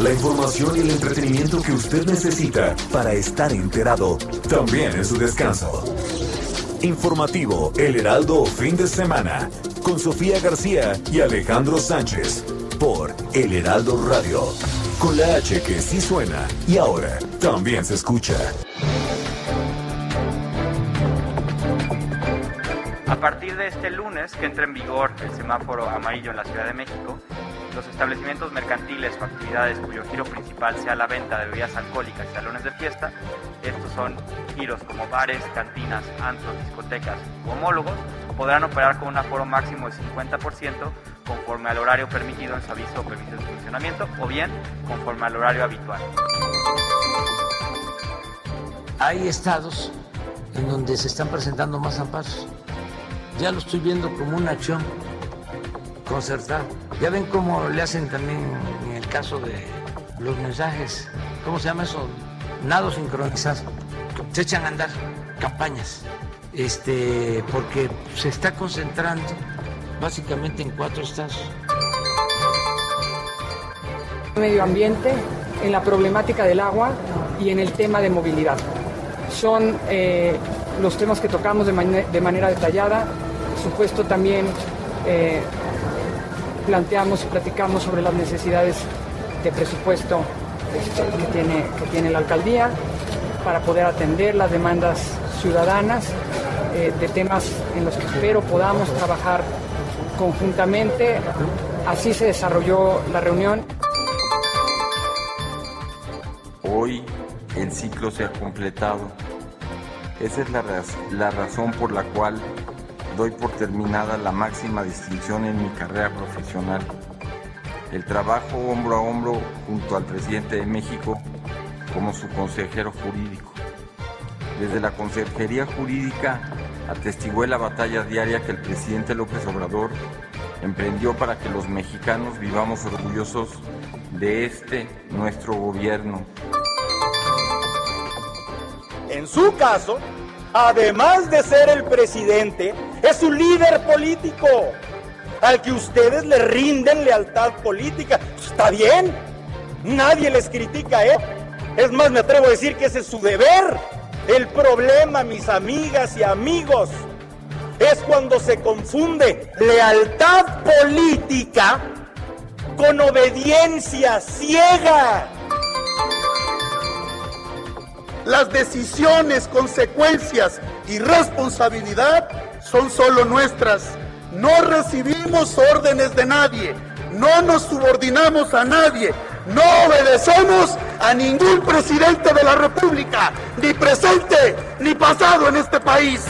la información y el entretenimiento que usted necesita para estar enterado también en su descanso. Informativo El Heraldo Fin de Semana con Sofía García y Alejandro Sánchez por El Heraldo Radio. Con la H que sí suena y ahora también se escucha. A partir de este lunes que entra en vigor el semáforo amarillo en la Ciudad de México, los establecimientos mercantiles o actividades cuyo giro principal sea la venta de bebidas alcohólicas y salones de fiesta, estos son giros como bares, cantinas, antros, discotecas u homólogos, podrán operar con un aforo máximo de 50% conforme al horario permitido en su aviso o permiso de funcionamiento o bien conforme al horario habitual. Hay estados en donde se están presentando más amparos. Ya lo estoy viendo como una acción concertada. Ya ven cómo le hacen también en el caso de los mensajes, ¿cómo se llama eso? Nado sincronizado. Se echan a andar campañas, este, porque se está concentrando básicamente en cuatro estados. Medio ambiente, en la problemática del agua y en el tema de movilidad. Son eh, los temas que tocamos de, de manera detallada. Supuesto también eh, planteamos y platicamos sobre las necesidades de presupuesto este, que, tiene, que tiene la alcaldía para poder atender las demandas ciudadanas eh, de temas en los que espero podamos trabajar conjuntamente. Así se desarrolló la reunión. Hoy el ciclo se ha completado. Esa es la, la razón por la cual doy por terminada la máxima distinción en mi carrera profesional. El trabajo hombro a hombro junto al presidente de México como su consejero jurídico. Desde la Consejería Jurídica atestigué la batalla diaria que el presidente López Obrador emprendió para que los mexicanos vivamos orgullosos de este nuestro gobierno. En su caso, además de ser el presidente, es un líder político al que ustedes le rinden lealtad política. Está bien, nadie les critica, ¿eh? Es más, me atrevo a decir que ese es su deber. El problema, mis amigas y amigos, es cuando se confunde lealtad política con obediencia ciega. Las decisiones, consecuencias y responsabilidad son solo nuestras. No recibimos órdenes de nadie, no nos subordinamos a nadie, no obedecemos a ningún presidente de la República, ni presente ni pasado en este país.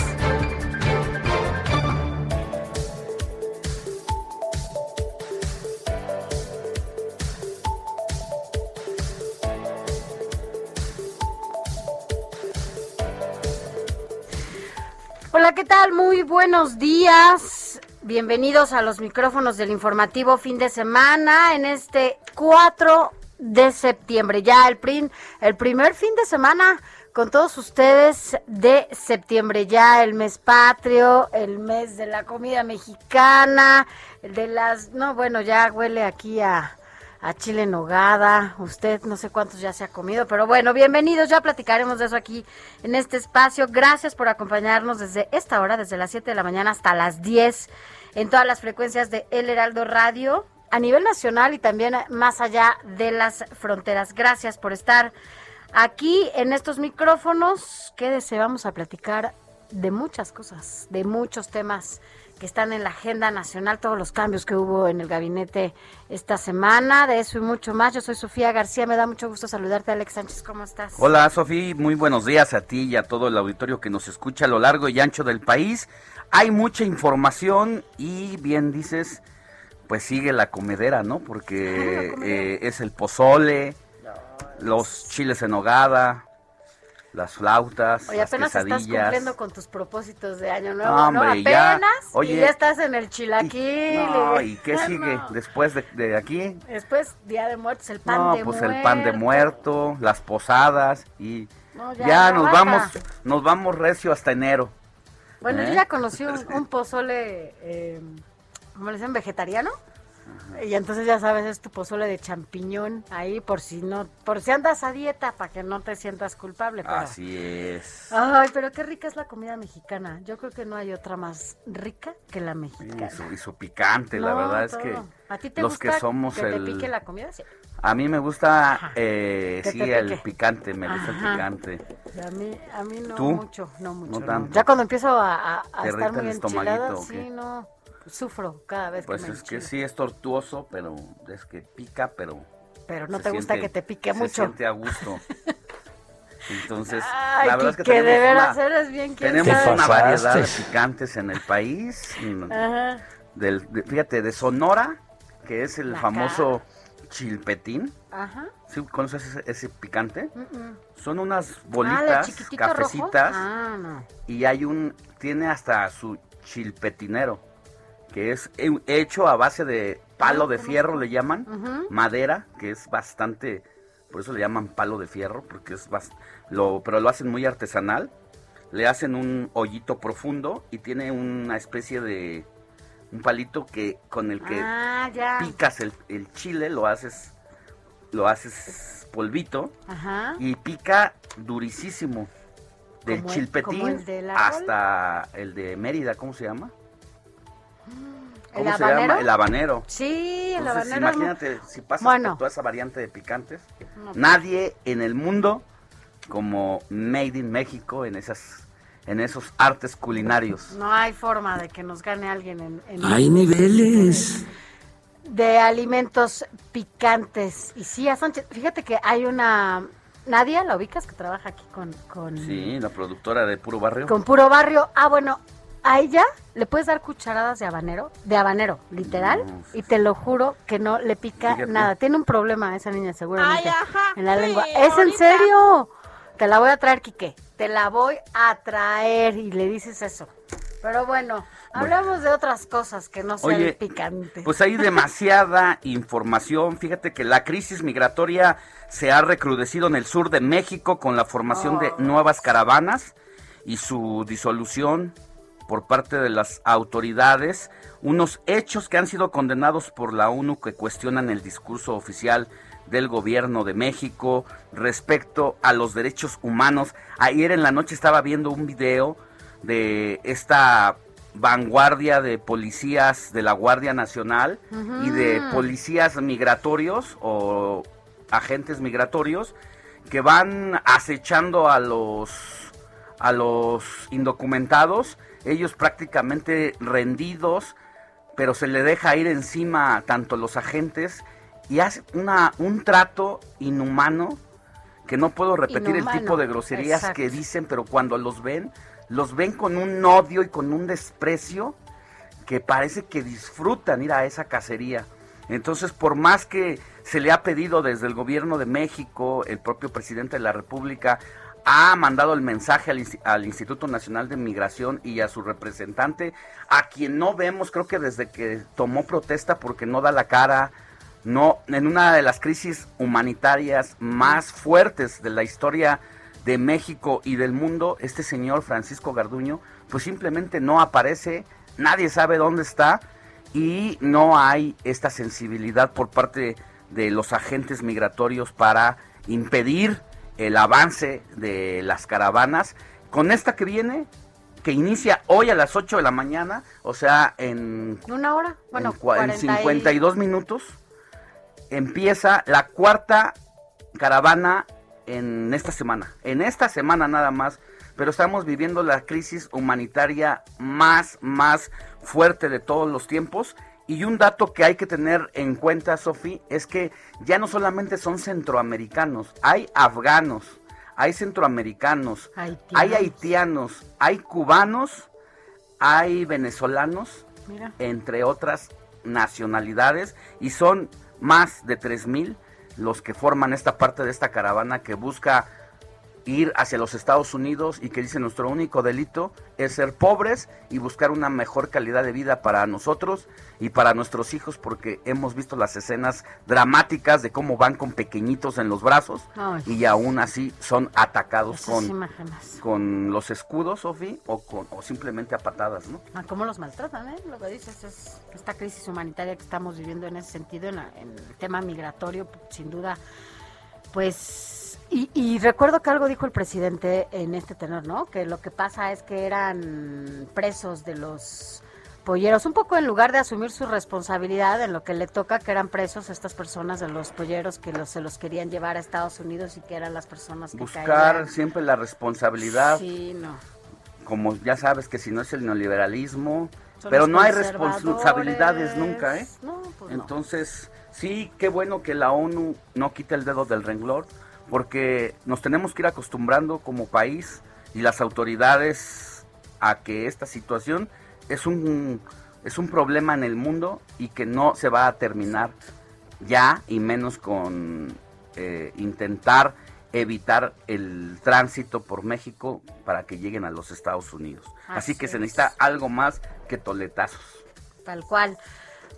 Hola, ¿qué tal? Muy buenos días. Bienvenidos a los micrófonos del informativo fin de semana en este 4 de septiembre. Ya el, prim, el primer fin de semana con todos ustedes de septiembre, ya el mes patrio, el mes de la comida mexicana, el de las, no, bueno, ya huele aquí a, a chile en nogada. Usted no sé cuántos ya se ha comido, pero bueno, bienvenidos. Ya platicaremos de eso aquí en este espacio. Gracias por acompañarnos desde esta hora, desde las 7 de la mañana hasta las 10, en todas las frecuencias de El Heraldo Radio, a nivel nacional y también más allá de las fronteras. Gracias por estar aquí en estos micrófonos. Quédese, vamos a platicar de muchas cosas, de muchos temas que están en la agenda nacional, todos los cambios que hubo en el gabinete esta semana, de eso y mucho más. Yo soy Sofía García, me da mucho gusto saludarte, Alex Sánchez, ¿cómo estás? Hola, Sofía, muy buenos días a ti y a todo el auditorio que nos escucha a lo largo y ancho del país. hay mucha información y bien dices, pues sigue la comedera, ¿no? Porque eh, es el pozole, los chiles en hogada, las flautas, Oye, las apenas estás quesadillas. cumpliendo con tus propósitos de año nuevo, No, ¿no? hombre, ya. Apenas, Oye, y ya estás en el chilaquil. No, ¿y qué No. sigue después de, de aquí? Después, Día de Muertos, el pan No, de pues muerto. el pan de muerto, las posadas y No, ya, ya, no nos vamos, nos vamos recio hasta enero. Bueno, ¿Eh? yo ya conocí un, un pozole, eh, ¿cómo le dicen? Vegetariano. Y entonces ya sabes, es tu pozole de champiñón ahí por si no, por si andas a dieta, para que no te sientas culpable. Pero... Así es. Ay, pero qué rica es la comida mexicana. Yo creo que no hay otra más rica que la Y mexicana. su, y su picante, la No, verdad es todo. que ¿A ti te los gusta que somos que el... te pique la comida? Sí. A mí me gusta, eh, sí, el picante, me gusta el Ajá. picante. Y A mí, a mí no ¿Tú? mucho, no mucho. No no. tanto. Ya cuando empiezo a, a- a ¿Te estar muy el enchilada, sí, no, sufro cada vez Pues que me es que sí es tortuoso, pero es que pica, pero... Pero no se te gusta que te pique se mucho. siente a gusto. Entonces, Ay, la verdad es que Quique, de tenemos una, eres bien tenemos una variedad de picantes en el país. mm, Ajá. Del, de- fíjate, de Sonora, que es el La famoso chilpetín. Ajá. ¿Sí conoces ese, ese picante? Mm. Son unas Ah, ¿de bolitas, cafecitas, Ah, no. y hay un, tiene hasta su chilpetinero, que es he- hecho a base de palo de fierro, le llaman, madera, que es bastante, por eso le llaman palo de fierro, porque es lo, pero lo hacen muy artesanal. Le hacen un hoyito profundo y tiene una especie de un palito que con el que Ah, picas el, el chile, lo haces, lo haces polvito Ajá. y pica durísimo. Del el- chilpetín el hasta el de Mérida, ¿cómo se llama? ¿El ¿Cómo se habanero? llama? El habanero. Sí, el Entonces, habanero. imagínate, si pasas Bueno. por toda esa variante de picantes, No, pues. nadie en el mundo como Made in México en esas en esos artes culinarios. No hay forma de que nos gane alguien en, en- Hay niveles. de alimentos picantes. Y sí, a Sánchez, fíjate que hay una Nadia, la ubicas que trabaja aquí con con, Sí, la productora de Puro Barrio. con puro barrio. Ah, bueno, a ella le puedes dar cucharadas de habanero, de habanero, literal, y te lo juro que no le pica Fíjate. nada. Tiene un problema esa niña seguramente Ay, ajá, en la sí, lengua. ¿Es en serio? Te la voy a traer, Quique. Te la voy a traer y le dices eso. Pero bueno, hablamos de otras cosas que no sean Oye, picantes. Pues hay demasiada información. Fíjate que la crisis migratoria se ha recrudecido en el sur de México con la formación de nuevas caravanas y su disolución por parte de las autoridades. Unos hechos que han sido condenados por la ONU que cuestionan el discurso oficial del gobierno de México respecto a los derechos humanos. Ayer en la noche estaba viendo un video de esta vanguardia de policías de la Guardia Nacional y de policías migratorios o agentes migratorios que van acechando a los a los indocumentados, ellos prácticamente rendidos, pero se le deja ir encima tanto los agentes y hace una un trato inhumano que no puedo repetir el tipo de groserías exacto. que dicen, pero cuando los ven, los ven con un odio y con un desprecio que parece que disfrutan ir a esa cacería. Entonces, por más que se le ha pedido desde el gobierno de México, el propio presidente de la República ha mandado el mensaje al, Insti- al Instituto Nacional de Migración y a su representante, a quien no vemos, creo que desde que tomó protesta porque no da la cara, no en una de las crisis humanitarias más fuertes de la historia de México y del mundo, este señor Francisco Garduño, pues simplemente no aparece, nadie sabe dónde está y no hay esta sensibilidad por parte de los agentes migratorios para impedir el avance de las caravanas. Con esta que viene, que inicia hoy a las 8 de la mañana, o sea, en ¿Una hora? Bueno, en, cua- en 40 y- 52 minutos empieza la cuarta caravana en esta semana. En esta semana nada más. Pero estamos viviendo la crisis humanitaria más, más fuerte de todos los tiempos. Y un dato que hay que tener en cuenta, Sofi, es que ya no solamente son centroamericanos, hay afganos, hay centroamericanos, Haitianos. hay haitianos, hay cubanos, hay venezolanos, entre otras nacionalidades, y son más de 3.000 los que forman esta parte de esta caravana que busca ir hacia los Estados Unidos y que dice nuestro único delito es ser pobres y buscar una mejor calidad de vida para nosotros y para nuestros hijos porque hemos visto las escenas dramáticas de cómo van con pequeñitos en los brazos y aún así son atacados con, con los escudos, Sofi, o, con, o simplemente a patadas, ¿no? Ah, ¿Cómo los maltratan, eh? Lo que dices es esta crisis humanitaria que estamos viviendo en ese sentido, en, en el tema migratorio, sin duda, pues y, recuerdo que algo dijo el presidente en este tenor, ¿no? Que lo que pasa es que eran presos de los polleros, un poco en lugar de asumir su responsabilidad en lo que le toca, que eran presos estas personas de los polleros que los, se los querían llevar a Estados Unidos y que eran las personas que Buscar siempre la responsabilidad. Sí, no. Como ya sabes que si no es el neoliberalismo, pero no hay responsabilidades nunca, ¿eh? No, pues Entonces, sí, qué bueno que la ONU no quite el dedo del renglón porque nos tenemos que ir acostumbrando como país y las autoridades a que esta situación es un, es un problema en el mundo y que no se va a terminar ya y menos con eh, intentar evitar el tránsito por México para que lleguen a los Estados Unidos. Así, que se necesita algo más que toletazos. Tal cual.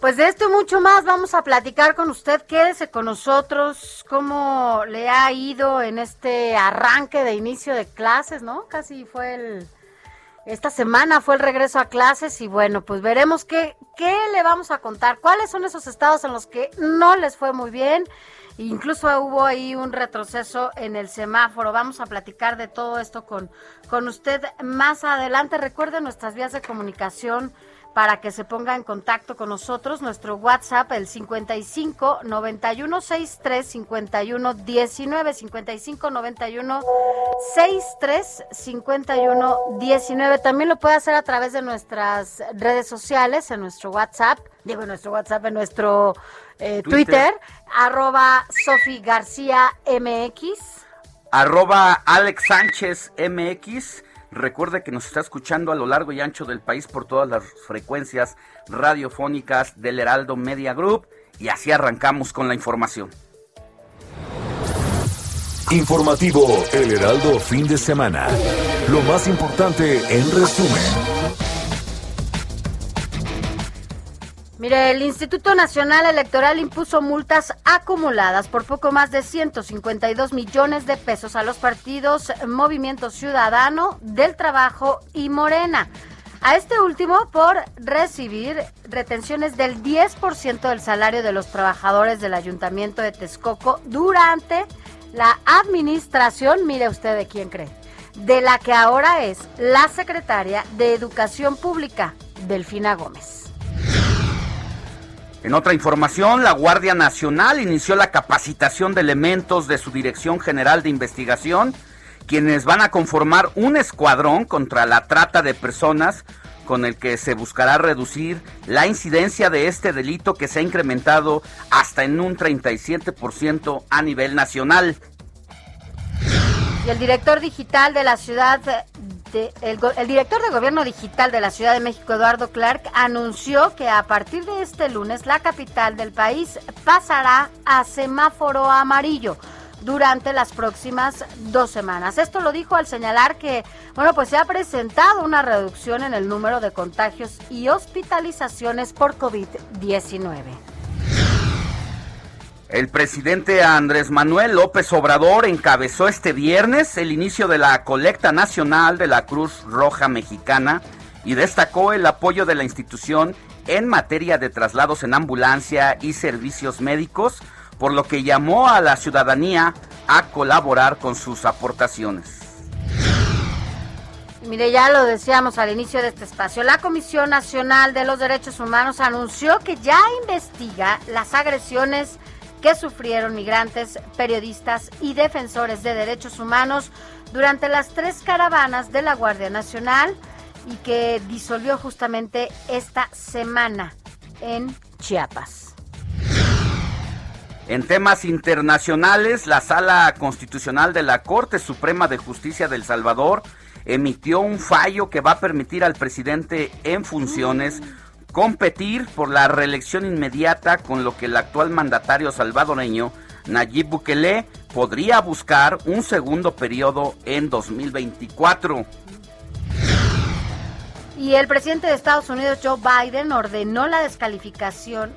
Pues de esto y mucho más vamos a platicar con usted. Quédese con nosotros. ¿Cómo le ha ido en este arranque de inicio de clases, no? Casi fue el... Esta semana fue el regreso a clases y bueno, pues veremos qué, qué le vamos a contar. ¿Cuáles son esos estados en los que no les fue muy bien? Incluso hubo ahí un retroceso en el semáforo. Vamos a platicar de todo esto con, con usted más adelante. Recuerde nuestras vías de comunicación para que se ponga en contacto con nosotros. Nuestro WhatsApp, el 55 91 63 51 19 55 91 63 51 19. También lo puede hacer a través de nuestras redes sociales, en nuestro WhatsApp, digo en nuestro WhatsApp, en nuestro eh, Twitter. arroba Sofi García MX. Arroba Alex Sánchez MX Recuerde que nos está escuchando a lo largo y ancho del país por todas las frecuencias radiofónicas del Heraldo Media Group y así arrancamos con la información. Informativo El Heraldo fin de semana. Lo más importante en resumen. Mire, el Instituto Nacional Electoral impuso multas acumuladas por poco más de 152 millones de pesos a los partidos Movimiento Ciudadano, Del Trabajo y Morena. A este último por recibir retenciones del 10% del salario de los trabajadores del Ayuntamiento de Texcoco durante la administración, mire usted de quién cree, de la que ahora es la secretaria de Educación Pública, Delfina Gómez. En otra información, la Guardia Nacional inició la capacitación de elementos de su Dirección General de Investigación, quienes van a conformar un escuadrón contra la trata de personas con el que se buscará reducir la incidencia de este delito que se ha incrementado hasta en un 37% a nivel nacional. Y el director digital de la ciudad el, director de Gobierno Digital de la Ciudad de México, Eduardo Clark, anunció que a partir de este lunes la capital del país pasará a semáforo amarillo durante las próximas dos semanas. Esto lo dijo al señalar que, bueno, pues se ha presentado una reducción en el número de contagios y hospitalizaciones por COVID-19. El presidente Andrés Manuel López Obrador encabezó este viernes el inicio de la colecta nacional de la Cruz Roja Mexicana y destacó el apoyo de la institución en materia de traslados en ambulancia y servicios médicos, por lo que llamó a la ciudadanía a colaborar con sus aportaciones. Mire, ya lo decíamos al inicio de este espacio, la Comisión Nacional de los Derechos Humanos anunció que ya investiga las agresiones que sufrieron migrantes, periodistas y defensores de derechos humanos durante las tres caravanas de la Guardia Nacional y que disolvió justamente esta semana en Chiapas. En temas internacionales, la Sala Constitucional de la Corte Suprema de Justicia del Salvador emitió un fallo que va a permitir al presidente en funciones competir por la reelección inmediata con lo que el actual mandatario salvadoreño Nayib Bukele podría buscar un segundo periodo en 2024. Y el presidente de Estados Unidos, Joe Biden, ordenó la descalificación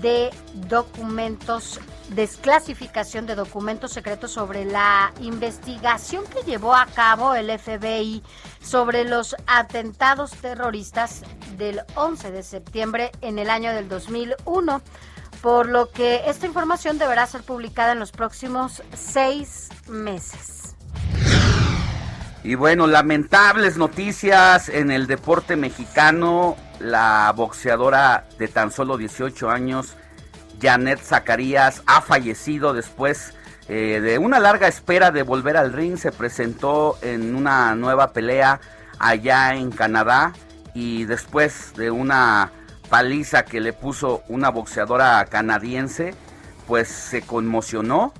de documentos, desclasificación de documentos secretos sobre la investigación que llevó a cabo el FBI sobre los atentados terroristas del 11 de septiembre en el año del 2001, por lo que esta información deberá ser publicada en los próximos seis meses. Y bueno, lamentables noticias en el deporte mexicano. La boxeadora de tan solo 18 años, Janet Zacarías, ha fallecido después eh, de una larga espera de volver al ring. Se presentó en una nueva pelea allá en Canadá y después de una paliza que le puso una boxeadora canadiense, pues se conmocionó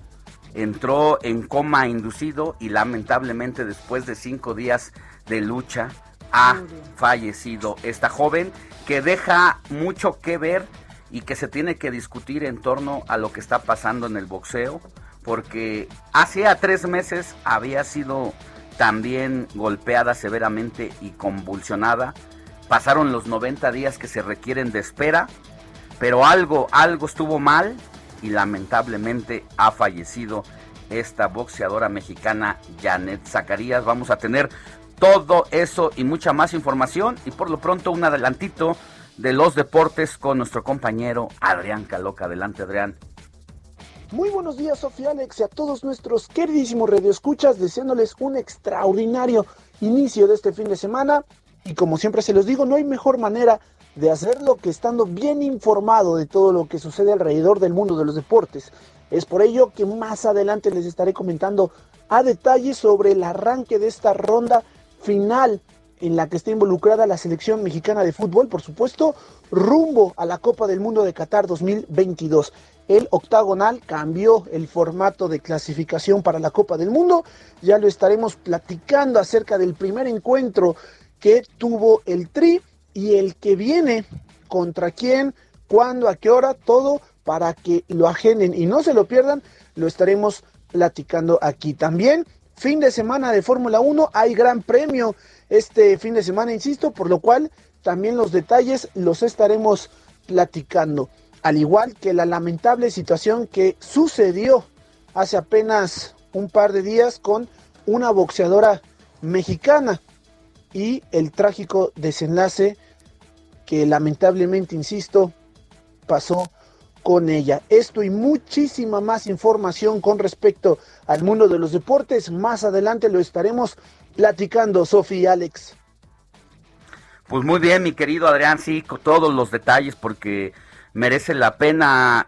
entró en coma inducido y lamentablemente después de cinco días de lucha ha fallecido esta joven que deja mucho que ver y que se tiene que discutir en torno a lo que está pasando en el boxeo porque hace tres meses había sido también golpeada severamente y convulsionada. Pasaron los 90 días que se requieren de espera, pero algo, algo estuvo mal y lamentablemente ha fallecido esta boxeadora mexicana Janet Zacarías. Vamos a tener todo eso y mucha más información y por lo pronto un adelantito de los deportes con nuestro compañero Adrián Caloca. Adelante Adrián. Muy buenos días Sofía Alex y a todos nuestros queridísimos radioescuchas deseándoles un extraordinario inicio de este fin de semana y como siempre se los digo no hay mejor manera de hacerlo que estando bien informado de todo lo que sucede alrededor del mundo de los deportes. Es por ello que más adelante les estaré comentando a detalle sobre el arranque de esta ronda final en la que está involucrada la selección mexicana de fútbol, por supuesto, rumbo a la Copa del Mundo de Qatar 2022. El octagonal cambió el formato de clasificación para la Copa del Mundo. Ya lo estaremos platicando acerca del primer encuentro que tuvo el Tri y el que viene, contra quién, cuándo, a qué hora, todo para que lo agenden y no se lo pierdan, lo estaremos platicando aquí también. Fin de semana de Fórmula 1, hay gran premio este fin de semana, insisto, por lo cual también los detalles los estaremos platicando. Al igual que la lamentable situación que sucedió hace apenas un par de días con una boxeadora mexicana y el trágico desenlace que lamentablemente, insisto, pasó con ella. Esto y muchísima más información con respecto al mundo de los deportes, más adelante lo estaremos platicando, Sofía y Alex. Pues muy bien, mi querido Adrián, sí, con todos los detalles, porque merece la pena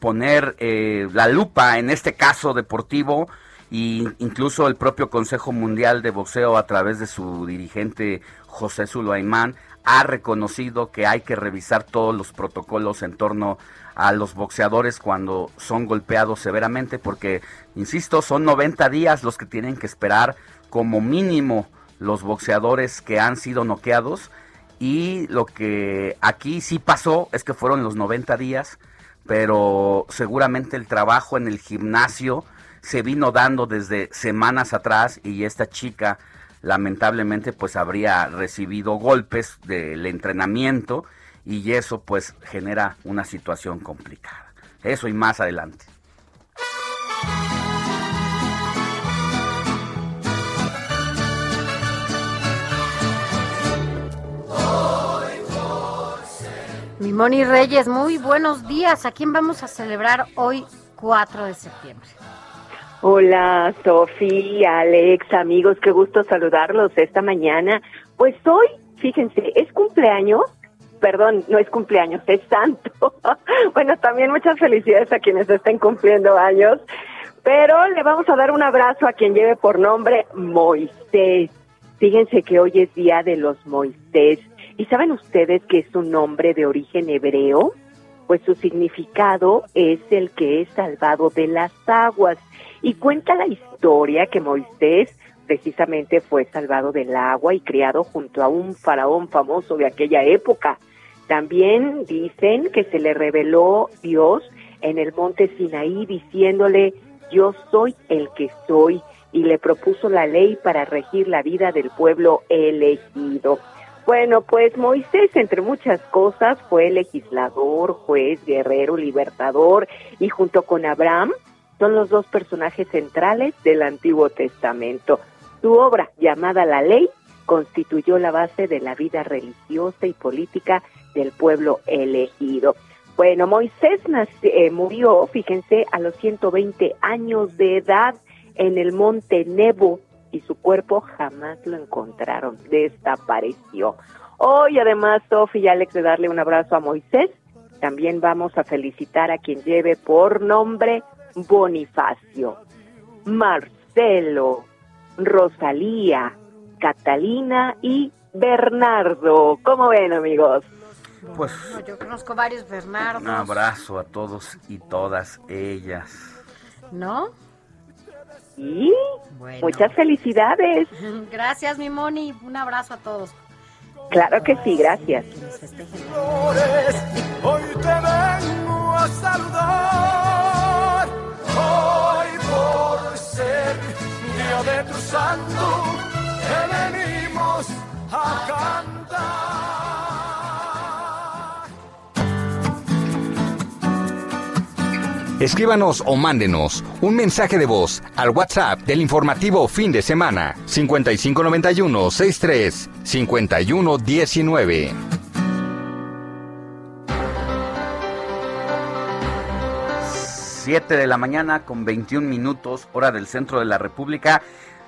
poner eh, la lupa en este caso deportivo e incluso el propio Consejo Mundial de Boxeo a través de su dirigente José Zulaimán ha reconocido que hay que revisar todos los protocolos en torno a los boxeadores cuando son golpeados severamente, porque, insisto, son 90 días los que tienen que esperar como mínimo los boxeadores que han sido noqueados. Y lo que aquí sí pasó es que fueron los 90 días, pero seguramente el trabajo en el gimnasio se vino dando desde semanas atrás y esta chica lamentablemente pues habría recibido golpes del entrenamiento y eso pues genera una situación complicada. Eso y más adelante. Mi Moni Reyes, muy buenos días. ¿A quién vamos a celebrar hoy 4 de septiembre? Hola, Sofía, Alex, amigos, qué gusto saludarlos esta mañana. Pues hoy, fíjense, es cumpleaños, perdón, no es cumpleaños, es santo. bueno, también muchas felicidades a quienes estén cumpliendo años, pero le vamos a dar un abrazo a quien lleve por nombre Moisés. Fíjense que hoy es día de los Moisés. ¿Y saben ustedes que es un nombre de origen hebreo? Pues su significado es el que es salvado de las aguas. Y cuenta la historia que Moisés precisamente fue salvado del agua y criado junto a un faraón famoso de aquella época. También dicen que se le reveló Dios en el monte Sinaí diciéndole, yo soy el que soy, y le propuso la ley para regir la vida del pueblo elegido. Bueno, pues Moisés, entre muchas cosas, fue legislador, juez, guerrero, libertador, y junto con Abraham son los dos personajes centrales del Antiguo Testamento. Su obra, llamada La Ley, constituyó la base de la vida religiosa y política del pueblo elegido. Bueno, Moisés eh, murió, fíjense, a los 120 años de edad en el monte Nebo y su cuerpo jamás lo encontraron, desapareció. Hoy además, Sofi y Alex, de darle un abrazo a Moisés, también vamos a felicitar a quien lleve por nombre Bonifacio, Marcelo, Rosalía, Catalina y Bernardo. ¿Cómo ven, amigos? Pues yo conozco varios Bernardos. Un abrazo a todos y todas ellas. ¿No? Y muchas felicidades. Gracias, mi Moni. Un abrazo a todos. Claro que sí, gracias. Hoy te vengo a saludar. Hoy por ser día de tu santo, te venimos a cantar. Escríbanos o mándenos un mensaje de voz al WhatsApp del informativo fin de semana 5591 63 51 19. Siete de la mañana con 21 minutos, hora del centro de la República.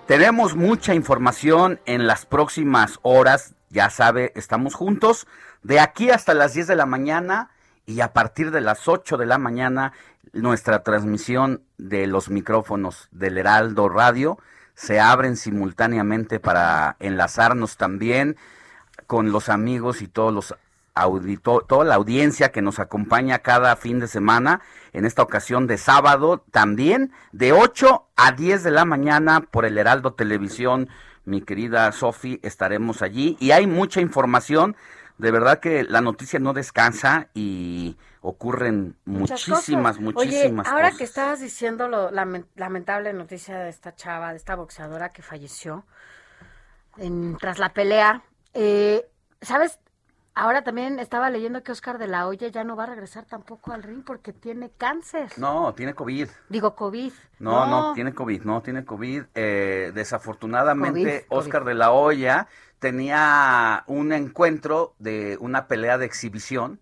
Tenemos mucha información en las próximas horas. Ya sabe, estamos juntos de aquí hasta las 10 de la mañana y a partir de las 8 de la mañana nuestra transmisión de los micrófonos del Heraldo Radio se abren simultáneamente para enlazarnos también con los amigos y todos los auditores, toda la audiencia que nos acompaña cada fin de semana, en esta ocasión de sábado, también de 8 a 10 de la mañana por el Heraldo Televisión. Mi querida Sofi, estaremos allí y hay mucha información. De verdad que la noticia no descansa y ocurren muchísimas, muchísimas Oye, ahora que estabas diciendo lo lamentable noticia de esta chava, de esta boxeadora que falleció en, tras la pelea, eh, ¿sabes? Ahora también estaba leyendo que Oscar de la Hoya ya no va a regresar tampoco al ring porque tiene cáncer. No, tiene COVID. Digo COVID. No, no, tiene COVID, no, tiene COVID. Eh, desafortunadamente, Oscar de la Hoya tenía un encuentro de una pelea de exhibición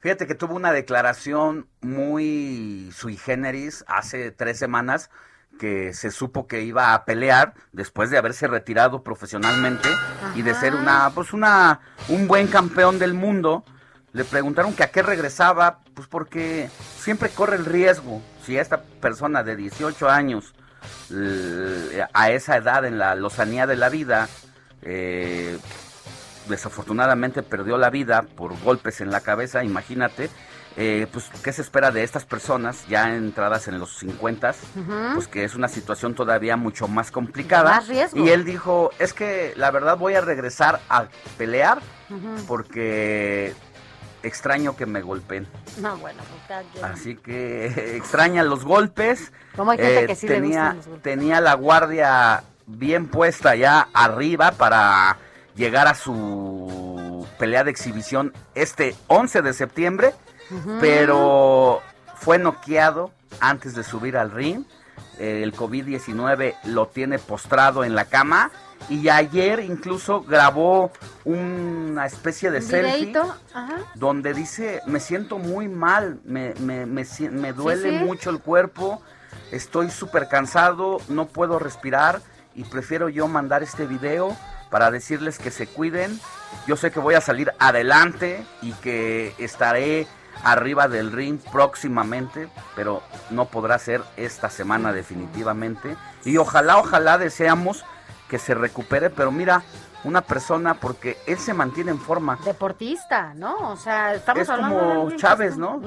Fíjate que tuvo una declaración muy sui generis hace tres semanas que se supo que iba a pelear después de haberse retirado profesionalmente y de ser una pues una un buen campeón del mundo. Le preguntaron que a qué regresaba, pues porque siempre corre el riesgo. Si esta persona de 18 años a esa edad en la lozanía de la vida eh, desafortunadamente perdió la vida por golpes en la cabeza, imagínate, eh, pues qué se espera de estas personas ya entradas en los 50, pues que es una situación todavía mucho más complicada. Y él dijo, es que la verdad voy a regresar a pelear porque extraño que me golpeen. No, bueno, pues Así que extraña los golpes. Como hay gente eh, que sí tenía, tenía la guardia bien puesta ya arriba para llegar a su pelea de exhibición este 11 de septiembre, pero fue noqueado antes de subir al ring. El COVID-19 lo tiene postrado en la cama y ayer incluso grabó una especie de selfie donde dice, me siento muy mal, me, me, me, duele mucho el cuerpo, estoy súper cansado, no puedo respirar y prefiero yo mandar este video para decirles que se cuiden. Yo sé que voy a salir adelante y que estaré arriba del ring próximamente, pero no podrá ser esta semana definitivamente. Y ojalá, ojalá deseamos que se recupere, pero mira, una persona porque él se mantiene en forma. Deportista, ¿no? O sea, estamos es como Chávez, ¿no?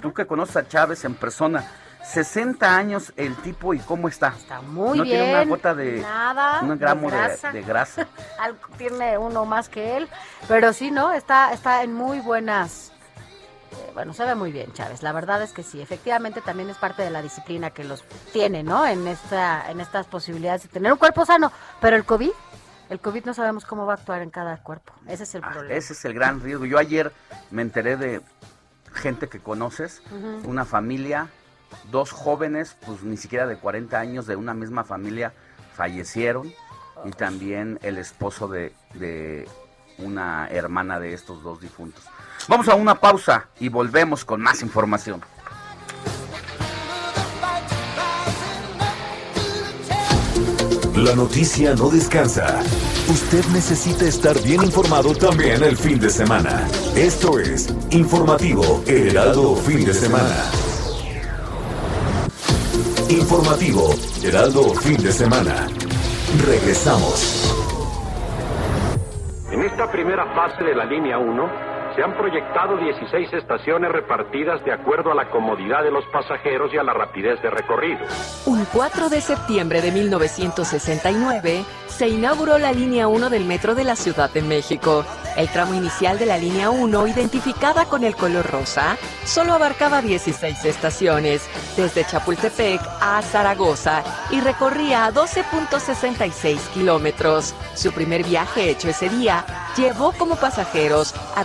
Tú que conoces a Chávez en persona, 60 años el tipo y cómo está. Está muy no bien. tiene una gota de nada, un gramo de grasa. de grasa. Al- tiene uno más que él, pero sí, ¿no? Está, está en muy buenas. eh, bueno, se ve muy bien, Chávez. La verdad es que sí, efectivamente también es parte de la disciplina que los tiene, ¿no? En esta, en estas posibilidades de tener un cuerpo sano. Pero el COVID, el COVID no sabemos cómo va a actuar en cada cuerpo. Ese es el problema. Ah, Ese es el gran riesgo. Yo ayer me enteré de gente que conoces, una familia, dos jóvenes, pues ni siquiera de 40 años de una misma familia fallecieron y también el esposo de, una hermana de estos dos difuntos. Vamos a una pausa y volvemos con más información. La noticia no descansa. Usted necesita estar bien informado también el fin de semana. Esto es Informativo Heraldo Fin de Semana. Informativo Heraldo Fin de Semana. Regresamos. En esta primera fase de la línea 1 se han proyectado 16 estaciones repartidas de acuerdo a la comodidad de los pasajeros y a la rapidez de recorrido. Un 4 de septiembre de 1969 se inauguró la línea 1 del metro de la Ciudad de México. El tramo inicial de la línea 1, identificada con el color rosa, solo abarcaba 16 estaciones, desde Chapultepec a Zaragoza, y recorría 12.66 kilómetros. Su primer viaje hecho ese día llevó como pasajeros a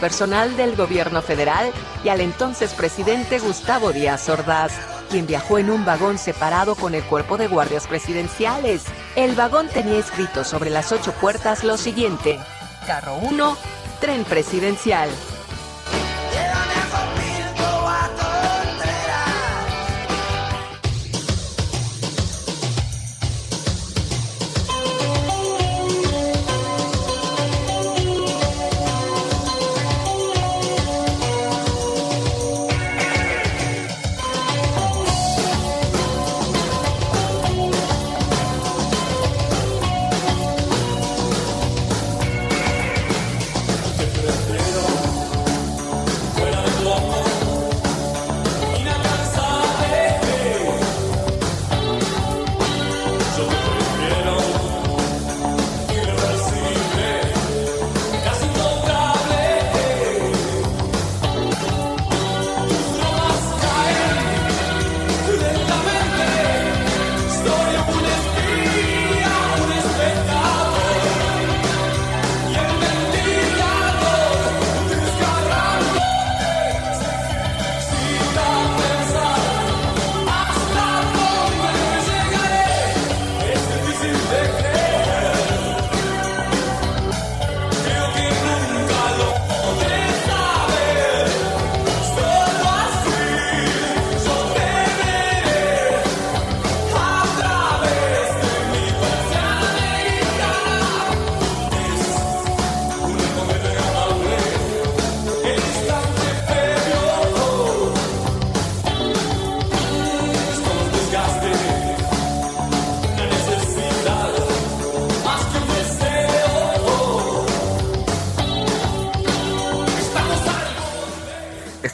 personal del gobierno federal y al entonces presidente Gustavo Díaz Ordaz quien viajó en un vagón separado con el cuerpo de guardias presidenciales. El vagón tenía escrito sobre las ocho puertas lo siguiente. Carro 1, tren presidencial.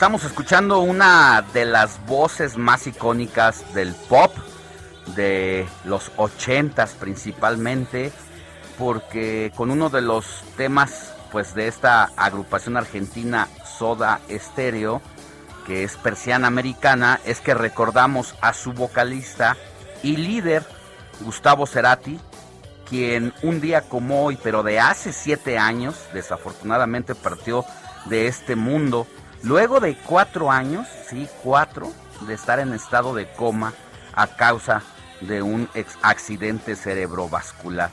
Estamos escuchando una de las voces más icónicas del pop de los ochentas principalmente, porque con uno de los temas pues de esta agrupación argentina Soda Stereo, que es persiana americana, es que recordamos a su vocalista y líder Gustavo Cerati, quien un día como hoy, pero de hace siete años, desafortunadamente partió de este mundo. Luego de cuatro años, sí, cuatro, de estar en estado de coma a causa de un accidente cerebrovascular.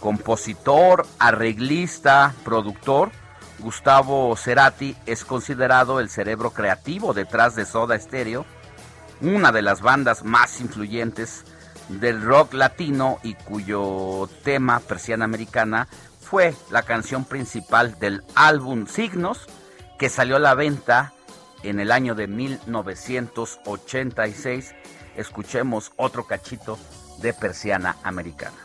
Compositor, arreglista, productor, Gustavo Cerati es considerado el cerebro creativo detrás de Soda Stereo, una de las bandas más influyentes del rock latino y cuyo tema Persiana Americana fue la canción principal del álbum Signos que salió a la venta en el año de 1986. Escuchemos otro cachito de persiana americana.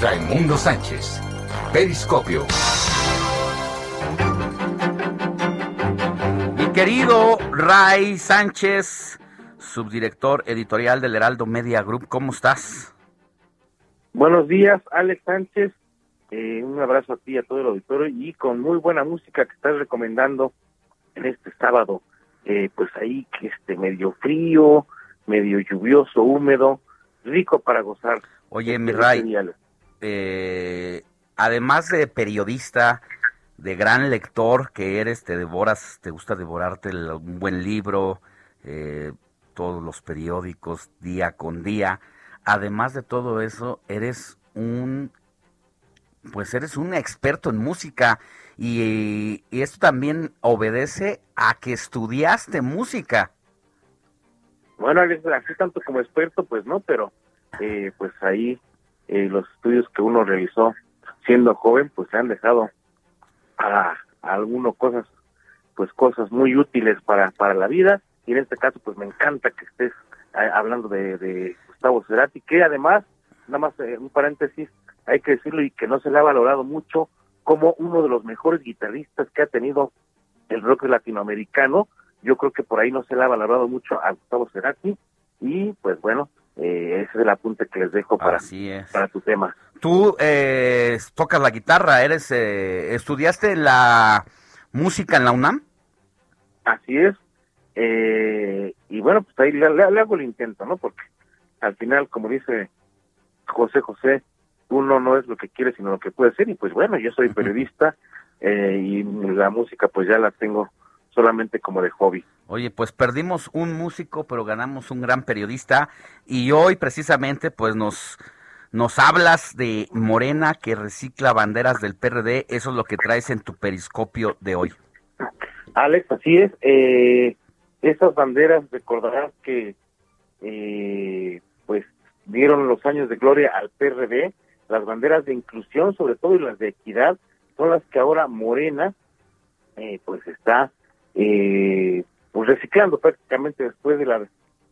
Raimundo Sánchez, Periscopio. Querido Ray Sánchez, subdirector editorial del Heraldo Media Group, ¿cómo estás? Buenos días, Alex Sánchez. Eh, un abrazo a ti y a todo el auditorio y con muy buena música que estás recomendando en este sábado. Eh, pues ahí que este medio frío, medio lluvioso, húmedo, rico para gozar. Oye, Este, mi Ray, genial. eh, además de periodista, de gran lector que eres, te devoras, te gusta devorarte un buen libro, eh, todos los periódicos día con día. Además de todo eso, eres un, pues eres un experto en música y, esto también obedece a que estudiaste música. Bueno, así tanto como experto, pues no, pero eh, pues ahí eh, los estudios que uno realizó siendo joven, pues se han dejado a, a algunos cosas, pues cosas muy útiles para, para la vida. Y en este caso, pues me encanta que estés eh, hablando de, de Gustavo Cerati, que además, nada más eh, un paréntesis, hay que decirlo y que no se le ha valorado mucho como uno de los mejores guitarristas que ha tenido el rock latinoamericano. Yo creo que por ahí no se le ha valorado mucho a Gustavo Cerati y pues bueno, eh, ese es el apunte que les dejo para, Así es. para tu tema. Tú eh, tocas la guitarra, eres, eh, estudiaste la música en la UNAM. Así es. Eh, y bueno, pues ahí le, le- le hago el intento, ¿no? Porque al final, como dice José José, uno no es lo que quiere, sino lo que puede ser. Y pues bueno, yo soy periodista eh, y la música pues ya la tengo solamente como de hobby. Oye, pues perdimos un músico, pero ganamos un gran periodista. Y hoy precisamente, pues nos, nos hablas de Morena que recicla banderas del PRD. Eso es lo que traes en tu periscopio de hoy. Alex, así es. Eh, esas banderas, recordarás que eh, pues dieron los años de gloria al PRD, las banderas de inclusión sobre todo y las de equidad, son las que ahora Morena eh, pues está eh, pues reciclando prácticamente después de la,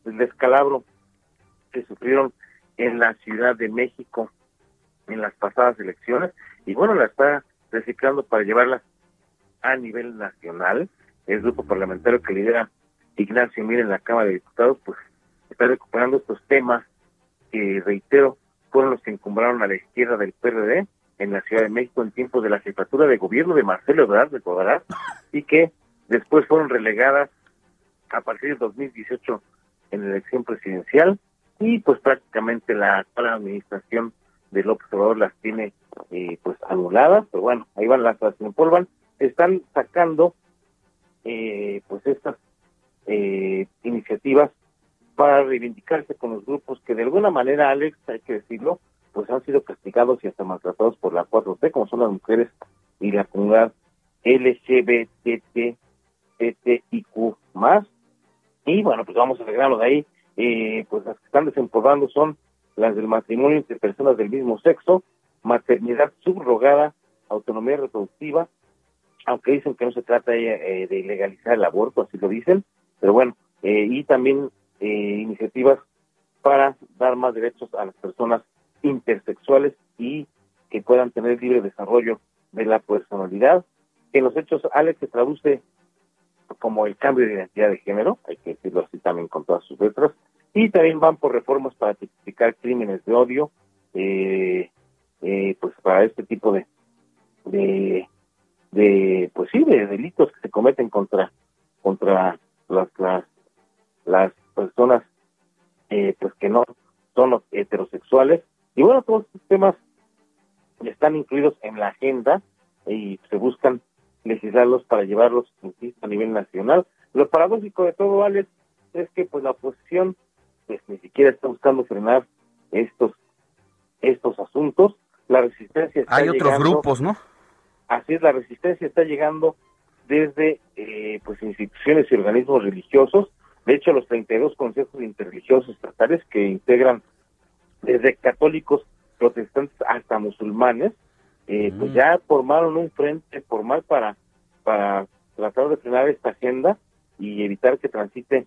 del descalabro que sufrieron en la Ciudad de México en las pasadas elecciones y bueno, la está reciclando para llevarlas a nivel nacional. El grupo parlamentario que lidera Ignacio Mir en la Cámara de Diputados, pues está recuperando estos temas que, reitero, fueron los que encumbraron a la izquierda del PRD en la Ciudad de México en tiempos de la jefatura de gobierno de Marcelo Ebrard, recordarás, y que después fueron relegadas a partir del 2018 en la elección presidencial y pues prácticamente la actual administración de López Obrador las tiene eh, pues anuladas, pero bueno, ahí van las, las empolvan, están sacando eh, pues estas eh, iniciativas para reivindicarse con los grupos que de alguna manera, Alex, hay que decirlo, pues han sido castigados y hasta maltratados por la 4T, como son las mujeres y la comunidad LGBTTIQ más. Y bueno, pues vamos a arreglarlo de ahí. Eh, pues las que están desempolvando son las del matrimonio entre personas del mismo sexo, maternidad subrogada, autonomía reproductiva, aunque dicen que no se trata eh, de ilegalizar el aborto, así lo dicen, pero bueno, eh, y también eh, iniciativas para dar más derechos a las personas intersexuales y que puedan tener libre desarrollo de la personalidad. En los hechos, Alex se traduce como el cambio de identidad de género, hay que decirlo así también con todas sus letras, y también van por reformas para tipificar crímenes de odio, eh, eh, pues para este tipo de, de, pues sí, de delitos que se cometen contra, contra las, las, las personas, eh, pues que no son heterosexuales, y bueno, todos estos temas están incluidos en la agenda y se buscan legislarlos para llevarlos insisto, a nivel nacional. Lo paradójico de todo, Alex, es que pues la oposición pues ni siquiera está buscando frenar estos estos asuntos. La resistencia está Hay otros grupos, ¿no? Así es, la resistencia está llegando desde eh, pues instituciones y organismos religiosos. De hecho, los 32 consejos interreligiosos estatales que integran desde católicos, protestantes hasta musulmanes, eh, pues ya formaron un frente formal para, para tratar de frenar esta agenda y evitar que transite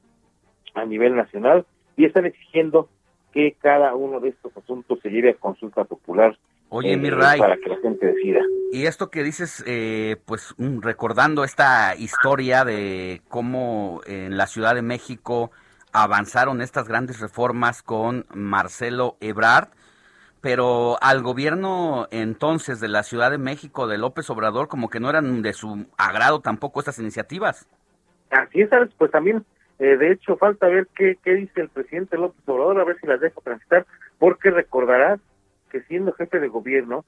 a nivel nacional y están exigiendo que cada uno de estos asuntos se lleve a consulta popular Oye, eh, mi Ray. para que la gente decida. Y esto que dices, eh, pues recordando esta historia de cómo en la Ciudad de México avanzaron estas grandes reformas con Marcelo Ebrard, pero al gobierno entonces de la Ciudad de México, de López Obrador, como que no eran de su agrado tampoco estas iniciativas. Así es, pues también, eh, de hecho, falta ver qué, qué dice el presidente López Obrador, a ver si las deja transitar, porque recordarás que siendo jefe de gobierno,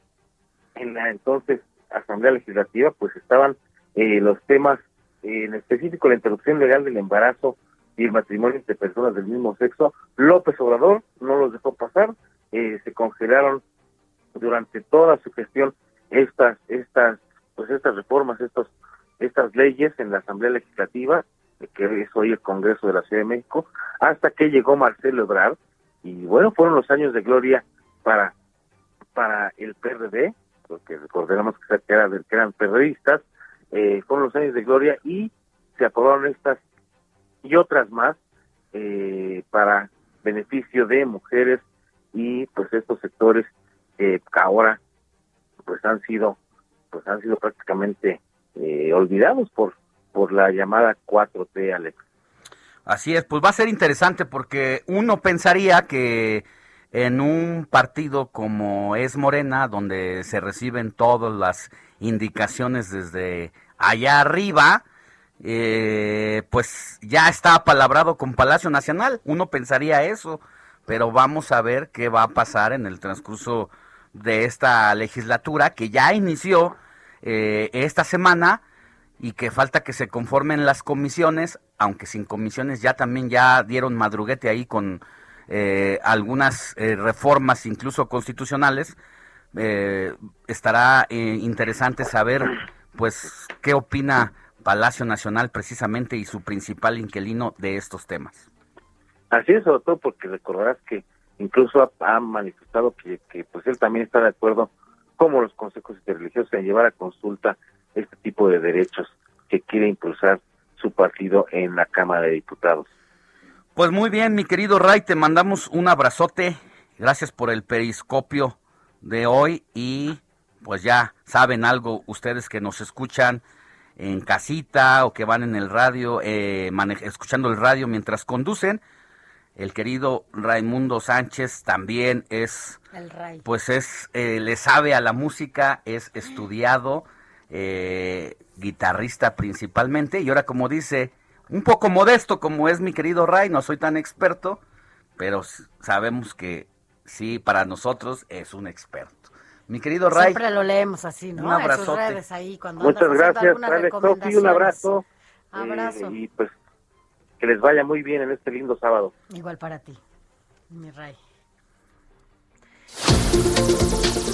en la entonces Asamblea Legislativa, pues estaban eh, los temas, eh, en específico la interrupción legal del embarazo y el matrimonio entre personas del mismo sexo. López Obrador no los dejó pasar, eh, se congelaron durante toda su gestión estas, estas, pues estas reformas, estos, estas leyes en la Asamblea Legislativa, que es hoy el Congreso de la Ciudad de México, hasta que llegó Marcelo Ebrard, y bueno, fueron los años de gloria para, para el PRD, porque recordemos que eran, que eran periodistas, eh, fueron los años de gloria y se aprobaron estas y otras más eh, para beneficio de mujeres y pues estos sectores que ahora pues han sido pues han sido prácticamente eh, olvidados por por la llamada 4T Alex Así es, pues va a ser interesante porque uno pensaría que en un partido como es Morena, donde se reciben todas las indicaciones desde allá arriba, eh, pues ya está apalabrado con Palacio Nacional. Uno pensaría eso, pero vamos a ver qué va a pasar en el transcurso de esta legislatura que ya inició eh, esta semana y que falta que se conformen las comisiones, aunque sin comisiones ya también ya dieron madruguete ahí con eh, algunas eh, reformas incluso constitucionales, eh, estará eh, interesante saber pues qué opina Palacio Nacional precisamente y su principal inquilino de estos temas. Así es, sobre todo porque recordarás que incluso ha, manifestado que, que, pues él también está de acuerdo como los consejos interreligiosos en llevar a consulta este tipo de derechos que quiere impulsar su partido en la Cámara de Diputados. Pues muy bien, mi querido Ray, te mandamos un abrazote. Gracias por el periscopio de hoy y pues ya saben algo ustedes que nos escuchan en casita o que van en el radio, eh, escuchando el radio mientras conducen. El querido Raimundo Sánchez también es, pues es, eh, le sabe a la música, es estudiado, eh, guitarrista principalmente, y ahora como dice un poco modesto como es mi querido Ray, no soy tan experto, pero sabemos que sí, para nosotros es un experto. Mi querido Ray. Siempre lo leemos así, ¿no? Un abrazote. redes ahí, cuando Muchas gracias, Alex Sofi, un abrazo. Abrazo. Eh, y pues que les vaya muy bien en este lindo sábado. Igual para ti, mi Ray.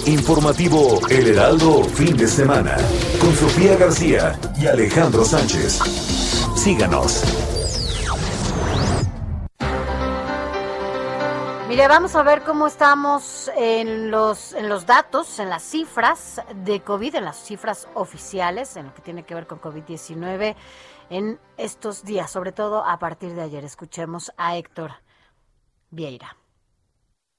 Informativo El Heraldo, fin de semana, con Sofía García y Alejandro Sánchez. Síganos. Mire, vamos a ver cómo estamos en los, en los datos, en las cifras de COVID, en las cifras oficiales, en lo que tiene que ver con COVID-19 en estos días, sobre todo a partir de ayer. Escuchemos a Héctor Vieira.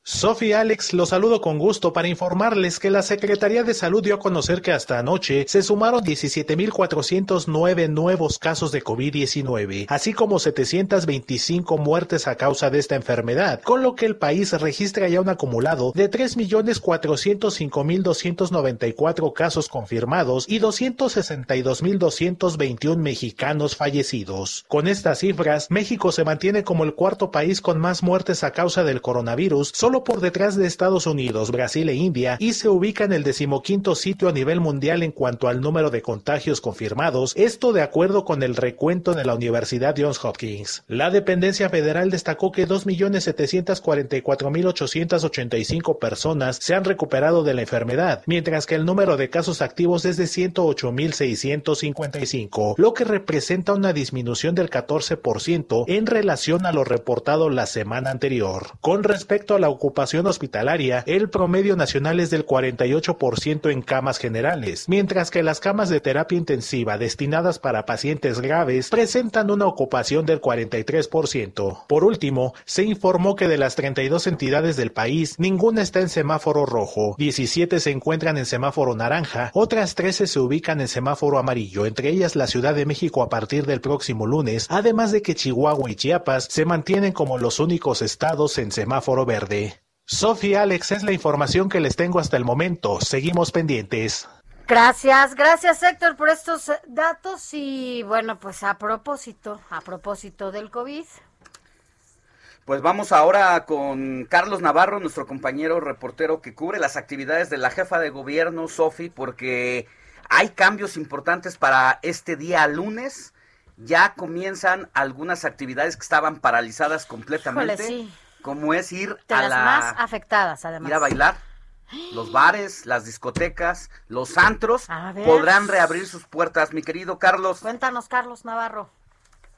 Sofía Alex, los saludo con gusto para informarles que la Secretaría de Salud dio a conocer que hasta anoche se sumaron 17.409 nuevos casos de COVID-19, así como 725 muertes a causa de esta enfermedad, con lo que el país registra ya un acumulado de 3.405.294 casos confirmados y 262.221 mexicanos fallecidos. Con estas cifras, México se mantiene como el cuarto país con más muertes a causa del coronavirus, por detrás de Estados Unidos, Brasil e India, y se ubica en el decimoquinto sitio a nivel mundial en cuanto al número de contagios confirmados, esto de acuerdo con el recuento de la Universidad Johns Hopkins. La dependencia federal destacó que 2.744.885 personas se han recuperado de la enfermedad, mientras que el número de casos activos es de 108.655, lo que representa una disminución del 14% en relación a lo reportado la semana anterior. Con respecto a la ocupación hospitalaria, el promedio nacional es del 48% en camas generales, mientras que las camas de terapia intensiva destinadas para pacientes graves presentan una ocupación del 43%. Por último, se informó que de las 32 entidades del país, ninguna está en semáforo rojo, 17 se encuentran en semáforo naranja, otras 13 se ubican en semáforo amarillo, entre ellas la Ciudad de México a partir del próximo lunes, además de que Chihuahua y Chiapas se mantienen como los únicos estados en semáforo verde. Sofía Alex es la información que les tengo hasta el momento. Seguimos pendientes. Gracias, gracias Héctor por estos datos y bueno, pues a propósito, a propósito del COVID. Pues vamos ahora con Carlos Navarro, nuestro compañero reportero que cubre las actividades de la jefa de gobierno, Sofi, porque hay cambios importantes para este día lunes. Ya comienzan algunas actividades que estaban paralizadas completamente. Híjole, sí. Como es ir De a las la más afectadas, además. ir a bailar. Los bares, las discotecas, los antros podrán reabrir sus puertas. Mi querido Carlos. Cuéntanos, Carlos Navarro.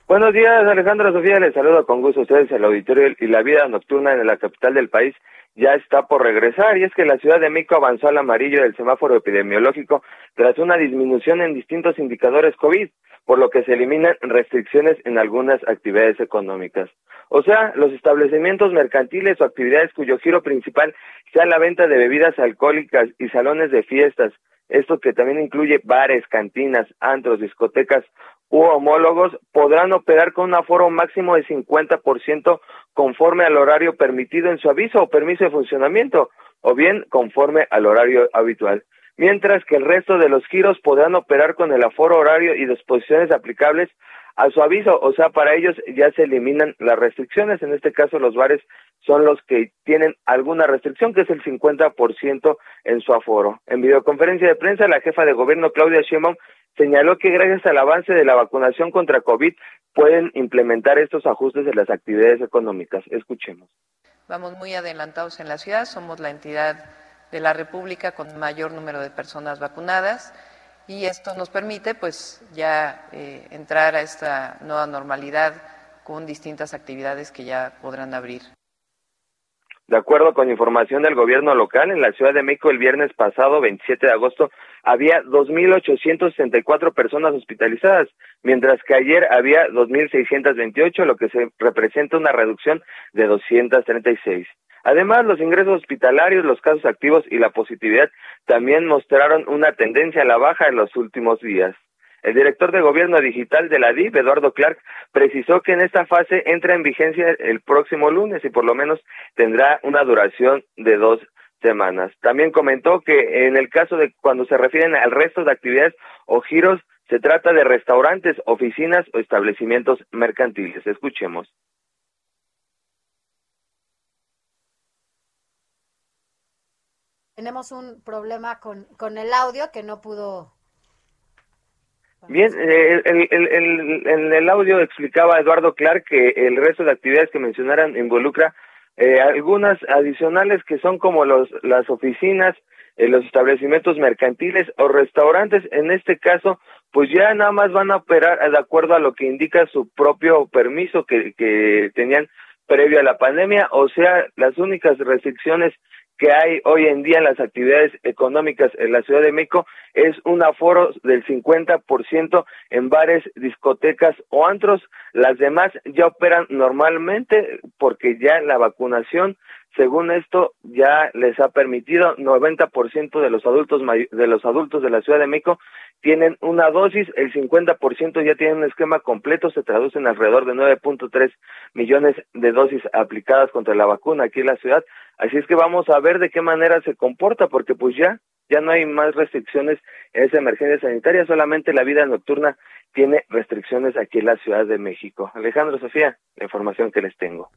Buenos días, Alejandra Sofía. Les saludo con gusto a ustedes, el auditorio y la vida nocturna en la capital del país ya está por regresar y es que la ciudad de México avanzó al amarillo del semáforo epidemiológico tras una disminución en distintos indicadores COVID, por lo que se eliminan restricciones en algunas actividades económicas. O sea, los establecimientos mercantiles o actividades cuyo giro principal sea la venta de bebidas alcohólicas y salones de fiestas, esto que también incluye bares, cantinas, antros, discotecas u homólogos, podrán operar con un aforo máximo de 50% conforme al horario permitido en su aviso o permiso de funcionamiento, o bien conforme al horario habitual. Mientras que el resto de los giros podrán operar con el aforo horario y disposiciones aplicables a su aviso, o sea, para ellos ya se eliminan las restricciones, en este caso los bares son los que tienen alguna restricción, que es el 50% en su aforo. En videoconferencia de prensa, la jefa de gobierno, Claudia Sheinbaum, señaló que gracias al avance de la vacunación contra COVID pueden implementar estos ajustes en las actividades económicas. Escuchemos. Vamos muy adelantados en la ciudad, somos la entidad de la República con mayor número de personas vacunadas y esto nos permite pues ya eh, entrar a esta nueva normalidad con distintas actividades que ya podrán abrir. De acuerdo con información del gobierno local, en la Ciudad de México el viernes pasado, 27 de agosto, había 2.864 personas hospitalizadas, mientras que ayer había 2.628, lo que se representa una reducción de 236. Además, los ingresos hospitalarios, los casos activos y la positividad también mostraron una tendencia a la baja en los últimos días. El director de Gobierno Digital de la DIF, Eduardo Clark, precisó que en esta fase entra en vigencia el próximo lunes y por lo menos tendrá una duración de dos semanas. También comentó que en el caso de cuando se refieren al resto de actividades o giros, se trata de restaurantes, oficinas o establecimientos mercantiles. Escuchemos. Tenemos un problema con el audio que no pudo. Bien, eh, el, el, el- el audio explicaba Eduardo Clark que el resto de actividades que mencionaran involucra eh, algunas adicionales que son como los, las oficinas, eh, los establecimientos mercantiles o restaurantes. En este caso, pues ya nada más van a operar de acuerdo a lo que indica su propio permiso que, que tenían previo a la pandemia, o sea, las únicas restricciones que hay hoy en día en las actividades económicas en la Ciudad de México es un aforo del 50% en bares, discotecas o antros. Las demás ya operan normalmente porque ya la vacunación, según esto, ya les ha permitido 90% de los adultos de los adultos de la Ciudad de México tienen una dosis, el 50% ya tienen un esquema completo, se traduce en alrededor de 9.3 millones de dosis aplicadas contra la vacuna aquí en la ciudad. Así es que vamos a ver de qué manera se comporta, porque pues ya, ya no hay más restricciones en esa emergencia sanitaria, solamente la vida nocturna tiene restricciones aquí en la Ciudad de México. Alejandro, Sofía, la información que les tengo.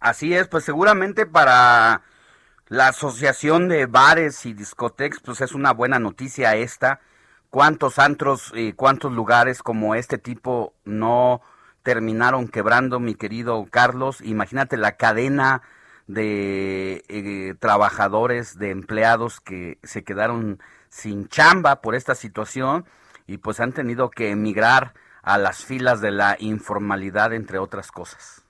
Así es, pues seguramente para la Asociación de Bares y Discotecas, pues es una buena noticia esta. ¿Cuántos antros y cuántos lugares como este tipo no terminaron quebrando, mi querido Carlos? Imagínate la cadena de eh, trabajadores, de empleados que se quedaron sin chamba por esta situación y pues han tenido que emigrar a las filas de la informalidad, entre otras cosas.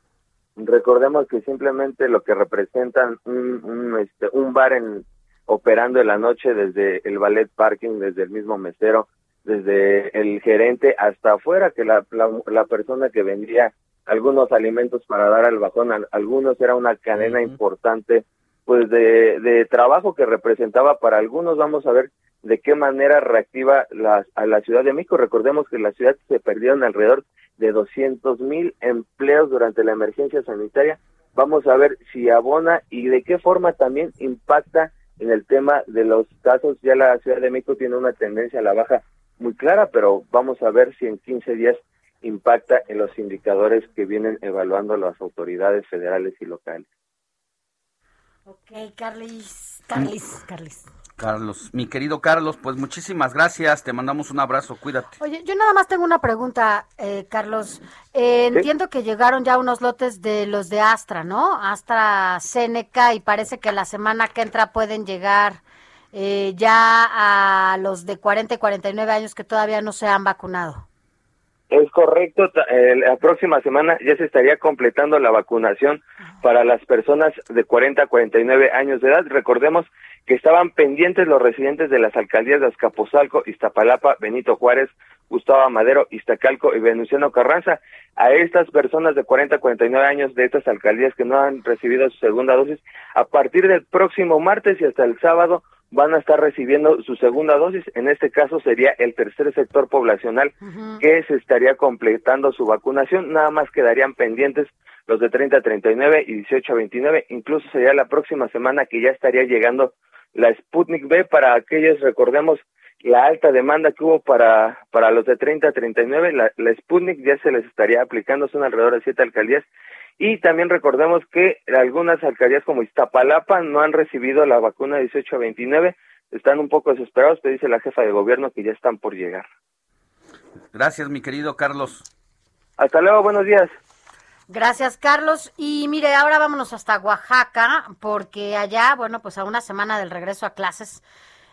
recordemos que simplemente lo que representan un, un, este, un bar en, operando en la noche desde el ballet parking, desde el mismo mesero, desde el gerente hasta afuera, que la, la, la persona que vendía algunos alimentos para dar al bajón, a- algunos era una cadena importante pues de, de trabajo que representaba para algunos, vamos a ver de qué manera reactiva la, a la Ciudad de México. Recordemos que en la ciudad se perdieron alrededor de 200 mil empleos durante la emergencia sanitaria. Vamos a ver si abona y de qué forma también impacta en el tema de los casos. Ya la Ciudad de México tiene una tendencia a la baja muy clara, pero vamos a ver si en 15 días impacta en los indicadores que vienen evaluando las autoridades federales y locales. Ok, Carlis, Carlis, Carlis. Carlos, mi querido Carlos, pues muchísimas gracias, te mandamos un abrazo, cuídate. Oye, yo nada más tengo una pregunta, eh, Carlos. Eh, Sí. Entiendo que llegaron ya unos lotes de los de Astra, ¿no? Astra Seneca y parece que la semana que entra pueden llegar eh, ya a los de 40 y 49 años que todavía no se han vacunado. Es correcto, eh, la próxima semana ya se estaría completando la vacunación para las personas de 40 a 49 años de edad. Recordemos que estaban pendientes los residentes de las alcaldías de Azcapotzalco, Iztapalapa, Benito Juárez, Gustavo Madero, Iztacalco y Venustiano Carranza. A estas personas de 40 a 49 años de estas alcaldías que no han recibido su segunda dosis, a partir del próximo martes y hasta el sábado van a estar recibiendo su segunda dosis. En este caso sería el tercer sector poblacional que se estaría completando su vacunación. Nada más quedarían pendientes los de 30 a 39 y 18 a 29. Incluso sería la próxima semana que ya estaría llegando la Sputnik B para aquellos, recordemos, la alta demanda que hubo para, para los de 30 a 39. La, la Sputnik ya se les estaría aplicando, son alrededor de siete alcaldías. Y también recordemos que algunas alcaldías como Iztapalapa no han recibido la vacuna 18 a 29. Están un poco desesperados, pero dice la jefa de gobierno que ya están por llegar. Gracias, mi querido Carlos. Hasta luego, buenos días. Gracias, Carlos. Y mire, ahora vámonos hasta Oaxaca, porque allá, bueno, pues a una semana del regreso a clases,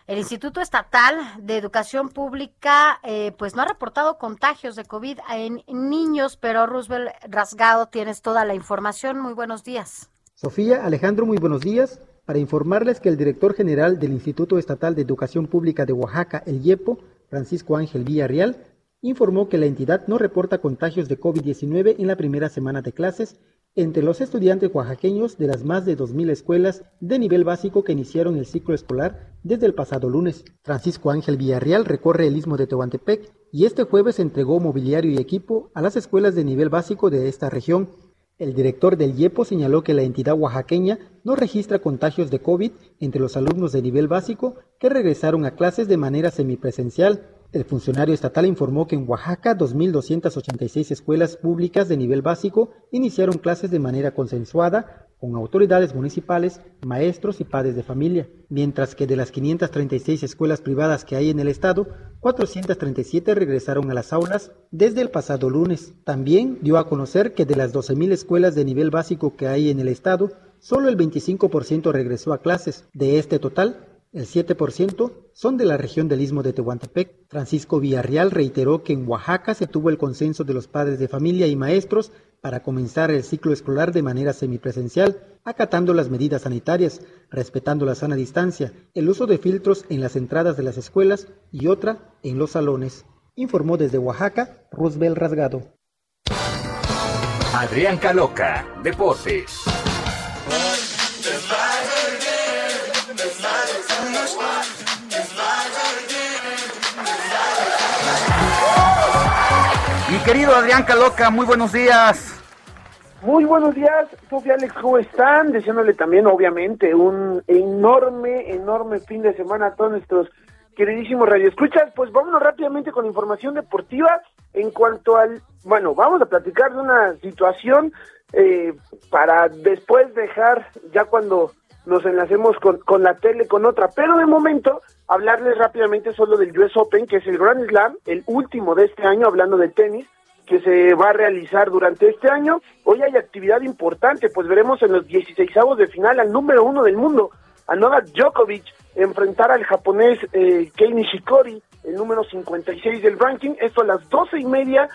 el Instituto Estatal de Educación Pública, eh, pues no ha reportado contagios de COVID en niños, pero Roosevelt Rasgado, tienes toda la información. Muy buenos días. Sofía, Alejandro, muy buenos días. Para informarles que el director general del Instituto Estatal de Educación Pública de Oaxaca, el IEPO, Francisco Ángel Villarreal, informó que la entidad no reporta contagios de COVID-19 en la primera semana de clases entre los estudiantes oaxaqueños de las más de 2.000 escuelas de nivel básico que iniciaron el ciclo escolar desde el pasado lunes. Francisco Ángel Villarreal recorre el istmo de Tehuantepec y este jueves entregó mobiliario y equipo a las escuelas de nivel básico de esta región. El director del IEPO señaló que la entidad oaxaqueña no registra contagios de COVID entre los alumnos de nivel básico que regresaron a clases de manera semipresencial. El funcionario estatal informó que en Oaxaca 2.286 escuelas públicas de nivel básico iniciaron clases de manera consensuada con autoridades municipales, maestros y padres de familia, mientras que de las 536 escuelas privadas que hay en el estado, 437 regresaron a las aulas desde el pasado lunes. También dio a conocer que de las 12.000 escuelas de nivel básico que hay en el estado, solo el 25% regresó a clases. De este total, el 7% son de la región del Istmo de Tehuantepec. Francisco Villarreal reiteró que en Oaxaca se tuvo el consenso de los padres de familia y maestros para comenzar el ciclo escolar de manera semipresencial, acatando las medidas sanitarias, respetando la sana distancia, el uso de filtros en las entradas de las escuelas y otra en los salones. Informó desde Oaxaca Roosevelt Rasgado. Adrián Caloca, Deportes. Querido Adrián Caloca, muy buenos días. Muy buenos días, Sofía Alex, ¿cómo están? Deseándole también, obviamente, un enorme, enorme fin de semana a todos nuestros queridísimos radioescuchas. Pues vámonos rápidamente con información deportiva. En cuanto al, bueno, vamos a platicar de una situación eh, para después dejar, ya cuando nos enlacemos con, con la tele, con otra. Pero de momento, hablarles rápidamente solo del US Open, que es el Grand Slam, el último de este año, hablando de tenis que se va a realizar durante este año. Hoy hay actividad importante, pues veremos en los 16 de final al número uno del mundo, a Novak Djokovic, enfrentar al japonés eh, Kei Nishikori, el número 56 del ranking. Esto a las doce y media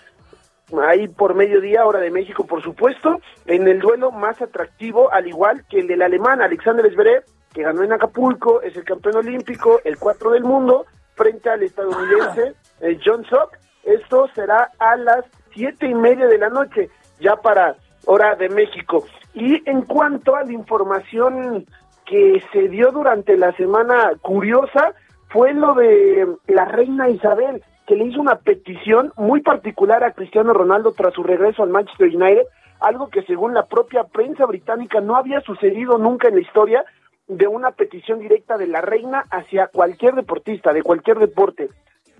ahí por mediodía, hora de México, por supuesto, en el duelo más atractivo, al igual que el del alemán Alexander Zverev, que ganó en Acapulco, es el campeón olímpico, el 4 del mundo, frente al estadounidense eh, John Sock. Esto será a las siete y media de la noche, ya para hora de México. Y en cuanto a la información que se dio durante la semana curiosa, fue lo de la reina Isabel, que le hizo una petición muy particular a Cristiano Ronaldo tras su regreso al Manchester United, algo que según la propia prensa británica no había sucedido nunca en la historia de una petición directa de la reina hacia cualquier deportista, de cualquier deporte.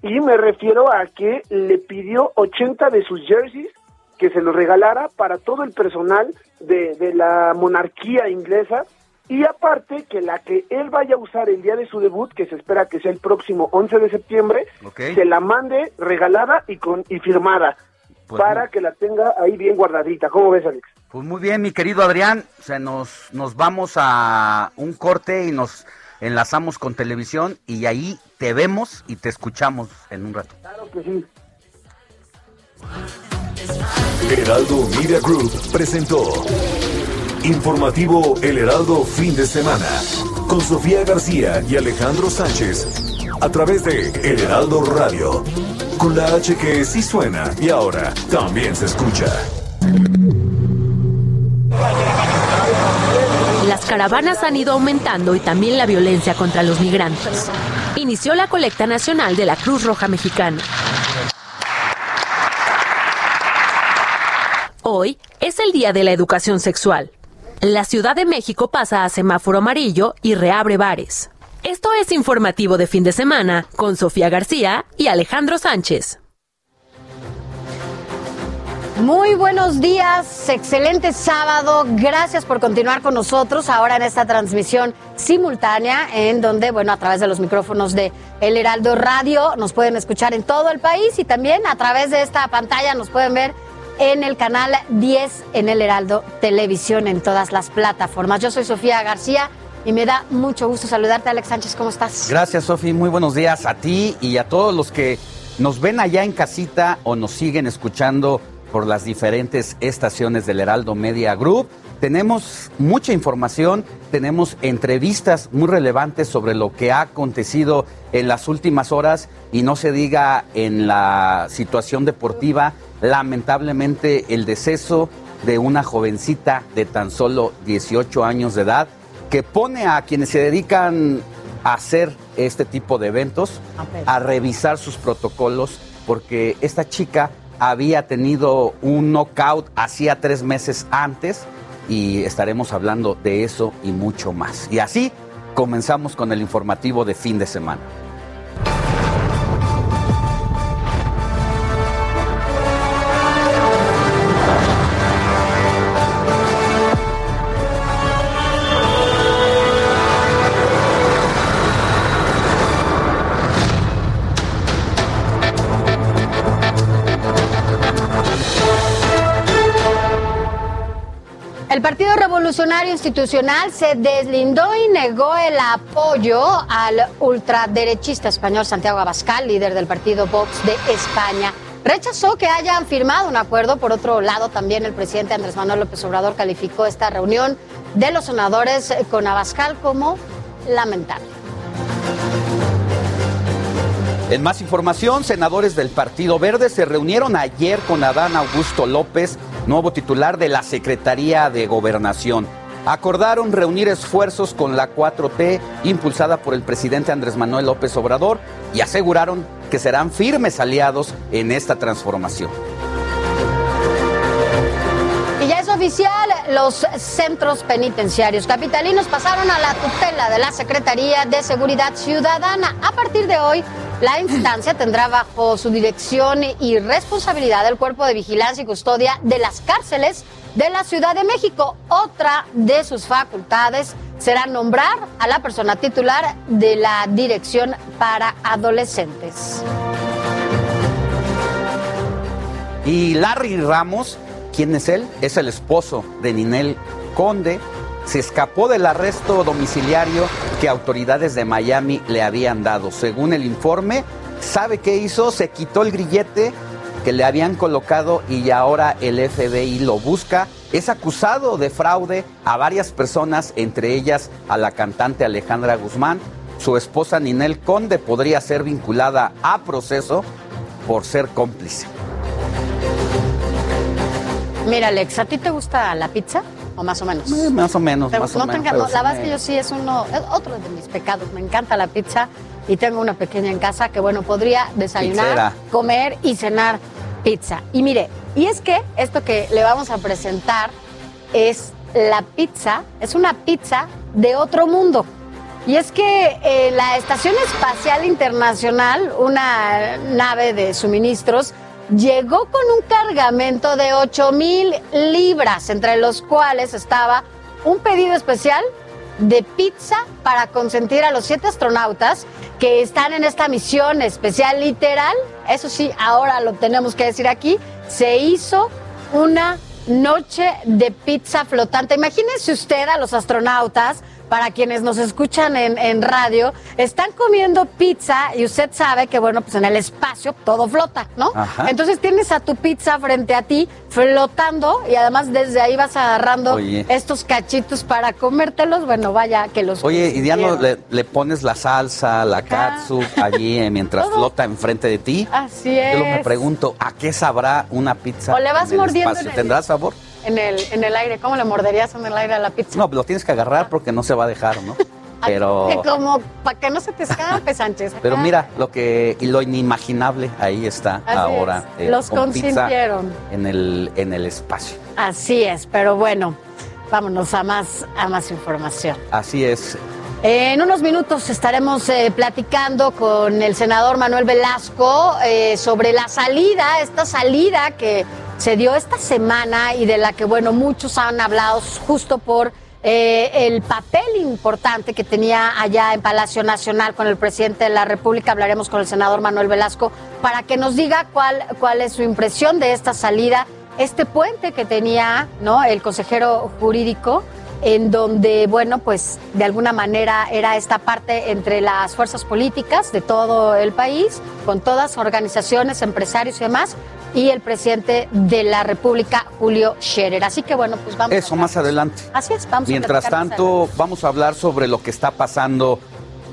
Y me refiero a que le pidió 80 de sus jerseys que se los regalara para todo el personal de, de la monarquía inglesa y aparte que la que él vaya a usar el día de su debut, que se espera que sea el próximo 11 de septiembre, se la mande regalada y con y firmada Pues para que la tenga ahí bien guardadita. ¿Cómo ves, Alex? Pues muy bien, mi querido Adrián, o sea, nos, nos vamos a un corte y nos enlazamos con televisión y ahí te vemos y te escuchamos en un rato. Claro que sí. Heraldo Media Group presentó Informativo El Heraldo Fin de Semana con Sofía García y Alejandro Sánchez a través de El Heraldo Radio con la H que sí suena y ahora también se escucha. Las caravanas han ido aumentando y también la violencia contra los migrantes. Inició la colecta nacional de la Cruz Roja Mexicana. Hoy es el Día de la Educación Sexual. La Ciudad de México pasa a semáforo amarillo y reabre bares. Esto es informativo de fin de semana con Sofía García y Alejandro Sánchez. Muy buenos días, excelente sábado. Gracias por continuar con nosotros ahora en esta transmisión simultánea en donde, bueno, a través de los micrófonos de El Heraldo Radio nos pueden escuchar en todo el país y también a través de esta pantalla nos pueden ver en el canal 10 en El Heraldo Televisión en todas las plataformas. Yo soy Sofía García y me da mucho gusto saludarte, Alex Sánchez. ¿Cómo estás? Gracias, Sofi. Muy buenos días a ti y a todos los que nos ven allá en casita o nos siguen escuchando por las diferentes estaciones del Heraldo Media Group. Tenemos mucha información, tenemos entrevistas muy relevantes sobre lo que ha acontecido en las últimas horas y no se diga en la situación deportiva, lamentablemente el deceso de una jovencita de tan solo 18 años de edad que pone a quienes se dedican a hacer este tipo de eventos a revisar sus protocolos porque esta chica había tenido un knockout hacía tres meses antes y estaremos hablando de eso y mucho más. Y así comenzamos con el informativo de fin de semana. Revolucionario Institucional se deslindó y negó el apoyo al ultraderechista español Santiago Abascal, líder del partido Vox de España. Rechazó que hayan firmado un acuerdo. Por otro lado, también el presidente Andrés Manuel López Obrador calificó esta reunión de los senadores con Abascal como lamentable. En más información, senadores del Partido Verde se reunieron ayer con Adán Augusto López, nuevo titular de la Secretaría de Gobernación. Acordaron reunir esfuerzos con la 4T impulsada por el presidente Andrés Manuel López Obrador y aseguraron que serán firmes aliados en esta transformación. Y ya es oficial, los centros penitenciarios capitalinos pasaron a la tutela de la Secretaría de Seguridad Ciudadana. A partir de hoy, la instancia tendrá bajo su dirección y responsabilidad el Cuerpo de Vigilancia y Custodia de las cárceles de la Ciudad de México. Otra de sus facultades será nombrar a la persona titular de la Dirección para Adolescentes. Y Larry Ramos, ¿quién es él? Es el esposo de Ninel Conde. Se escapó del arresto domiciliario que autoridades de Miami le habían dado. Según el informe, ¿sabe qué hizo? Se quitó el grillete que le habían colocado y ahora el FBI lo busca. Es acusado de fraude a varias personas, entre ellas a la cantante Alejandra Guzmán. Su esposa Ninel Conde podría ser vinculada a proceso por ser cómplice. Mira, Alex, ¿a ti te gusta la pizza? ¿O más o menos? Eh, más o menos, Pero más o no menos, pero la verdad es que yo sí es uno, es otro de mis pecados. Me encanta la pizza y tengo una pequeña en casa que, bueno, podría desayunar, Pizzera. comer y cenar pizza. Y mire, y es que esto que le vamos a presentar es la pizza, es una pizza de otro mundo. Y es que eh, la Estación Espacial Internacional, una nave de suministros, llegó con un cargamento de 8 mil libras, entre los cuales estaba un pedido especial de pizza para consentir a los siete astronautas que están en esta misión especial literal. Eso sí, ahora lo tenemos que decir aquí, se hizo una noche de pizza flotante. Imagínense usted a los astronautas, para quienes nos escuchan en, en radio, están comiendo pizza y usted sabe que, bueno, pues en el espacio todo flota, ¿no? Ajá. Entonces tienes a tu pizza frente a ti flotando y además desde ahí vas agarrando Oye. estos cachitos para comértelos. Bueno, vaya que los Oye, y ya no le, le pones la salsa, la catsup allí eh, mientras Todo. flota enfrente de ti. Así Yo lo me es. pregunto, ¿a qué sabrá una pizza? O le vas en el mordiendo espacio? en el- ¿Tendrá sabor? En el, en el aire, ¿cómo le morderías en el aire a la pizza? No, lo tienes que agarrar porque no se va a dejar, ¿no? Pero, Que como para que no se te escape, Sánchez. pero Acá. mira, lo que y lo inimaginable ahí está Así ahora. es. eh, Los con pizza consintieron. en el en el espacio. Así es, pero bueno, vámonos a más, a más información. Así es. En unos minutos estaremos eh, platicando con el senador Manuel Velasco eh, sobre la salida, esta salida que se dio esta semana y de la que, bueno, muchos han hablado justo por eh, el papel importante que tenía allá en Palacio Nacional con el presidente de la República. Hablaremos con el senador Manuel Velasco para que nos diga cuál, cuál es su impresión de esta salida, este puente que tenía ¿no? el consejero jurídico en donde, bueno, pues de alguna manera era esta parte entre las fuerzas políticas de todo el país, con todas organizaciones, empresarios y demás, y el presidente de la República, Julio Scherer. Así que, bueno, pues vamos. Eso más adelante. Así es, vamos Mientras a tanto, vamos a hablar sobre lo que está pasando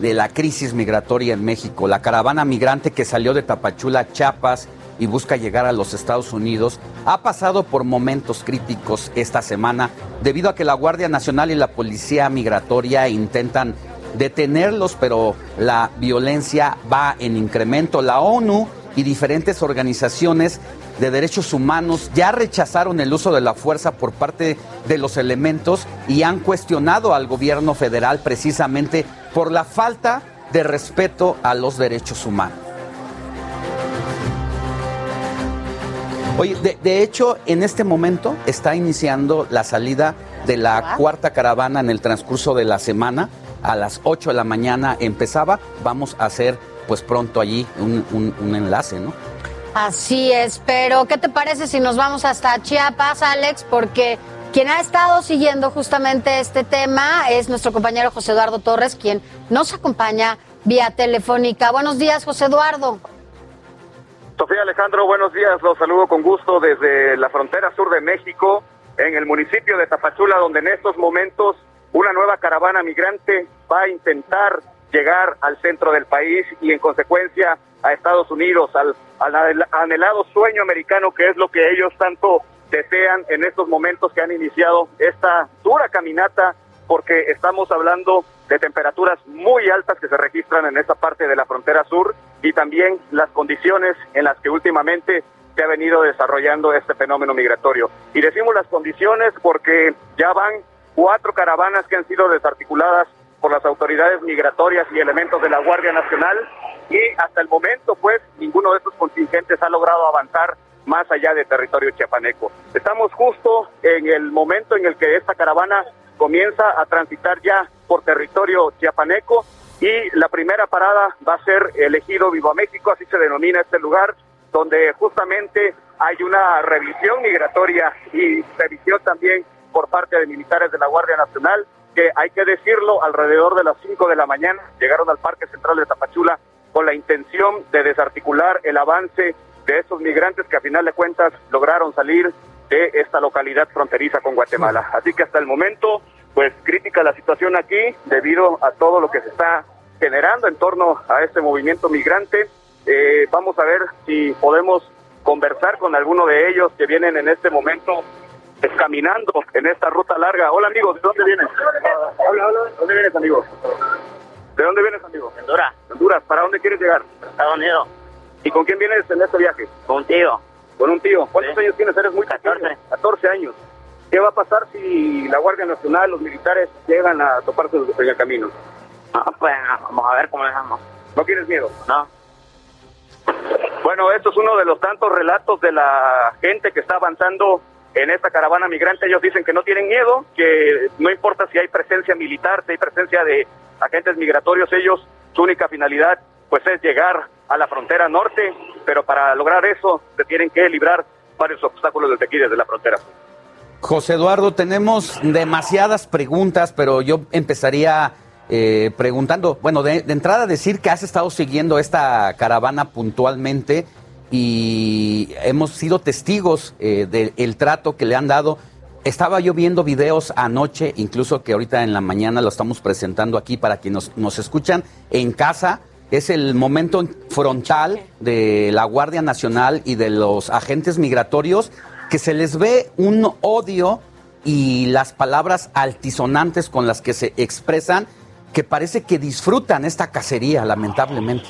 de la crisis migratoria en México. La caravana migrante que salió de Tapachula, Chiapas, y busca llegar a los Estados Unidos, ha pasado por momentos críticos esta semana debido a que la Guardia Nacional y la Policía Migratoria intentan detenerlos, pero la violencia va en incremento. La ONU y diferentes organizaciones de derechos humanos ya rechazaron el uso de la fuerza por parte de los elementos y han cuestionado al gobierno federal precisamente por la falta de respeto a los derechos humanos. Oye, de, de hecho, en este momento está iniciando la salida de la cuarta caravana en el transcurso de la semana. A las 8 de la mañana empezaba. Vamos a hacer, pues pronto allí, un, un- un enlace, ¿no? Así es, pero ¿qué te parece si nos vamos hasta Chiapas, Alex? Porque quien ha estado siguiendo justamente este tema es nuestro compañero José Eduardo Torres, quien nos acompaña vía telefónica. Buenos días, José Eduardo. Sofía Alejandro, buenos días. Los saludo con gusto desde la frontera sur de México, en el municipio de Tapachula, donde en estos momentos una nueva caravana migrante va a intentar llegar al centro del país y en consecuencia a Estados Unidos, al, al anhelado sueño americano que es lo que ellos tanto desean en estos momentos que han iniciado esta dura caminata porque estamos hablando de temperaturas muy altas que se registran en esta parte de la frontera sur y también las condiciones en las que últimamente se ha venido desarrollando este fenómeno migratorio. Y decimos las condiciones porque ya van cuatro caravanas que han sido desarticuladas por las autoridades migratorias y elementos de la Guardia Nacional y hasta el momento pues ninguno de estos contingentes ha logrado avanzar más allá de territorio chiapaneco. Estamos justo en el momento en el que esta caravana comienza a transitar ya por territorio chiapaneco y la primera parada va a ser elegido Viva México, así se denomina este lugar, donde justamente hay una revisión migratoria y revisión también por parte de militares de la Guardia Nacional, que hay que decirlo, alrededor de las 5 de la mañana llegaron al Parque Central de Tapachula con la intención de desarticular el avance de estos migrantes que a final de cuentas lograron salir de esta localidad fronteriza con Guatemala. Así que hasta el momento, pues crítica la situación aquí debido a todo lo que se está generando en torno a este movimiento migrante. Eh, vamos a ver si podemos conversar con alguno de ellos que vienen en este momento pues, caminando en esta ruta larga. Hola amigos, ¿de dónde vienes? Hola, hola. ¿De dónde vienes amigo? ¿De dónde vienes amigo? Honduras. Honduras. ¿Para dónde quieres llegar? Estados Unidos. ¿Y con quién vienes en este viaje? Con un tío. Con un tío. ¿Cuántos años tienes? Eres muy 14. Pequeño. 14 años. ¿Qué va a pasar si la Guardia Nacional, los militares llegan a toparse en el camino? No, pues vamos a ver cómo le damos. ¿No tienes miedo? No. Bueno, esto es uno de los tantos relatos de la gente que está avanzando en esta caravana migrante. Ellos dicen que no tienen miedo, que no importa si hay presencia militar, si hay presencia de agentes migratorios, ellos su única finalidad pues es llegar a la frontera norte, pero para lograr eso se tienen que librar varios obstáculos desde aquí, desde la frontera. José Eduardo, tenemos demasiadas preguntas, pero yo empezaría eh, preguntando, bueno, de, de, entrada decir que has estado siguiendo esta caravana puntualmente y hemos sido testigos eh, del trato que le han dado. Estaba yo viendo videos anoche, incluso que ahorita en la mañana lo estamos presentando aquí para quienes nos, nos escuchan en casa. Es el momento frontal de la Guardia Nacional y de los agentes migratorios que se les ve un odio y las palabras altisonantes con las que se expresan que parece que disfrutan esta cacería, lamentablemente.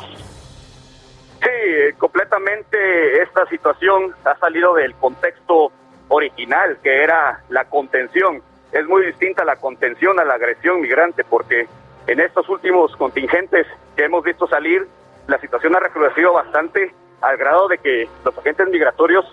Sí, completamente esta situación ha salido del contexto original, que era la contención. Es muy distinta la contención a la agresión migrante, porque en estos últimos contingentes que hemos visto salir, la situación ha recrudecido bastante al grado de que los agentes migratorios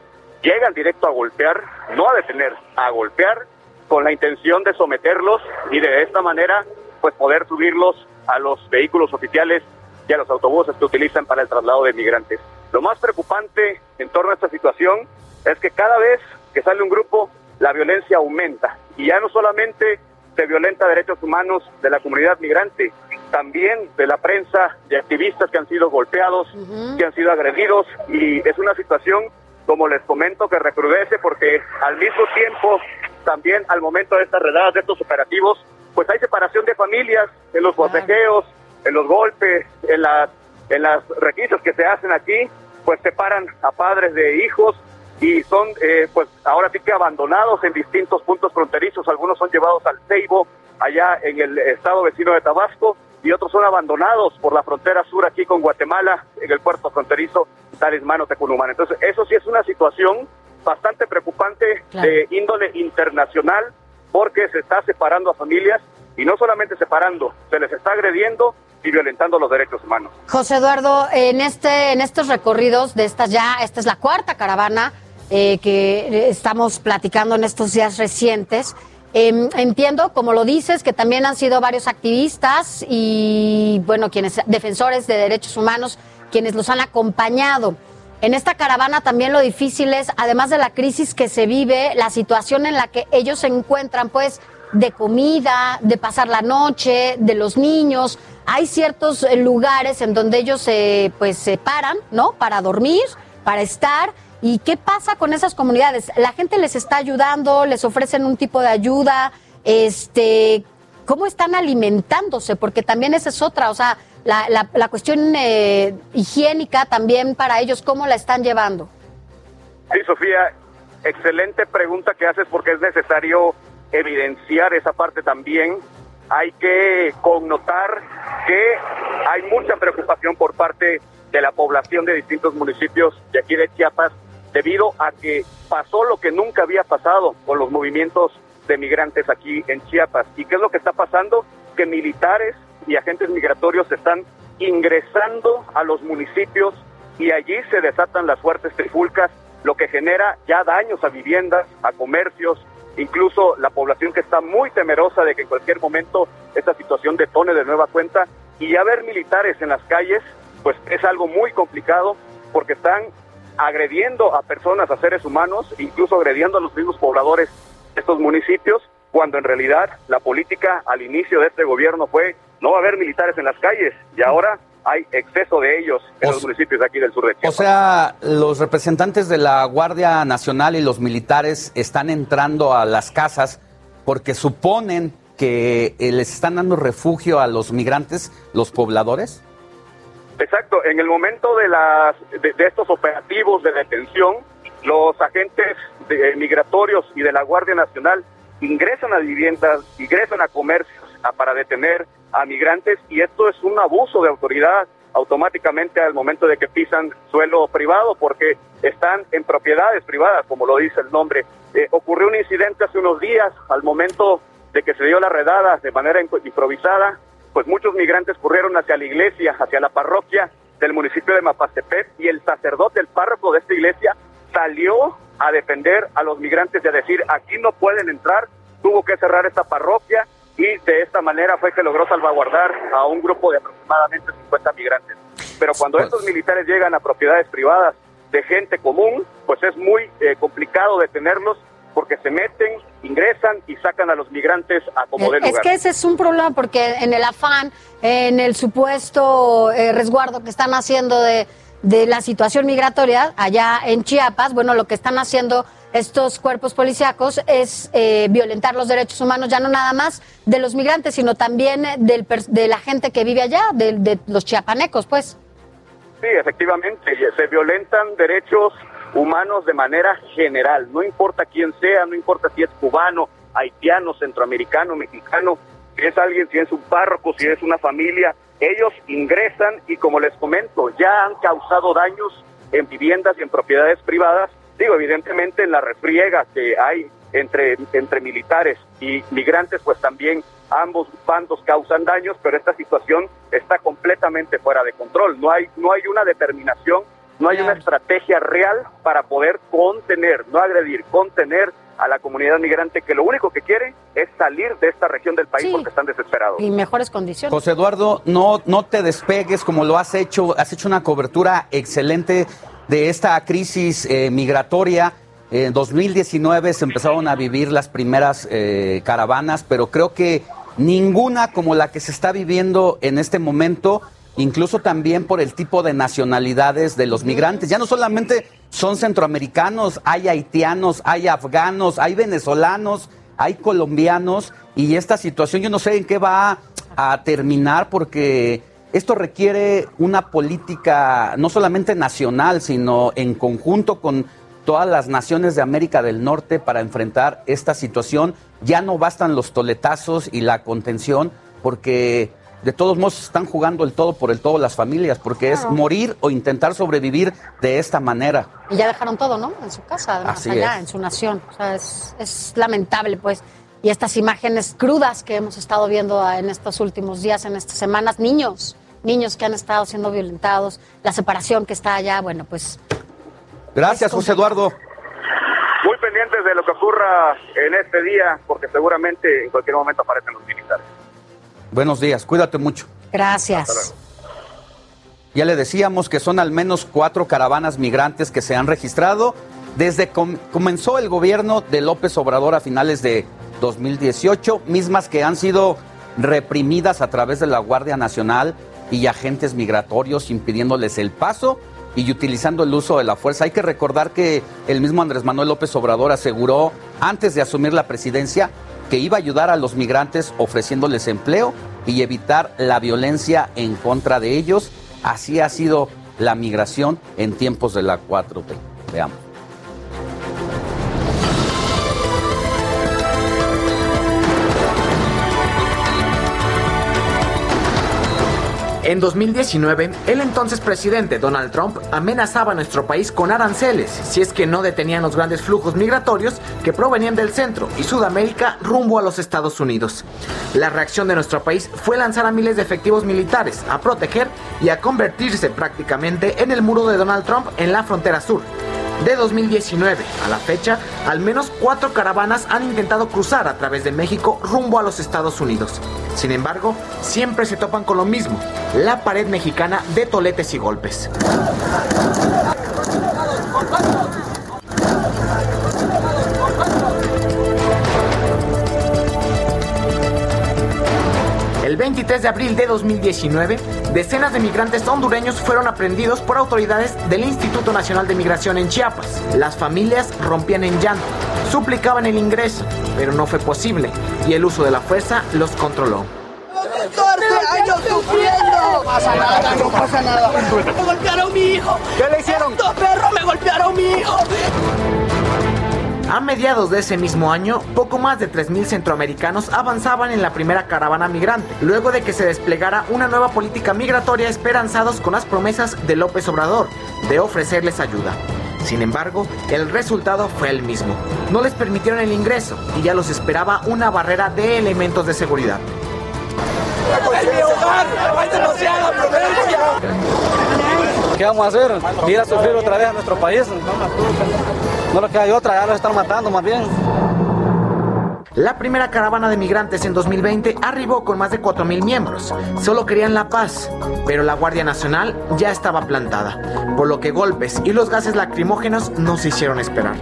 llegan directo a golpear, no a detener, a golpear con la intención de someterlos y de esta manera pues poder subirlos a los vehículos oficiales y a los autobuses que utilizan para el traslado de migrantes. Lo más preocupante en torno a esta situación es que cada vez que sale un grupo, la violencia aumenta. Y ya no solamente se violenta derechos humanos de la comunidad migrante, también de la prensa, de activistas que han sido golpeados, uh -huh. que han sido agredidos. Y es una situación, como les comento, que recrudece porque al mismo tiempo, también al momento de estas redadas, de estos operativos, pues hay separación de familias en los botejeos, en los golpes, en las, en las requisitos que se hacen aquí, pues separan a padres de hijos y son, eh, pues ahora sí que abandonados en distintos puntos fronterizos. Algunos son llevados al Ceibo, allá en el estado vecino de Tabasco, y otros son abandonados por la frontera sur aquí con Guatemala, en el puerto fronterizo Talismano Tecunumán. Entonces, eso sí es una situación bastante preocupante claro. de índole internacional, porque se está separando a familias y no solamente separando, se les está agrediendo y violentando los derechos humanos. José Eduardo, en este, en estos recorridos de estas ya, esta es la cuarta caravana eh, que estamos platicando en estos días recientes. Eh, entiendo, como lo dices, que también han sido varios activistas y, bueno, quienes, defensores de derechos humanos, quienes los han acompañado. En esta caravana también lo difícil es, además de la crisis que se vive, la situación en la que ellos se encuentran, pues, de comida, de pasar la noche, de los niños. Hay ciertos lugares en donde ellos se, pues, se paran, ¿no? Para dormir, para estar. ¿Y qué pasa con esas comunidades? ¿La gente les está ayudando? ¿Les ofrecen un tipo de ayuda? Este, ¿Cómo están alimentándose? Porque también esa es otra, o sea, la, la, la cuestión eh, higiénica también para ellos, ¿cómo la están llevando? Sí, Sofía, excelente pregunta que haces porque es necesario evidenciar esa parte también. Hay que connotar que hay mucha preocupación por parte de la población de distintos municipios de aquí de Chiapas debido a que pasó lo que nunca había pasado con los movimientos de migrantes aquí en Chiapas. ¿Y qué es lo que está pasando? Que militares y agentes migratorios están ingresando a los municipios y allí se desatan las fuertes trifulcas, lo que genera ya daños a viviendas, a comercios, incluso la población que está muy temerosa de que en cualquier momento esta situación detone de nueva cuenta y ya ver militares en las calles, pues es algo muy complicado porque están agrediendo a personas, a seres humanos, incluso agrediendo a los mismos pobladores de estos municipios, cuando en realidad la política al inicio de este gobierno fue no va a haber militares en las calles y ahora hay exceso de ellos en los municipios aquí del sur de Chiapas. O sea, los representantes de la Guardia Nacional y los militares están entrando a las casas porque suponen que eh, les están dando refugio a los migrantes, los pobladores. Exacto, en el momento de, las, de, de estos operativos de detención, los agentes de- migratorios y de la Guardia Nacional ingresan a viviendas, ingresan a comercios a- para detener a migrantes y esto es un abuso de autoridad automáticamente al momento de que pisan suelo privado porque están en propiedades privadas, como lo dice el nombre. Eh, ocurrió un incidente hace unos días al momento de que se dio la redada de manera imp- improvisada, pues muchos migrantes corrieron hacia la iglesia, hacia la parroquia del municipio de Mapastepet y el sacerdote, el párroco de esta iglesia, salió a defender a los migrantes y a decir, aquí no pueden entrar, tuvo que cerrar esta parroquia y de esta manera fue que logró salvaguardar a un grupo de aproximadamente 50 migrantes. Pero cuando estos militares llegan a propiedades privadas de gente común, pues es muy eh, complicado detenerlos porque se meten, ingresan y sacan a los migrantes a como de Es que ese es un problema porque en el afán, en el supuesto eh, resguardo que están haciendo de, de la situación migratoria allá en Chiapas, bueno, lo que están haciendo estos cuerpos policíacos es eh, violentar los derechos humanos, ya no nada más de los migrantes, sino también eh, del, de la gente que vive allá, de, de los chiapanecos, pues. Sí, efectivamente, y se violentan derechos humanos de manera general, no importa quién sea, no importa si es cubano, haitiano, centroamericano, mexicano, si es alguien, si es un párroco, si es una familia, ellos ingresan y como les comento, ya han causado daños en viviendas y en propiedades privadas, digo, evidentemente en la refriega que hay entre, entre militares y migrantes, pues también ambos bandos causan daños, pero esta situación está completamente fuera de control. No hay, no hay una determinación, no hay una estrategia real para poder contener, no agredir, contener a la comunidad migrante que lo único que quiere es salir de esta región del país Sí. porque están desesperados. Y mejores condiciones. José Eduardo, no, no te despegues como lo has hecho. Has hecho una cobertura excelente de esta crisis eh, migratoria. En 2019 se empezaron a vivir las primeras eh, caravanas, pero creo que ninguna como la que se está viviendo en este momento, incluso también por el tipo de nacionalidades de los migrantes. Ya no solamente son centroamericanos, hay haitianos, hay afganos, hay venezolanos, hay colombianos y esta situación yo no sé en qué va a terminar porque esto requiere una política no solamente nacional, sino en conjunto con todas las naciones de América del Norte para enfrentar esta situación. Ya no bastan los toletazos y la contención porque de todos modos están jugando el todo por el todo las familias, porque es morir o intentar sobrevivir de esta manera. Y ya dejaron todo, ¿no? En su casa, además, Así allá, es. en su nación. O sea, es, es lamentable, pues. Y estas imágenes crudas que hemos estado viendo en estos últimos días, en estas semanas, niños, niños que han estado siendo violentados, la separación que está allá, bueno, pues Gracias, José Eduardo. Muy pendientes de lo que ocurra en este día, porque seguramente en cualquier momento aparecen los militares. Buenos días, cuídate mucho. gracias. Ya le decíamos que son al menos cuatro caravanas migrantes que se han registrado desde com- comenzó el gobierno de López Obrador a finales de 2018, mismas que han sido reprimidas a través de la Guardia Nacional y agentes migratorios impidiéndoles el paso y utilizando el uso de la fuerza. Hay que recordar que el mismo Andrés Manuel López Obrador aseguró antes de asumir la presidencia que iba a ayudar a los migrantes ofreciéndoles empleo y evitar la violencia en contra de ellos. Así ha sido la migración en tiempos de la 4T. Veamos. En 2019, el entonces presidente Donald Trump amenazaba a nuestro país con aranceles si es que no detenían los grandes flujos migratorios que provenían del centro y Sudamérica rumbo a los Estados Unidos. La reacción de nuestro país fue lanzar a miles de efectivos militares a proteger y a convertirse prácticamente en el muro de Donald Trump en la frontera sur. De 2019 a la fecha, al menos cuatro caravanas han intentado cruzar a través de México rumbo a los Estados Unidos. Sin embargo, siempre se topan con lo mismo, la pared mexicana de toletes y golpes. El 23 de abril de 2019, decenas de migrantes hondureños fueron aprendidos por autoridades del Instituto Nacional de Migración en Chiapas. Las familias rompían en llanto, suplicaban el ingreso, pero no fue posible y el uso de la fuerza los controló. 14 años sufriendo. No pasa nada, no pasa nada. Me golpearon mi hijo. ¿Qué le hicieron? Perros me golpearon mi hijo. A mediados de ese mismo año, poco más de 3.000 centroamericanos avanzaban en la primera caravana migrante, luego de que se desplegara una nueva política migratoria esperanzados con las promesas de López Obrador de ofrecerles ayuda. Sin embargo, el resultado fue el mismo. No les permitieron el ingreso y ya los esperaba una barrera de elementos de seguridad. ¿Qué vamos a hacer? ¿Ir a sufrir otra vez a nuestro país? No que hay otra, ya lo están matando más bien. La primera caravana de migrantes en 2020 arribó con más de 4.000 miembros. Solo querían la paz, pero la Guardia Nacional ya estaba plantada, por lo que golpes y los gases lacrimógenos no se hicieron esperar.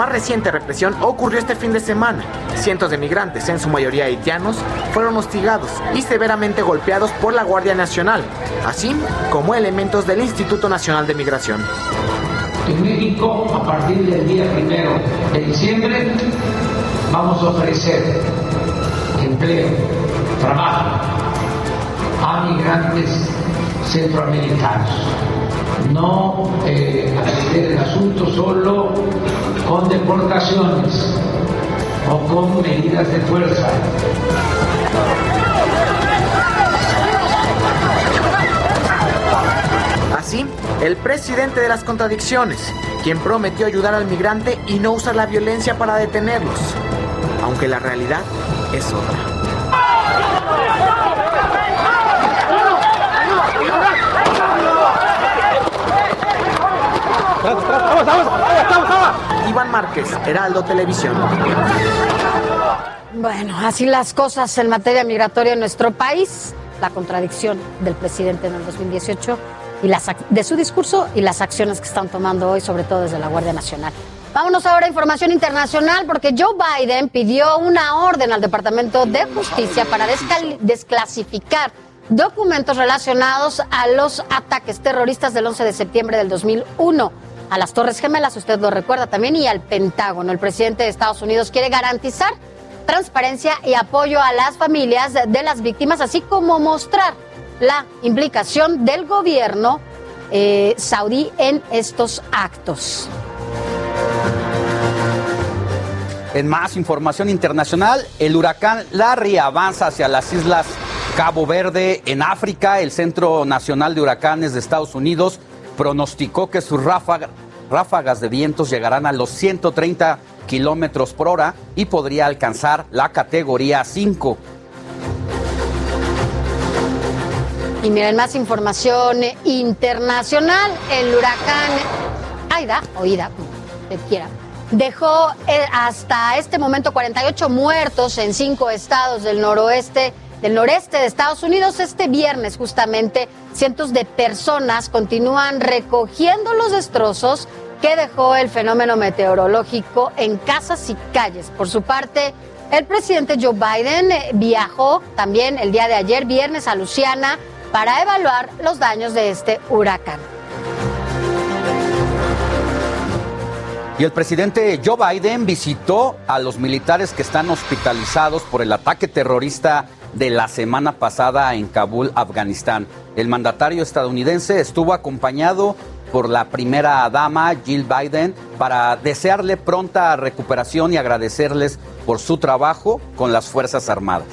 Más reciente represión ocurrió este fin de semana. Cientos de migrantes, en su mayoría haitianos, fueron hostigados y severamente golpeados por la Guardia Nacional, así como elementos del Instituto Nacional de Migración. En México, a partir del día primero de diciembre, vamos a ofrecer empleo, trabajo a migrantes centroamericanos. No eh, el asunto solo con deportaciones o con medidas de fuerza. Así, el presidente de las contradicciones, quien prometió ayudar al migrante y no usar la violencia para detenerlos, aunque la realidad es otra. Iván Márquez, Heraldo Televisión. Bueno, así las cosas en materia migratoria en nuestro país, la contradicción del presidente en el 2018 y las, ac- de su discurso y las acciones que están tomando hoy, sobre todo desde la Guardia Nacional. Vámonos ahora a información internacional porque Joe Biden pidió una orden al Departamento de Justicia para desclasificar documentos relacionados a los ataques terroristas del 11 de septiembre del 2001 a las Torres Gemelas, usted lo recuerda también, y al Pentágono. El presidente de Estados Unidos quiere garantizar transparencia y apoyo a las familias de las víctimas, así como mostrar la implicación del gobierno eh, saudí en estos actos. En más información internacional, el huracán Larry avanza hacia las islas Cabo Verde en África. El Centro Nacional de Huracanes de Estados Unidos pronosticó que sus ráfaga- ráfagas de vientos llegarán a los 130 kilómetros por hora y podría alcanzar la categoría 5. Y miren, más información internacional. El huracán Aida, o Ida, usted quiera, dejó eh, hasta este momento 48 muertos en cinco estados del noroeste, del noreste de Estados Unidos. Este viernes, justamente, cientos de personas continúan recogiendo los destrozos que dejó el fenómeno meteorológico en casas y calles. Por su parte, el presidente Joe Biden eh, viajó también el día de ayer, viernes, a Luciana para evaluar los daños de este huracán. Y el presidente Joe Biden visitó a los militares que están hospitalizados por el ataque terrorista de la semana pasada en Kabul, Afganistán. El mandatario estadounidense estuvo acompañado por la primera dama Jill Biden para desearle pronta recuperación y agradecerles por su trabajo con las Fuerzas Armadas.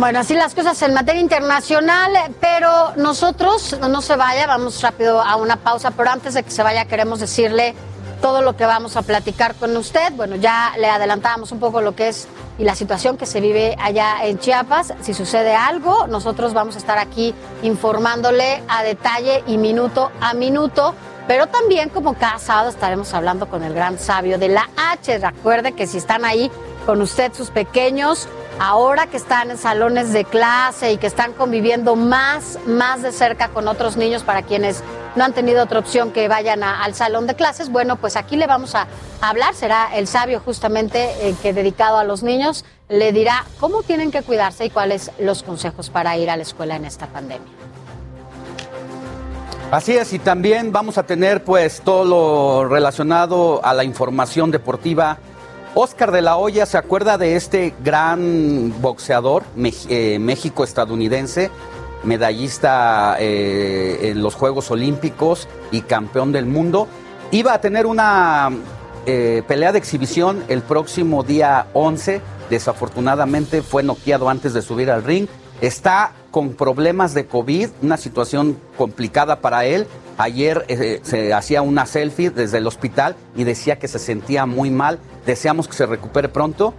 Bueno, así las cosas en materia internacional, pero nosotros, no se vaya, vamos rápido a una pausa, pero antes de que se vaya queremos decirle todo lo que vamos a platicar con usted. Bueno, ya le adelantábamos un poco lo que es y la situación que se vive allá en Chiapas. Si sucede algo, nosotros vamos a estar aquí informándole a detalle y minuto a minuto. Pero también, como cada sábado, estaremos hablando con el gran sabio de la H. Recuerde que si están ahí con usted sus pequeños, ahora que están en salones de clase y que están conviviendo más, más de cerca con otros niños para quienes no han tenido otra opción que vayan al salón de clases, bueno, pues aquí le vamos a hablar, será el sabio justamente eh, que dedicado a los niños le dirá cómo tienen que cuidarse y cuáles los consejos para ir a la escuela en esta pandemia. Así es, y también vamos a tener pues todo lo relacionado a la información deportiva. Oscar de la Hoya se acuerda de este gran boxeador eh, México-estadounidense, medallista eh, en los Juegos Olímpicos y campeón del mundo. Iba a tener una eh, pelea de exhibición el próximo día 11. Desafortunadamente fue noqueado antes de subir al ring. Está con problemas de COVID, una situación complicada para él. Ayer eh, se hacía una selfie desde el hospital y decía que se sentía muy mal. Deseamos que se recupere pronto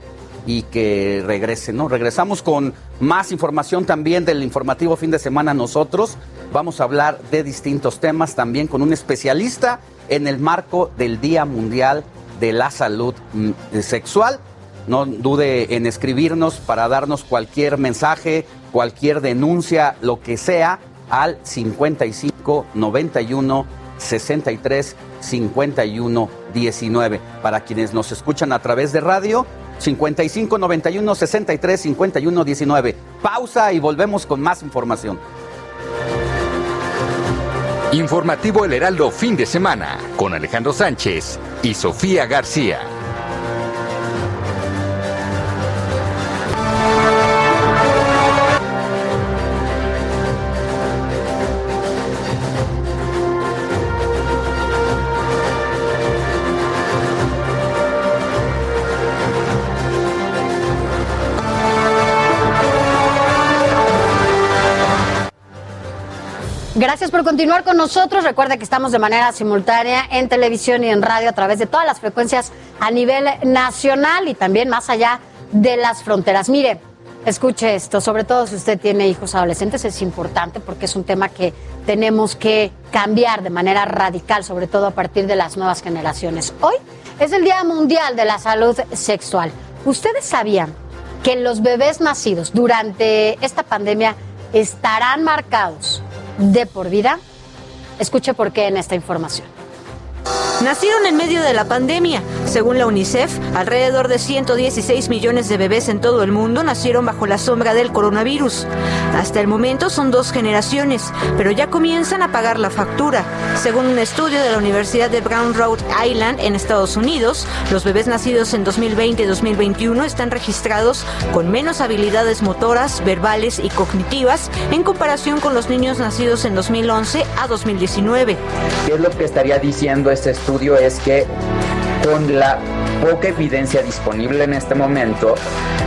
y que regrese, ¿no? Regresamos con más información también del informativo fin de semana nosotros. Vamos a hablar de distintos temas también con un especialista en el marco del Día Mundial de la Salud mm, Sexual. No dude en escribirnos para darnos cualquier mensaje, cualquier denuncia, lo que sea, al 55 91 63 51 19. Para quienes nos escuchan a través de radio, 55 91 63 51 19. Pausa y volvemos con más información. Informativo El Heraldo fin de semana con Alejandro Sánchez y Sofía García. Gracias por continuar con nosotros. Recuerda que estamos de manera simultánea en televisión y en radio a través de todas las frecuencias a nivel nacional y también más allá de las fronteras. Mire, escuche esto, sobre todo si usted tiene hijos adolescentes, es importante porque es un tema que tenemos que cambiar de manera radical, sobre todo a partir de las nuevas generaciones. Hoy es el Día Mundial de la Salud Sexual. ¿Ustedes sabían que los bebés nacidos durante esta pandemia estarán marcados de por vida? Escuche por qué en esta información. Nacieron en medio de la pandemia. Según la UNICEF, alrededor de 116 millones de bebés en todo el mundo nacieron bajo la sombra del coronavirus. Hasta el momento son dos generaciones, pero ya comienzan a pagar la factura. Según un estudio de la Universidad de Brown Rhode Island en Estados Unidos, los bebés nacidos en 2020 y 2021 están registrados con menos habilidades motoras, verbales y cognitivas en comparación con los niños nacidos en 2011 a 2019. ¿Qué es lo que estaría diciendo este estudio? Es que con la poca evidencia disponible en este momento,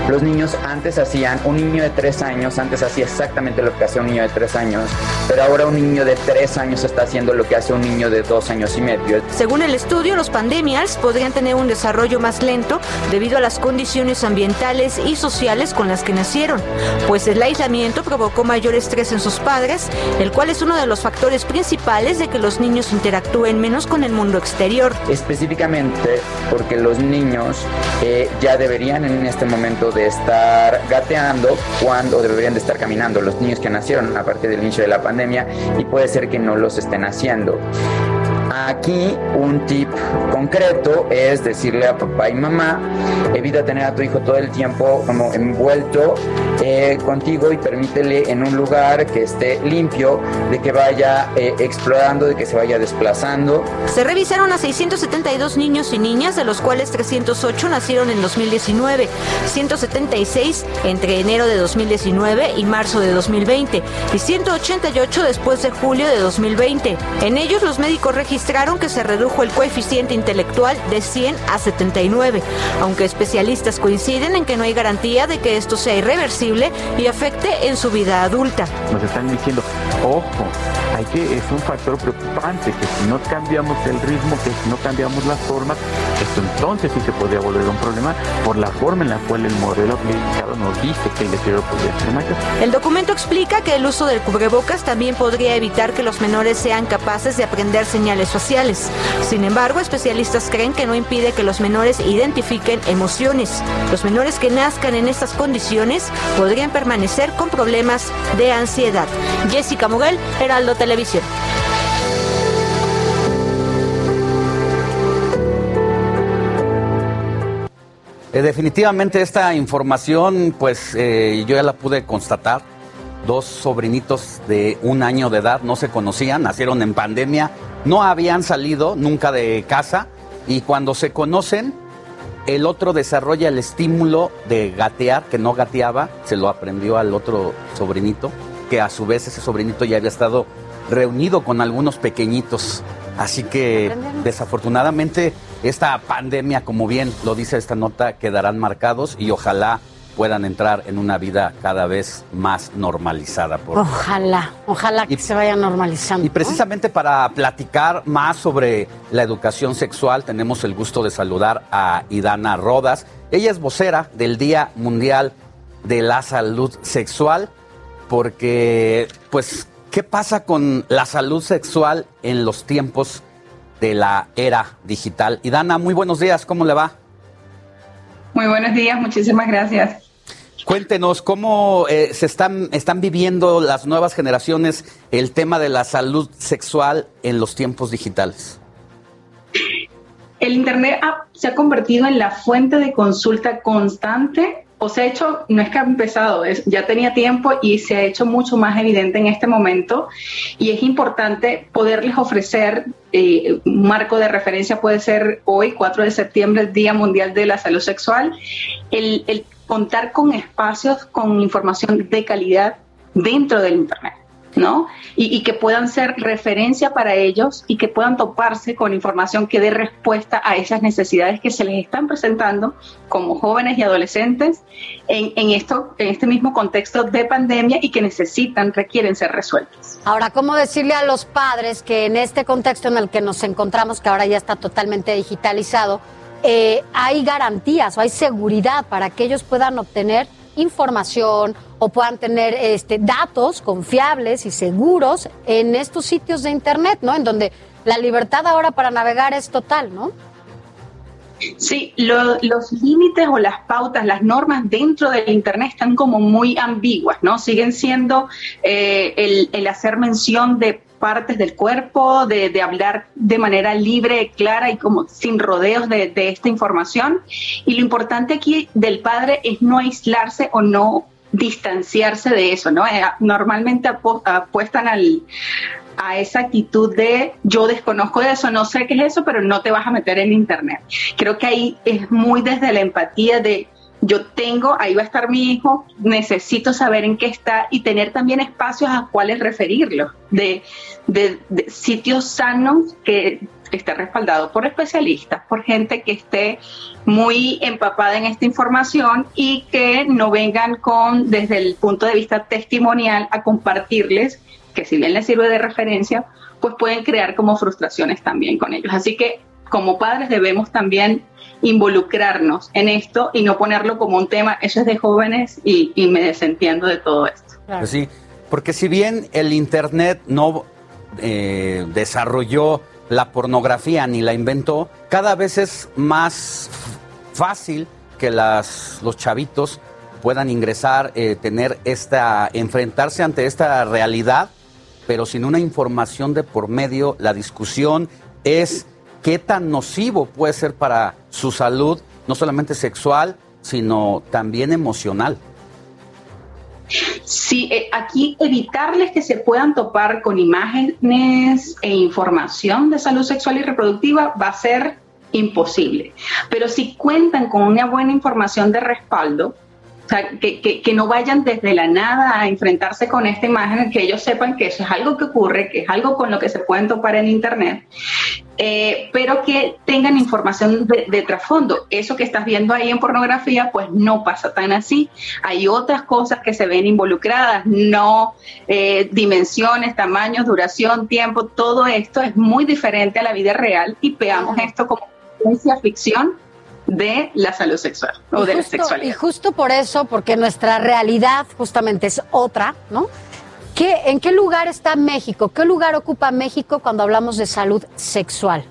los niños antes hacían, un niño de tres años antes hacía exactamente lo que hacía un niño de tres años, pero ahora un niño de tres años está haciendo lo que hace un niño de dos años y medio. Según el estudio, los pandemias podrían tener un desarrollo más lento debido a las condiciones ambientales y sociales con las que nacieron, pues el aislamiento provocó mayor estrés en sus padres, el cual es uno de los factores principales de que los niños interactúen menos con el mundo exterior. Específicamente porque los niños eh, ya deberían en este momento de estar gateando cuando deberían de estar caminando los niños que nacieron a partir del inicio de la pandemia y puede ser que no los estén haciendo. Aquí un tip concreto es decirle a papá y mamá, evita tener a tu hijo todo el tiempo como envuelto eh, contigo y permítele en un lugar que esté limpio, de que vaya eh, explorando, de que se vaya desplazando. Se revisaron a 672 niños y niñas, de los cuales 308 nacieron en 2019, 176 entre enero de 2019 y marzo de 2020 y 188 después de julio de 2020. En ellos los médicos registraron registraron que se redujo el coeficiente intelectual de 100 a 79, aunque especialistas coinciden en que no hay garantía de que esto sea irreversible y afecte en su vida adulta. Nos están diciendo, ojo, hay que, es un factor preocupante, que si no cambiamos el ritmo, que si no cambiamos las formas, esto entonces sí se podría volver un problema por la forma en la cual el modelo aplicado nos dice que el deterioro podría ser mayor. El documento explica que el uso del cubrebocas también podría evitar que los menores sean capaces de aprender señales sociales. Sin embargo, especialistas creen que no impide que los menores identifiquen emociones. Los menores que nazcan en estas condiciones podrían permanecer con problemas de ansiedad. Jessica Muguel, Heraldo Televisión. Eh, definitivamente esta información, pues eh, yo ya la pude constatar. Dos sobrinitos de un año de edad no se conocían, nacieron en pandemia, no habían salido nunca de casa y cuando se conocen, el otro desarrolla el estímulo de gatear, que no gateaba, se lo aprendió al otro sobrinito, que a su vez ese sobrinito ya había estado reunido con algunos pequeñitos. Así que desafortunadamente esta pandemia, como bien lo dice esta nota, quedarán marcados y ojalá puedan entrar en una vida cada vez más normalizada. Por Ojalá, ojalá que se vaya normalizando. y precisamente para platicar más sobre la educación sexual, tenemos el gusto de saludar a Idana Rodas. Ella es vocera del Día Mundial de la Salud Sexual, porque, pues, ¿qué pasa con la salud sexual en los tiempos de la era digital? Idana, muy buenos días, ¿cómo le va? Muy buenos días, muchísimas gracias. Cuéntenos cómo eh, se están, están viviendo las nuevas generaciones el tema de la salud sexual en los tiempos digitales. El Internet ha- se ha convertido en la fuente de consulta constante, o se hecho, no es que ha empezado, es- ya tenía tiempo y se ha hecho mucho más evidente en este momento. Y es importante poderles ofrecer eh, un marco de referencia, puede ser hoy, 4 de septiembre, el Día Mundial de la Salud Sexual, el, el contar con espacios con información de calidad dentro del Internet. ¿No? Y, que puedan ser referencia para ellos y que puedan toparse con información que dé respuesta a esas necesidades que se les están presentando como jóvenes y adolescentes en, en esto, en este mismo contexto de pandemia y que necesitan, requieren ser resueltas. Ahora, ¿cómo decirle a los padres que en este contexto en el que nos encontramos, que ahora ya está totalmente digitalizado, eh, hay garantías o hay seguridad para que ellos puedan obtener información o puedan tener este, datos confiables y seguros en estos sitios de Internet, ¿no? En donde la libertad ahora para navegar es total, ¿no? Sí, lo- los límites o las pautas, las normas dentro del Internet están como muy ambiguas, ¿no? Siguen siendo eh, el hacer mención de partes del cuerpo, de, hablar de manera libre, clara y como sin rodeos de, esta información. Y lo importante aquí del padre es no aislarse o no distanciarse de eso, ¿no? Eh, normalmente apuestan a esa actitud de yo desconozco de eso, no sé qué es eso, pero no te vas a meter en internet. Creo que ahí es muy desde la empatía de yo tengo, ahí va a estar mi hijo, necesito saber en qué está y tener también espacios a cuáles referirlo, de, de- de sitios sanos que esté respaldado por especialistas, por gente que esté muy empapada en esta información y que no vengan con, desde el punto de vista testimonial, a compartirles que si bien les sirve de referencia, pues pueden crear como frustraciones también con ellos. Así que como padres debemos también involucrarnos en esto y no ponerlo como un tema, eso es de jóvenes y, y me desentiendo de todo esto. Pues sí, porque si bien el Internet no eh, desarrolló la pornografía ni la inventó, cada vez es más fácil que las, los chavitos puedan ingresar, eh, tener esta, enfrentarse ante esta realidad, pero sin una información de por medio, la discusión es qué tan nocivo puede ser para su salud, no solamente sexual, sino también emocional. Sí, eh, aquí evitarles que se puedan topar con imágenes e información de salud sexual y reproductiva va a ser imposible. Pero si cuentan con una buena información de respaldo, o sea, que, que- que no vayan desde la nada a enfrentarse con esta imagen, que ellos sepan que eso es algo que ocurre, que es algo con lo que se pueden topar en Internet, eh, pero que tengan información de, de trasfondo. Eso que estás viendo ahí en pornografía, pues no pasa tan así. Hay otras cosas que se ven involucradas, no eh, dimensiones, tamaños, duración, tiempo, todo esto es muy diferente a la vida real y veamos esto como ciencia ficción de la salud sexual o Y de la sexualidad. Y justo por eso, porque nuestra realidad justamente es otra, ¿no? ¿Qué, ¿En qué lugar está México? ¿Qué lugar ocupa México cuando hablamos de salud sexual?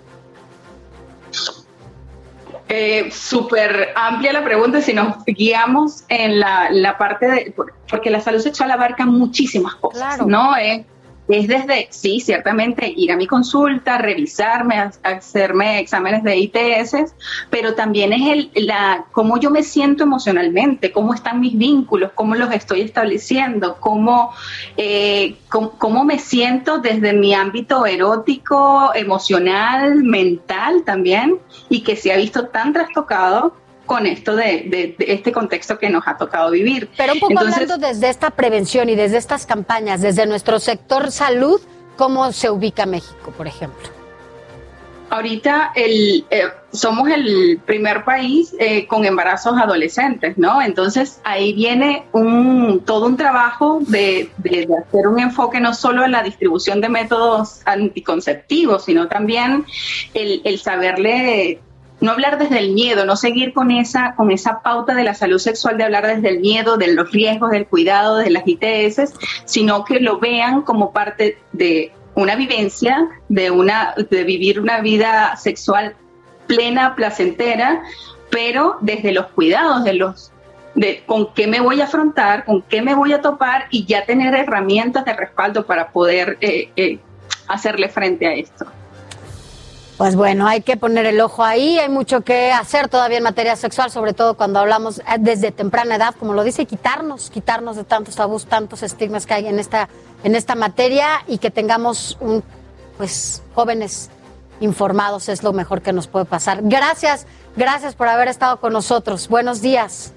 Eh, Súper amplia la pregunta si nos guiamos en la, la, parte de, porque la salud sexual abarca muchísimas cosas, ¿no? Eh, es desde, sí, ciertamente ir a mi consulta, revisarme, hacerme exámenes de ITS, pero también es el, la, cómo yo me siento emocionalmente, cómo están mis vínculos, cómo los estoy estableciendo, cómo, eh, cómo, me siento desde mi ámbito erótico, emocional, mental también, y que se ha visto tan trastocado con esto de, este contexto que nos ha tocado vivir. Pero un poco hablando desde esta prevención y desde estas campañas, desde nuestro sector salud, ¿cómo se ubica México, por ejemplo? Ahorita el, eh, somos el primer país eh, con embarazos adolescentes, ¿no? Entonces ahí viene un, todo un trabajo de, de, hacer un enfoque no solo en la distribución de métodos anticonceptivos, sino también el, el saberle no hablar desde el miedo, no seguir con esa, con esa pauta de la salud sexual de hablar desde el miedo, de los riesgos, del cuidado, de las ITS, sino que lo vean como parte de una vivencia, de, una, de vivir una vida sexual plena, placentera, pero desde los cuidados, de los de con qué me voy a afrontar, con qué me voy a topar y ya tener herramientas de respaldo para poder eh, eh, hacerle frente a esto. Pues bueno, hay que poner el ojo ahí, hay mucho que hacer todavía en materia sexual, sobre todo cuando hablamos eh, desde temprana edad, como lo dice, quitarnos, quitarnos de tantos tabús, tantos estigmas que hay en esta, en esta materia y que tengamos un, pues, jóvenes informados es lo mejor que nos puede pasar. Gracias, gracias por haber estado con nosotros. Buenos días.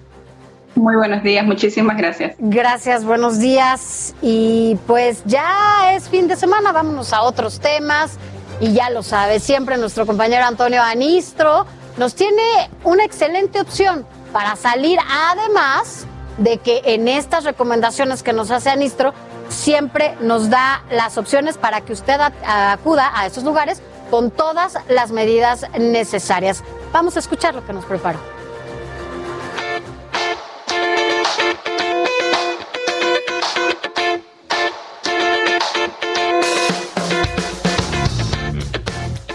Muy buenos días, muchísimas gracias. Gracias, buenos días. Y pues ya es fin de semana, vámonos a otros temas. Y ya lo sabe, siempre nuestro compañero Antonio Anistro nos tiene una excelente opción para salir, además de que en estas recomendaciones que nos hace Anistro, siempre nos da las opciones para que usted acuda a estos lugares con todas las medidas necesarias. Vamos a escuchar lo que nos preparó.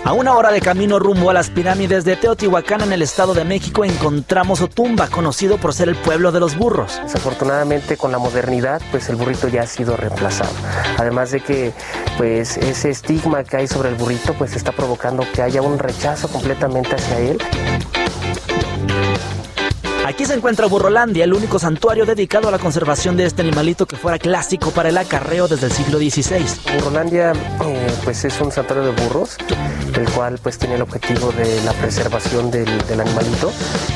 A una hora de camino rumbo a las pirámides de Teotihuacán en el Estado de México encontramos Otumba, conocido por ser el pueblo de los burros. Desafortunadamente con la modernidad, pues el burrito ya ha sido reemplazado. Además de que pues ese estigma que hay sobre el burrito pues está provocando que haya un rechazo completamente hacia él. Aquí se encuentra Burrolandia, el único santuario dedicado a la conservación de este animalito que fuera clásico para el acarreo desde el siglo XVI. Burrolandia eh, pues es un santuario de burros, el cual pues tiene el objetivo de la preservación del, animalito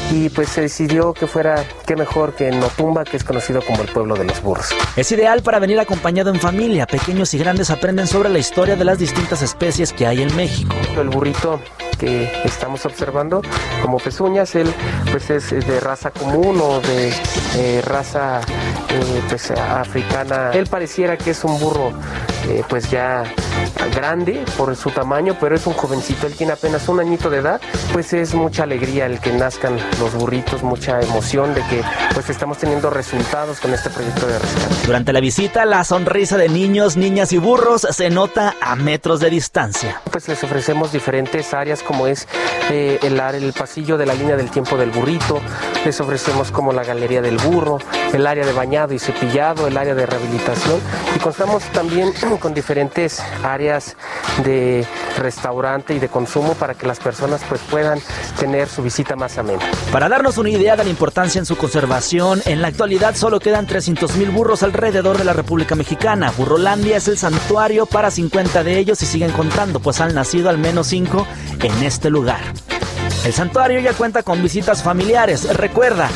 y pues se decidió que fuera qué mejor que en Otumba, que es conocido como el pueblo de los burros. Es ideal para venir acompañado en familia. Pequeños y grandes aprenden sobre la historia de las distintas especies que hay en México. El burrito que estamos observando como pezuñas, él pues es de raza común o de eh, raza eh, pues, africana. Él pareciera que es un burro eh, pues ya grande por su tamaño, pero es un jovencito, él tiene apenas un añito de edad, pues es mucha alegría el que nazcan los burritos, mucha emoción de que pues estamos teniendo resultados con este proyecto de rescate. Durante la visita, la sonrisa de niños, niñas y burros se nota a metros de distancia. Pues les ofrecemos diferentes áreas como es eh, el, el pasillo de la línea del tiempo del burrito, les ofrecemos como la galería del burro, el área de bañado y cepillado, el área de rehabilitación y contamos también con diferentes áreas de restaurante y de consumo para que las personas pues puedan tener su visita más amena. Para darnos una idea de la importancia en su conservación, en la actualidad solo quedan 300 mil burros alrededor de la República Mexicana. Burrolandia es el santuario para 50 de ellos y siguen contando, pues han nacido al menos 5 en este lugar. El santuario ya cuenta con visitas familiares. Recuerda,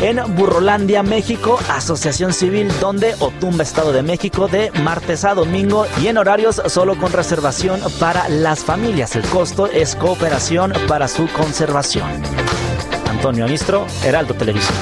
en Burrolandia, México, Asociación Civil, donde Otumba, Estado de México, de martes a domingo y en horarios solo con reservación para las familias. El costo es cooperación para su conservación. Antonio Anistro, Heraldo Televisión.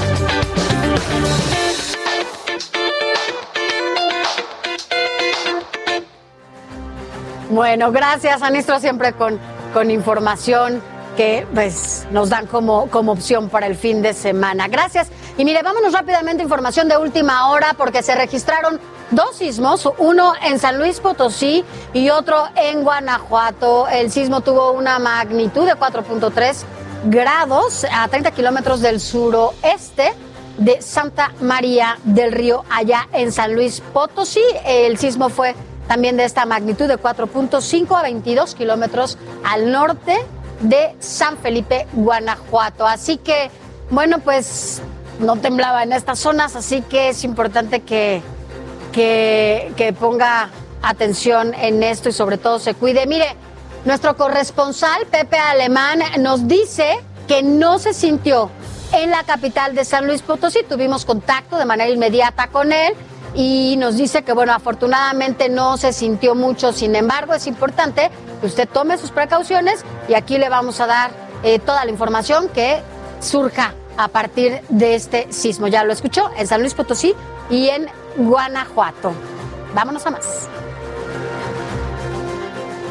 Bueno, gracias Anistro, siempre con, con información que pues, nos dan como, como opción para el fin de semana. Gracias. Y mire, vámonos rápidamente información de última hora porque se registraron dos sismos, uno en San Luis Potosí y otro en Guanajuato. El sismo tuvo una magnitud de 4.3 grados a 30 kilómetros del suroeste de Santa María del Río, allá en San Luis Potosí. El sismo fue también de esta magnitud de 4.5 a 22 kilómetros al norte de San Felipe, Guanajuato. Así que, bueno, pues no temblaba en estas zonas, así que es importante que, que, que ponga atención en esto y sobre todo se cuide. Mire, nuestro corresponsal Pepe Alemán nos dice que no se sintió en la capital de San Luis Potosí. Tuvimos contacto de manera inmediata con él y nos dice que, bueno, afortunadamente no se sintió mucho. Sin embargo, es importante que usted tome sus precauciones y aquí le vamos a dar eh, toda la información que surja a partir de este sismo. Ya lo escuchó en San Luis Potosí y en Guanajuato. Vámonos a más.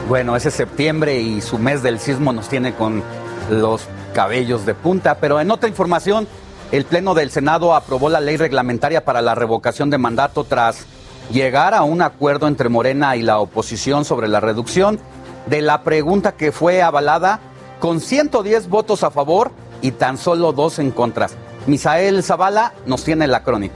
Bueno, ese septiembre y su mes del sismo nos tiene con los cabellos de punta, pero en otra información, el Pleno del Senado aprobó la ley reglamentaria para la revocación de mandato tras llegar a un acuerdo entre Morena y la oposición sobre la reducción de la pregunta que fue avalada con 110 votos a favor y tan solo dos en contra. Misael Zavala nos tiene la crónica.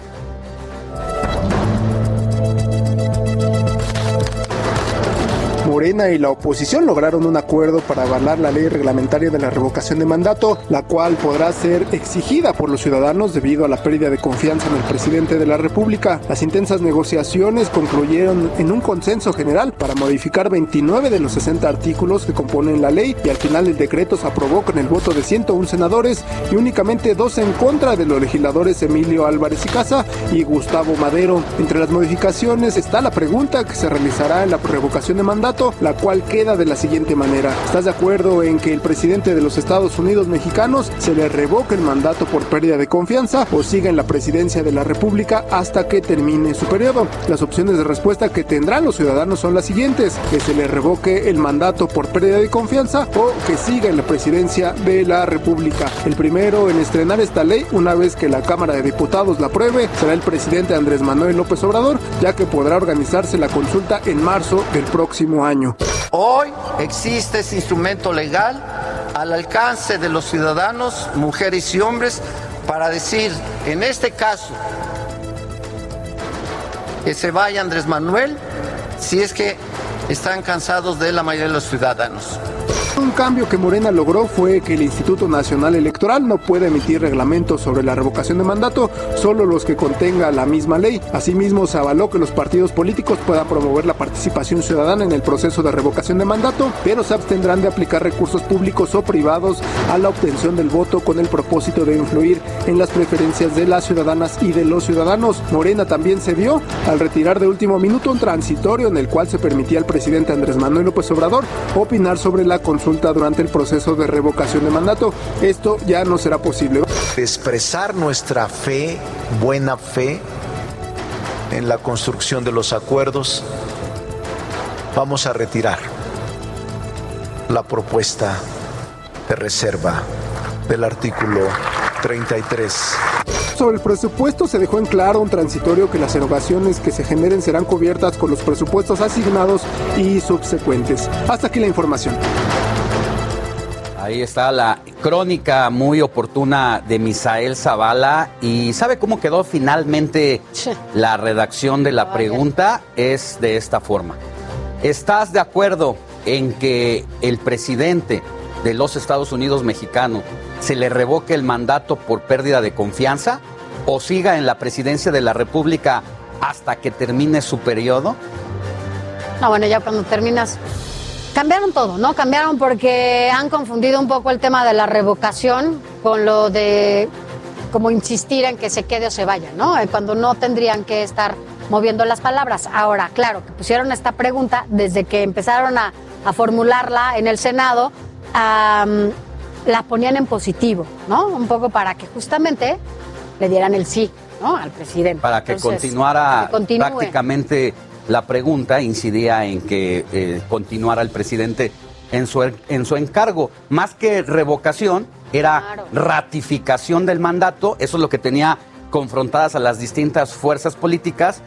Morena y la oposición lograron un acuerdo para avalar la ley reglamentaria de la revocación de mandato, la cual podrá ser exigida por los ciudadanos debido a la pérdida de confianza en el presidente de la República. Las intensas negociaciones concluyeron en un consenso general para modificar 29 de los 60 artículos que componen la ley y al final el decreto se aprobó con el voto de 101 senadores y únicamente dos en contra de los legisladores Emilio Álvarez y Casa y Gustavo Madero. Entre las modificaciones está la pregunta que se realizará en la revocación de mandato la cual queda de la siguiente manera. ¿Estás de acuerdo en que el presidente de los Estados Unidos mexicanos se le revoque el mandato por pérdida de confianza o siga en la presidencia de la República hasta que termine su periodo? Las opciones de respuesta que tendrán los ciudadanos son las siguientes, que se le revoque el mandato por pérdida de confianza o que siga en la presidencia de la República. El primero en estrenar esta ley, una vez que la Cámara de Diputados la apruebe, será el presidente Andrés Manuel López Obrador, ya que podrá organizarse la consulta en marzo del próximo año. Hoy existe ese instrumento legal al alcance de los ciudadanos, mujeres y hombres, para decir, en este caso, que se vaya Andrés Manuel si es que están cansados de la mayoría de los ciudadanos. Un cambio que Morena logró fue que el Instituto Nacional Electoral no puede emitir reglamentos sobre la revocación de mandato, solo los que contenga la misma ley. Asimismo, se avaló que los partidos políticos puedan promover la participación ciudadana en el proceso de revocación de mandato, pero se abstendrán de aplicar recursos públicos o privados a la obtención del voto con el propósito de influir en las preferencias de las ciudadanas y de los ciudadanos. Morena también se vio al retirar de último minuto un transitorio en el cual se permitía al presidente Andrés Manuel López Obrador opinar sobre la consulta durante el proceso de revocación de mandato. Esto ya no será posible. Expresar nuestra fe, buena fe, en la construcción de los acuerdos, vamos a retirar la propuesta de reserva del artículo 33 sobre el presupuesto se dejó en claro un transitorio que las erogaciones que se generen serán cubiertas con los presupuestos asignados y subsecuentes. Hasta aquí la información. Ahí está la crónica muy oportuna de Misael Zavala. ¿Y sabe cómo quedó finalmente la redacción de la pregunta? Es de esta forma. ¿Estás de acuerdo en que el presidente de los Estados Unidos mexicanos se le revoque el mandato por pérdida de confianza o siga en la presidencia de la República hasta que termine su periodo? No, bueno, ya cuando terminas Cambiaron todo, ¿no? Cambiaron porque han confundido un poco el tema de la revocación con lo de como insistir en que se quede o se vaya, ¿no? Eh, cuando no tendrían que estar moviendo las palabras. Ahora, claro, que pusieron esta pregunta desde que empezaron a, formularla en el Senado, la ponían en positivo, ¿no? Un poco para que justamente le dieran el sí, ¿no? Al presidente. Para que continuara prácticamente la pregunta incidía en que eh, continuara el presidente en su, en su encargo. Más que revocación, era ratificación del mandato. Eso es lo que tenía confrontadas a las distintas fuerzas políticas.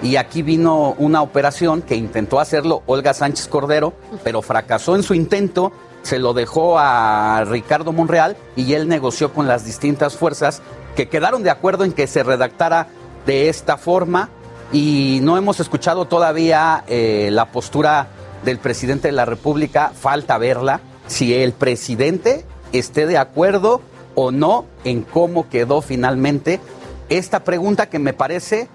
y aquí vino una operación que intentó hacerlo Olga Sánchez Cordero, pero fracasó en su intento, se lo dejó a Ricardo Monreal y él negoció con las distintas fuerzas que quedaron de acuerdo en que se redactara de esta forma y no hemos escuchado todavía eh, la postura del presidente de la República, falta verla, si el presidente esté de acuerdo o no en cómo quedó finalmente esta pregunta que me parece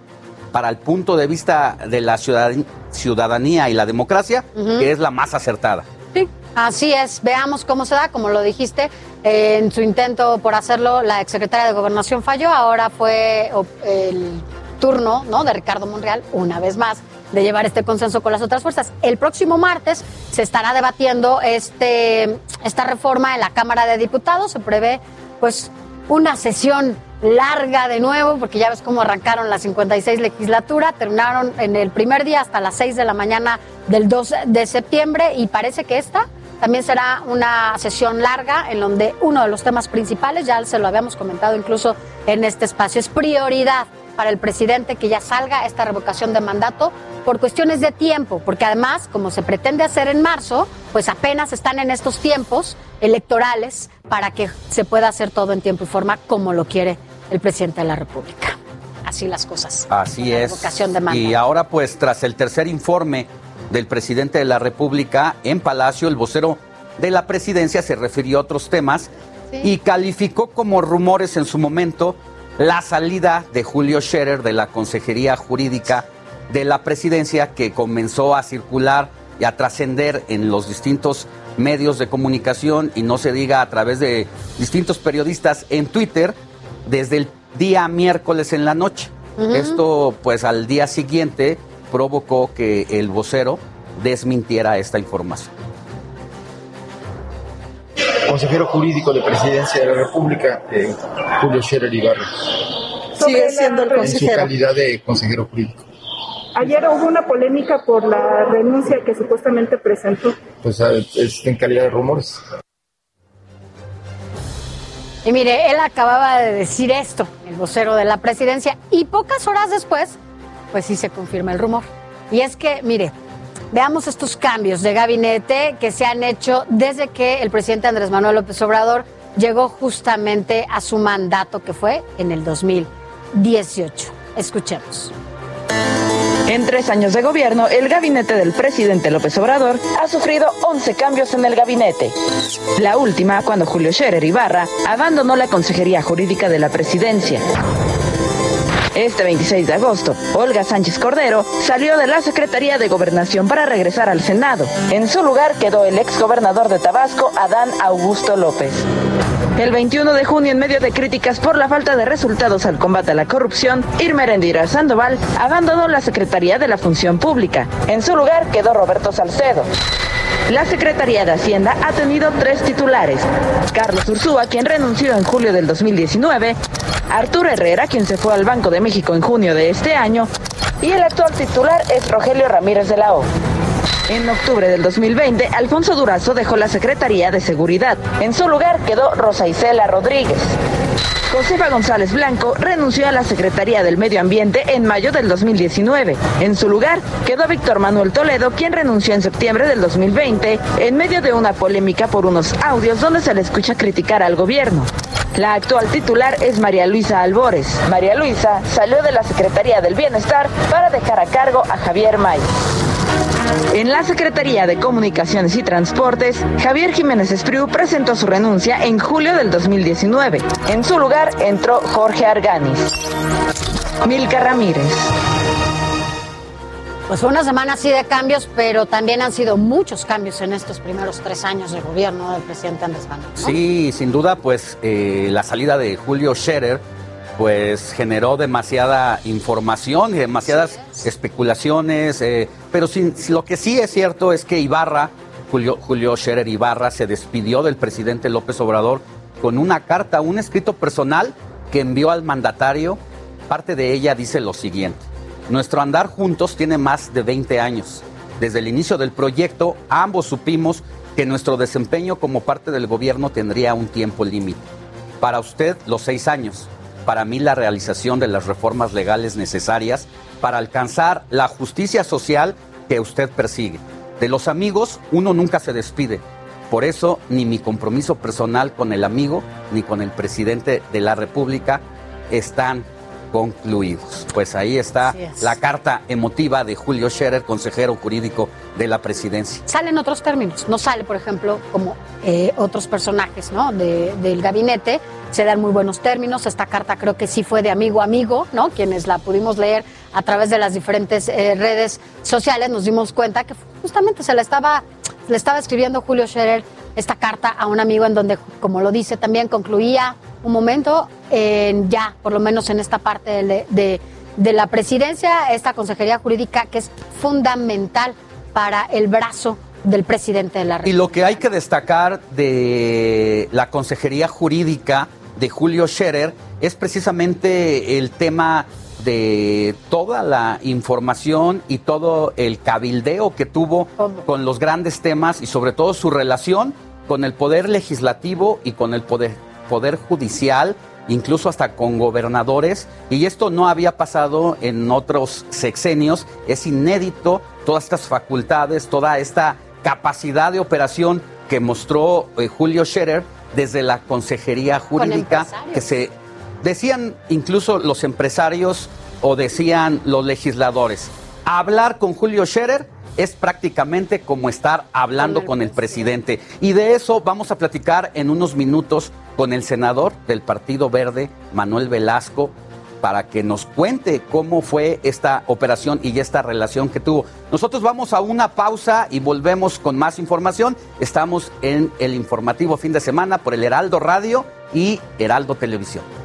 para el punto de vista de la ciudadanía y la democracia, que es la más acertada. Sí, así es. Veamos cómo se da, como lo dijiste. en su intento por hacerlo, la exsecretaria de Gobernación falló. Ahora fue el turno ¿no? de Ricardo Monreal, una vez más, de llevar este consenso con las otras fuerzas. El próximo martes se estará debatiendo este, esta reforma en la Cámara de Diputados. Se prevé pues una sesión larga de nuevo, porque ya ves cómo arrancaron la 56 legislatura, terminaron en el primer día hasta las 6 de la mañana del 2 de septiembre y parece que esta también será una sesión larga en donde uno de los temas principales, ya se lo habíamos comentado incluso en este espacio, es prioridad para el presidente que ya salga esta revocación de mandato por cuestiones de tiempo, porque además, como se pretende hacer en marzo, pues apenas están en estos tiempos electorales para que se pueda hacer todo en tiempo y forma como lo quiere el presidente de la República. Así las cosas. Así es. Y ahora pues tras el tercer informe del presidente de la República en Palacio, el vocero de la presidencia se refirió a otros temas y calificó como rumores en su momento la salida de Julio Scherer de la Consejería Jurídica de la Presidencia que comenzó a circular y a trascender en los distintos medios de comunicación y no se diga a través de distintos periodistas en Twitter desde el día miércoles en la noche. Esto pues al día siguiente provocó que el vocero desmintiera esta información. Consejero jurídico de Presidencia de la República, eh, Julio Scherer Ibarra. Sigue siendo el consejero. En su calidad de consejero jurídico. Ayer hubo una polémica por la renuncia que supuestamente presentó. Pues es en calidad de rumores. Y mire, él acababa de decir esto, el vocero de la presidencia, y pocas horas después, pues sí se confirma el rumor. Y es que, mire, veamos estos cambios de gabinete que se han hecho desde que el presidente Andrés Manuel López Obrador llegó justamente a su mandato que fue en el 2018. Escuchemos. En tres años de gobierno, el gabinete del presidente López Obrador ha sufrido 11 cambios en el gabinete. La última cuando Julio Scherer Ibarra abandonó la Consejería Jurídica de la Presidencia. Este 26 de agosto, Olga Sánchez Cordero salió de la Secretaría de Gobernación para regresar al Senado. En su lugar quedó el ex gobernador de Tabasco, Adán Augusto López. El 21 de junio, en medio de críticas por la falta de resultados al combate a la corrupción, Irma Erendira Sandoval abandonó la Secretaría de la Función Pública. En su lugar quedó Roberto Salcedo. La Secretaría de Hacienda ha tenido tres titulares. Carlos Ursúa, quien renunció en julio del 2019, Arturo Herrera, quien se fue al Banco de México en junio de este año, y el actual titular es Rogelio Ramírez de la O. En octubre del 2020, Alfonso Durazo dejó la Secretaría de Seguridad. En su lugar quedó Rosa Isela Rodríguez. Josefa González Blanco renunció a la Secretaría del Medio Ambiente en mayo del 2019. En su lugar quedó Víctor Manuel Toledo, quien renunció en septiembre del 2020 en medio de una polémica por unos audios donde se le escucha criticar al gobierno. La actual titular es María Luisa Albores. María Luisa salió de la Secretaría del Bienestar para dejar a cargo a Javier May. En la Secretaría de Comunicaciones y Transportes, Javier Jiménez Espriu presentó su renuncia en julio del 2019. En su lugar entró Jorge Arganis. Milka Ramírez. Pues fue una semana así de cambios, pero también han sido muchos cambios en estos primeros tres años de gobierno del presidente Andrés Manuel. Sí, sin duda, pues eh, la salida de Julio Scherer pues generó demasiada información y demasiadas especulaciones, eh, pero lo que sí es cierto es que Ibarra, Julio, Julio Scherer Ibarra, se despidió del presidente López Obrador con una carta, un escrito personal que envió al mandatario. Parte de ella dice lo siguiente, nuestro andar juntos tiene más de 20 años. Desde el inicio del proyecto, ambos supimos que nuestro desempeño como parte del gobierno tendría un tiempo límite. Para usted, los seis años para mí la realización de las reformas legales necesarias para alcanzar la justicia social que usted persigue. De los amigos uno nunca se despide. Por eso ni mi compromiso personal con el amigo ni con el presidente de la República están concluidos. Pues ahí está la carta emotiva de Julio Scherer, consejero jurídico de la presidencia. Salen otros términos, no sale, por ejemplo, como eh, otros personajes ¿no? del gabinete, se dan muy buenos términos. Esta carta creo que sí fue de amigo a amigo, ¿no? Quienes la pudimos leer a través de las diferentes eh, redes sociales, nos dimos cuenta que justamente se la estaba, le estaba escribiendo Julio Scherer esta carta a un amigo en donde, como lo dice, también concluía un momento en ya, por lo menos en esta parte de, de, la presidencia, esta consejería jurídica que es fundamental para el brazo del presidente de la República. Y lo que hay que destacar de la consejería jurídica de Julio Scherer es precisamente el tema de toda la información y todo el cabildeo que tuvo con los grandes temas y sobre todo su relación con el poder legislativo y con el poder, poder judicial, incluso hasta con gobernadores. Y esto no había pasado en otros sexenios. Es inédito todas estas facultades, toda esta capacidad de operación que mostró eh, Julio Scherer desde la Consejería Jurídica, que se decían incluso los empresarios o decían los legisladores. Hablar con Julio Scherer es prácticamente como estar hablando con el presidente. Y de eso vamos a platicar en unos minutos con el senador del Partido Verde, Manuel Velasco, para que nos cuente cómo fue esta operación y esta relación que tuvo. Nosotros vamos a una pausa y volvemos con más información. Estamos en el informativo fin de semana por el Heraldo Radio y Heraldo Televisión.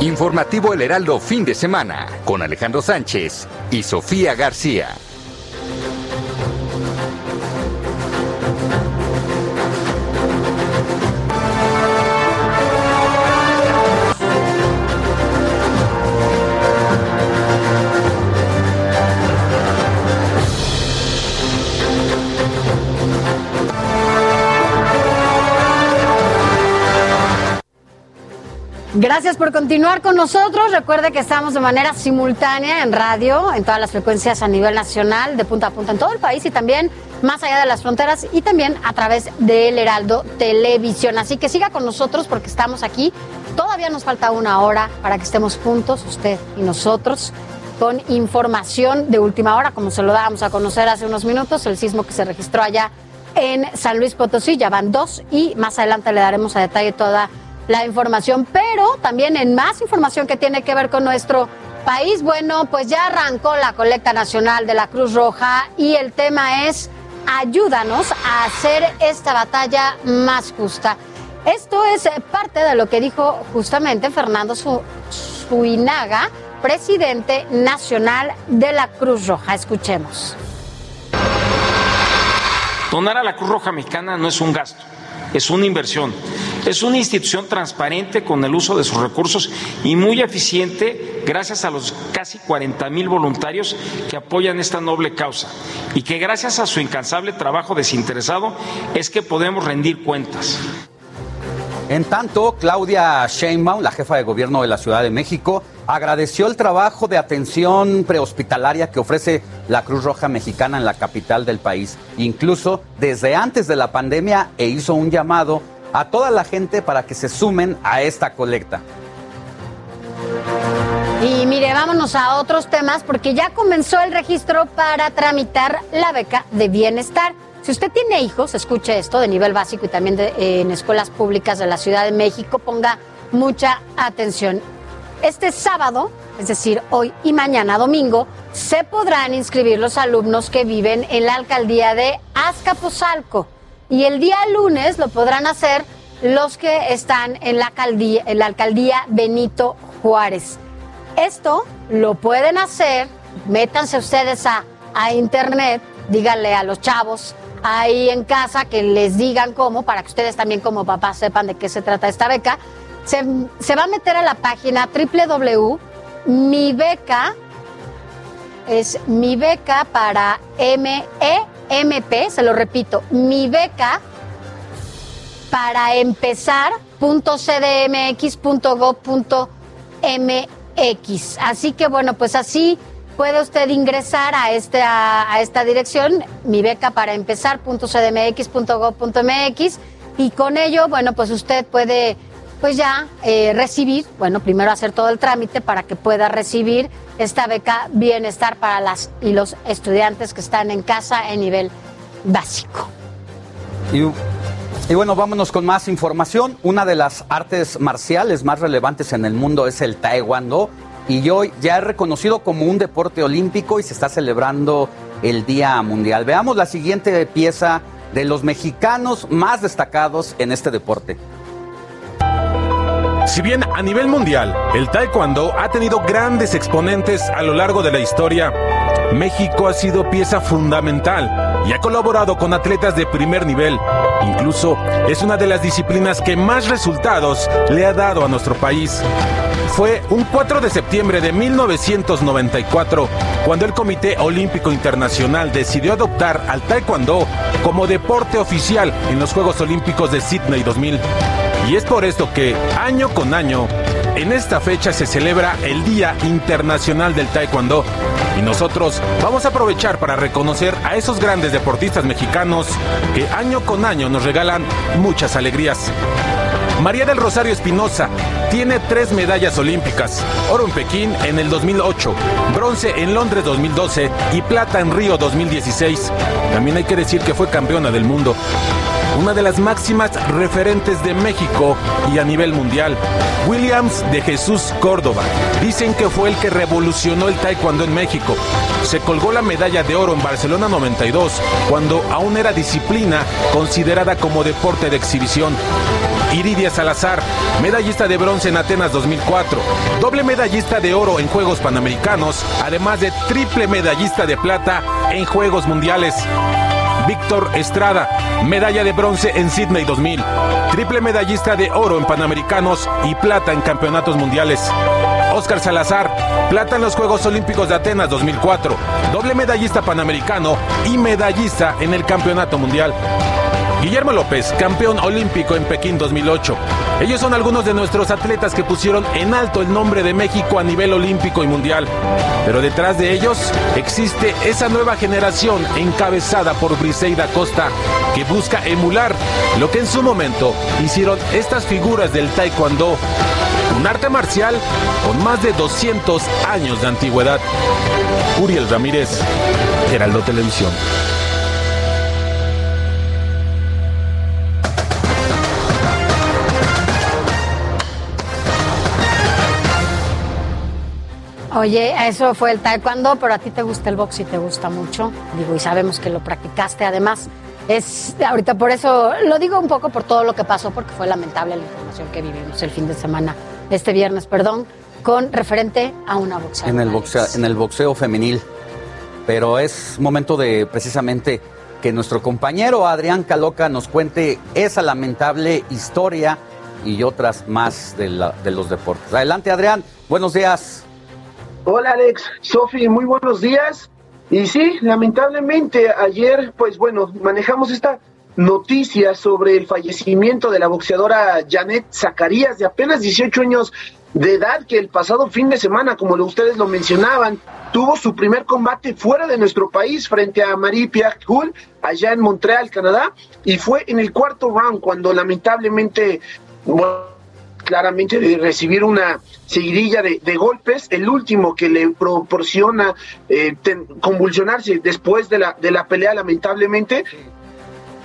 Informativo El Heraldo fin de semana con Alejandro Sánchez y Sofía García. Gracias por continuar con nosotros. Recuerde que estamos de manera simultánea en radio, en todas las frecuencias a nivel nacional, de punta a punta en todo el país y también más allá de las fronteras y también a través del Heraldo Televisión. Así que siga con nosotros porque estamos aquí. Todavía nos falta una hora para que estemos juntos, usted y nosotros, con información de última hora, como se lo dábamos a conocer hace unos minutos, el sismo que se registró allá en San Luis Potosí. Ya van dos y más adelante le daremos a detalle toda información, pero también en más información que tiene que ver con nuestro país. Bueno, pues ya arrancó la colecta nacional de la Cruz Roja y el tema es ayúdanos a hacer esta batalla más justa. Esto es parte de lo que dijo justamente Fernando Suinaga, presidente nacional de la Cruz Roja. Escuchemos. Donar a la Cruz Roja Mexicana no es un gasto es una inversión. Es una institución transparente con el uso de sus recursos y muy eficiente gracias a los casi 40 mil voluntarios que apoyan esta noble causa y que gracias a su incansable trabajo desinteresado es que podemos rendir cuentas. En tanto, Claudia Sheinbaum, la jefa de gobierno de la Ciudad de México, agradeció el trabajo de atención prehospitalaria que ofrece la Cruz Roja Mexicana en la capital del país, incluso desde antes de la pandemia, e hizo un llamado a toda la gente para que se sumen a esta colecta. Y mire, vámonos a otros temas porque ya comenzó el registro para tramitar la beca de bienestar. Si usted tiene hijos, escuche esto de nivel básico y también en escuelas públicas de la Ciudad de México, ponga mucha atención. Este sábado, es decir, hoy y mañana domingo, se podrán inscribir los alumnos que viven en la alcaldía de Azcapotzalco. Y el día lunes lo podrán hacer los que están en la alcaldía, en la alcaldía Benito Juárez. Esto lo pueden hacer, métanse ustedes a, a internet, díganle a los chavos ahí en casa que les digan cómo, para que ustedes también como papás sepan de qué se trata esta beca. Se, va a meter a la página www.mibeca, es mi beca para MEMP, se lo repito, mi beca para empezar .cdmx.gov.mx. Así que bueno, pues así puede usted ingresar a esta, a esta dirección, mi beca para empezar, .cdmx.gov.mx, y con ello, bueno, pues usted puede pues ya eh, recibir, bueno, primero hacer todo el trámite para que pueda recibir esta beca Bienestar para las y los estudiantes que están en casa en nivel básico. Y, y bueno, vámonos con más información. Una de las artes marciales más relevantes en el mundo es el taekwondo y hoy ya es reconocido como un deporte olímpico y se está celebrando el Día Mundial. Veamos la siguiente pieza de los mexicanos más destacados en este deporte. Si bien a nivel mundial el taekwondo ha tenido grandes exponentes a lo largo de la historia, México ha sido pieza fundamental y ha colaborado con atletas de primer nivel. Incluso es una de las disciplinas que más resultados le ha dado a nuestro país. Fue un 4 de septiembre de 1994 cuando el Comité Olímpico Internacional decidió adoptar al taekwondo como deporte oficial en los Juegos Olímpicos de Sydney 2000. Y es por esto que, año con año, en esta fecha se celebra el Día Internacional del Taekwondo. Y nosotros vamos a aprovechar para reconocer a esos grandes deportistas mexicanos que año con año nos regalan muchas alegrías. María del Rosario Espinosa tiene tres medallas olímpicas, oro en Pekín en el 2008, bronce en Londres 2012 y plata en Río 2016. También hay que decir que fue campeona del mundo una de las máximas referentes de México y a nivel mundial. Williams de Jesús Córdoba. Dicen que fue el que revolucionó el taekwondo en México. Se colgó la medalla de oro en Barcelona 92, cuando aún era disciplina considerada como deporte de exhibición. Iridia Salazar, medallista de bronce en Atenas 2004, doble medallista de oro en Juegos Panamericanos, además de triple medallista de plata en Juegos Mundiales. Víctor Estrada, medalla de bronce en Sydney 2000, triple medallista de oro en Panamericanos y plata en Campeonatos Mundiales. Oscar Salazar, plata en los Juegos Olímpicos de Atenas 2004, doble medallista panamericano y medallista en el Campeonato Mundial. Guillermo López, campeón olímpico en Pekín 2008. Ellos son algunos de nuestros atletas que pusieron en alto el nombre de México a nivel olímpico y mundial. Pero detrás de ellos existe esa nueva generación encabezada por Briseida Costa, que busca emular lo que en su momento hicieron estas figuras del taekwondo. Un arte marcial con más de 200 años de antigüedad. Uriel Ramírez, Heraldo Televisión. Oye, eso fue el taekwondo, pero a ti te gusta el box y te gusta mucho. Digo, y sabemos que lo practicaste además. Es ahorita por eso lo digo un poco por todo lo que pasó, porque fue lamentable la información que vivimos el fin de semana, este viernes, perdón, con referente a una boxeadora. En el boxeo, en el boxeo femenil. Pero es momento de precisamente que nuestro compañero Adrián Caloca nos cuente esa lamentable historia y otras más de, la- de los deportes. Adelante, Adrián. Buenos días. Hola Alex, Sofi, muy buenos días. Y sí, lamentablemente ayer, pues bueno, manejamos esta noticia sobre el fallecimiento de la boxeadora Janet Zacarías, de apenas 18 años de edad, que el pasado fin de semana, como ustedes lo mencionaban, tuvo su primer combate fuera de nuestro país frente a Marie Pierre Hull, allá en Montreal, Canadá, y fue en el cuarto round cuando lamentablemente, claramente de recibir una seguidilla de, de golpes, el último que le proporciona eh, ten- convulsionarse después de la, de la pelea, lamentablemente,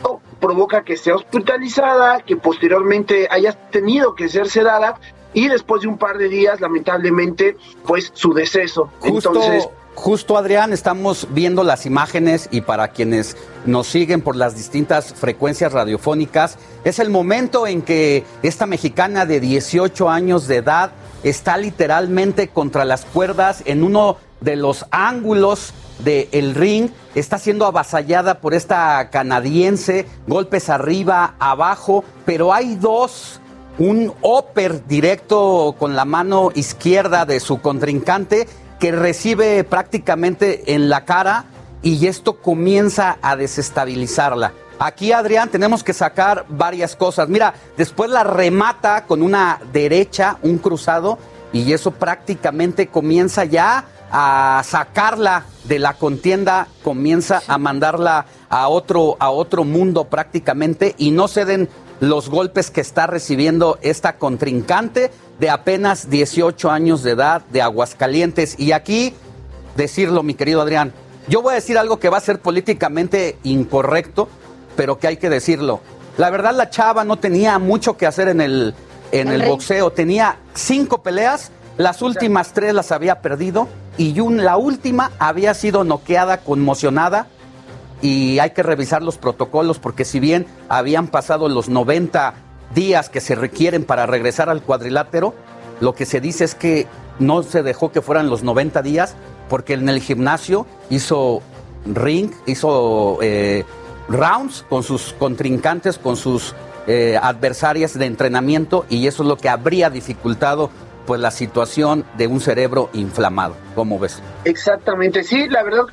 oh, provoca que sea hospitalizada, que posteriormente haya tenido que ser sedada y después de un par de días, lamentablemente, pues su deceso. Justo, Entonces, justo Adrián, estamos viendo las imágenes y para quienes nos siguen por las distintas frecuencias radiofónicas, es el momento en que esta mexicana de 18 años de edad está literalmente contra las cuerdas en uno de los ángulos del ring, está siendo avasallada por esta canadiense, golpes arriba, abajo, pero hay dos un upper directo con la mano izquierda de su contrincante que recibe prácticamente en la cara y esto comienza a desestabilizarla. Aquí, Adrián, tenemos que sacar varias cosas. Mira, después la remata con una derecha, un cruzado, y eso prácticamente comienza ya a sacarla de la contienda, comienza a mandarla a otro, a otro mundo prácticamente, y no ceden los golpes que está recibiendo esta contrincante de apenas 18 años de edad de Aguascalientes. Y aquí decirlo, mi querido Adrián, yo voy a decir algo que va a ser políticamente incorrecto, pero que hay que decirlo. La verdad, la chava no tenía mucho que hacer en el, en el, boxeo. Tenía cinco peleas, las últimas tres las había perdido y la última había sido noqueada, conmocionada. Y hay que revisar los protocolos porque si bien habían pasado los 90 días que se requieren para regresar al cuadrilátero, lo que se dice es que no se dejó que fueran los 90 días porque en el gimnasio hizo ring, hizo eh, rounds con sus contrincantes, con sus eh, adversarias de entrenamiento y eso es lo que habría dificultado pues la situación de un cerebro inflamado. ¿Cómo ves? Exactamente, sí, la verdad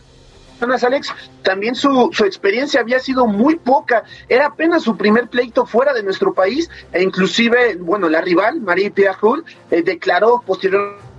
Alex, también su, su, experiencia había sido muy poca, era apenas su primer pleito fuera de nuestro país, e inclusive, bueno, la rival, Marie Pierre eh, declaró posteriormente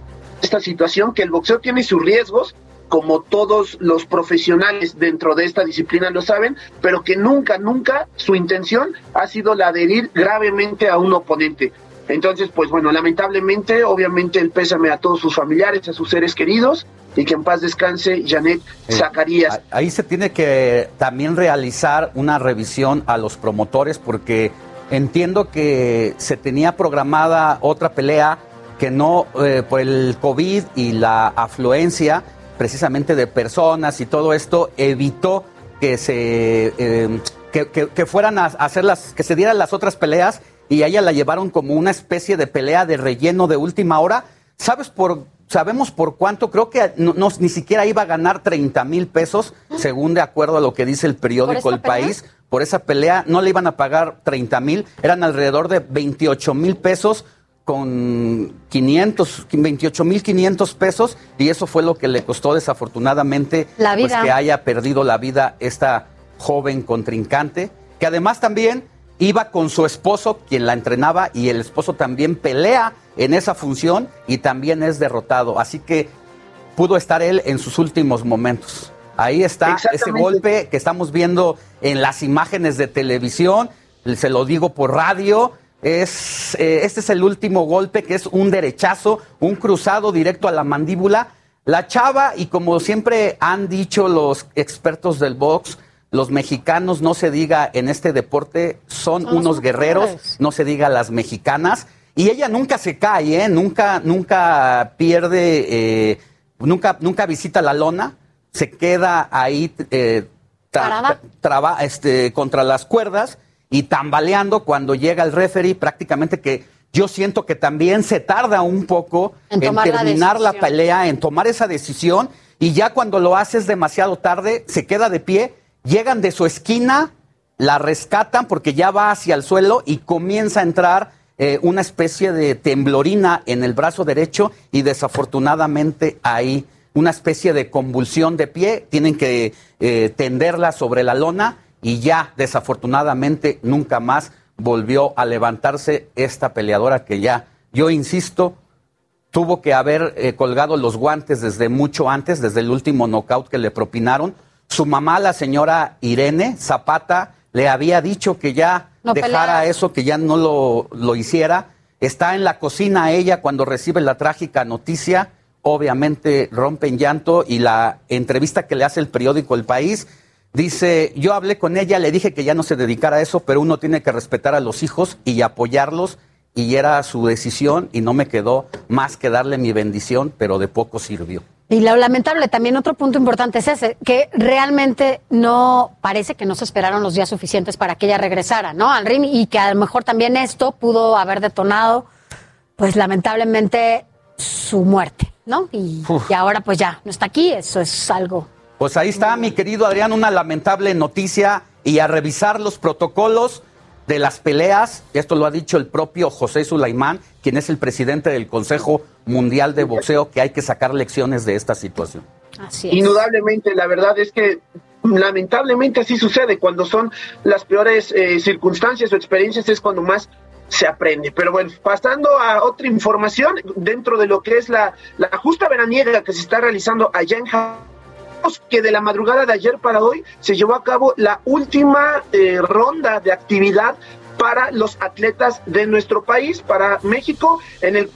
esta situación que el boxeo tiene sus riesgos, como todos los profesionales dentro de esta disciplina lo saben, pero que nunca, nunca su intención ha sido la de herir gravemente a un oponente. Entonces, pues bueno, lamentablemente, obviamente el pésame a todos sus familiares, a sus seres queridos, y que en paz descanse Janet eh, Zacarías. Ahí se tiene que también realizar una revisión a los promotores, porque entiendo que se tenía programada otra pelea que no, eh, por el COVID y la afluencia, precisamente de personas y todo esto evitó que se eh, que, fueran a hacer las, que se dieran las otras peleas y a ella la llevaron como una especie de pelea de relleno de última hora. ¿Sabes por, sabemos por cuánto? Creo que no, ni siquiera iba a ganar 30 mil pesos, según de acuerdo a lo que dice el periódico El País. Por esa pelea no le iban a pagar 30 mil, eran alrededor de 28 mil pesos con 500, 28 mil 500 pesos y eso fue lo que le costó desafortunadamente Pues, que haya perdido la vida esta joven contrincante, que además también iba con su esposo, quien la entrenaba, y el esposo también pelea en esa función y también es derrotado. Así que pudo estar él en sus últimos momentos. Ahí está ese golpe que estamos viendo en las imágenes de televisión, se lo digo por radio, es, eh, este es el último golpe, que es un derechazo, un cruzado directo a la mandíbula. La chava, y como siempre han dicho los expertos del box, los mexicanos, no se diga en este deporte, son, unos guerreros, no se diga las mexicanas. Y ella nunca se cae, ¿eh? nunca, nunca pierde, eh, nunca, nunca visita la lona, se queda ahí eh, este, contra las cuerdas y tambaleando cuando llega el referee, prácticamente que yo siento que también se tarda un poco en, terminar la, pelea, en tomar esa decisión, y ya cuando lo haces demasiado tarde, se queda de pie, llegan de su esquina, la rescatan porque ya va hacia el suelo y comienza a entrar eh, una especie de temblorina en el brazo derecho y desafortunadamente ahí una especie de convulsión de pie, tienen que eh, tenderla sobre la lona y ya desafortunadamente nunca más volvió a levantarse esta peleadora que ya, yo insisto, tuvo que haber eh, colgado los guantes desde mucho antes, desde el último knockout que le propinaron. Su mamá, la señora Irene Zapata, le había dicho que ya dejara eso, que ya no lo, lo hiciera. Está en la cocina ella cuando recibe la trágica noticia. Obviamente rompe en llanto y la entrevista que le hace el periódico El País Dice, yo hablé con ella, le dije que ya no se dedicara a eso, pero uno tiene que respetar a los hijos y apoyarlos y era su decisión y no me quedó más que darle mi bendición, pero de poco sirvió. Y lo lamentable también, otro punto importante es ese, que realmente no parece que no se esperaron los días suficientes para que ella regresara, ¿no? Al ring y que a lo mejor también esto pudo haber detonado, pues lamentablemente, su muerte, ¿no? Y, y ahora pues ya no está aquí, eso es algo pues ahí está, mi querido Adrián, una lamentable noticia y a revisar los protocolos de las peleas. Esto lo ha dicho el propio José Sulaimán, quien es el presidente del Consejo Mundial de Boxeo, que hay que sacar lecciones de esta situación. Así es. Indudablemente, la verdad es que lamentablemente así sucede cuando son las peores eh, circunstancias o experiencias es cuando más se aprende. Pero bueno, pasando a otra información dentro de lo que es la, la justa veraniega que se está realizando allá en Japón que de la madrugada de ayer para hoy se llevó a cabo la última eh, ronda de actividad para los atletas de nuestro país, para México, en el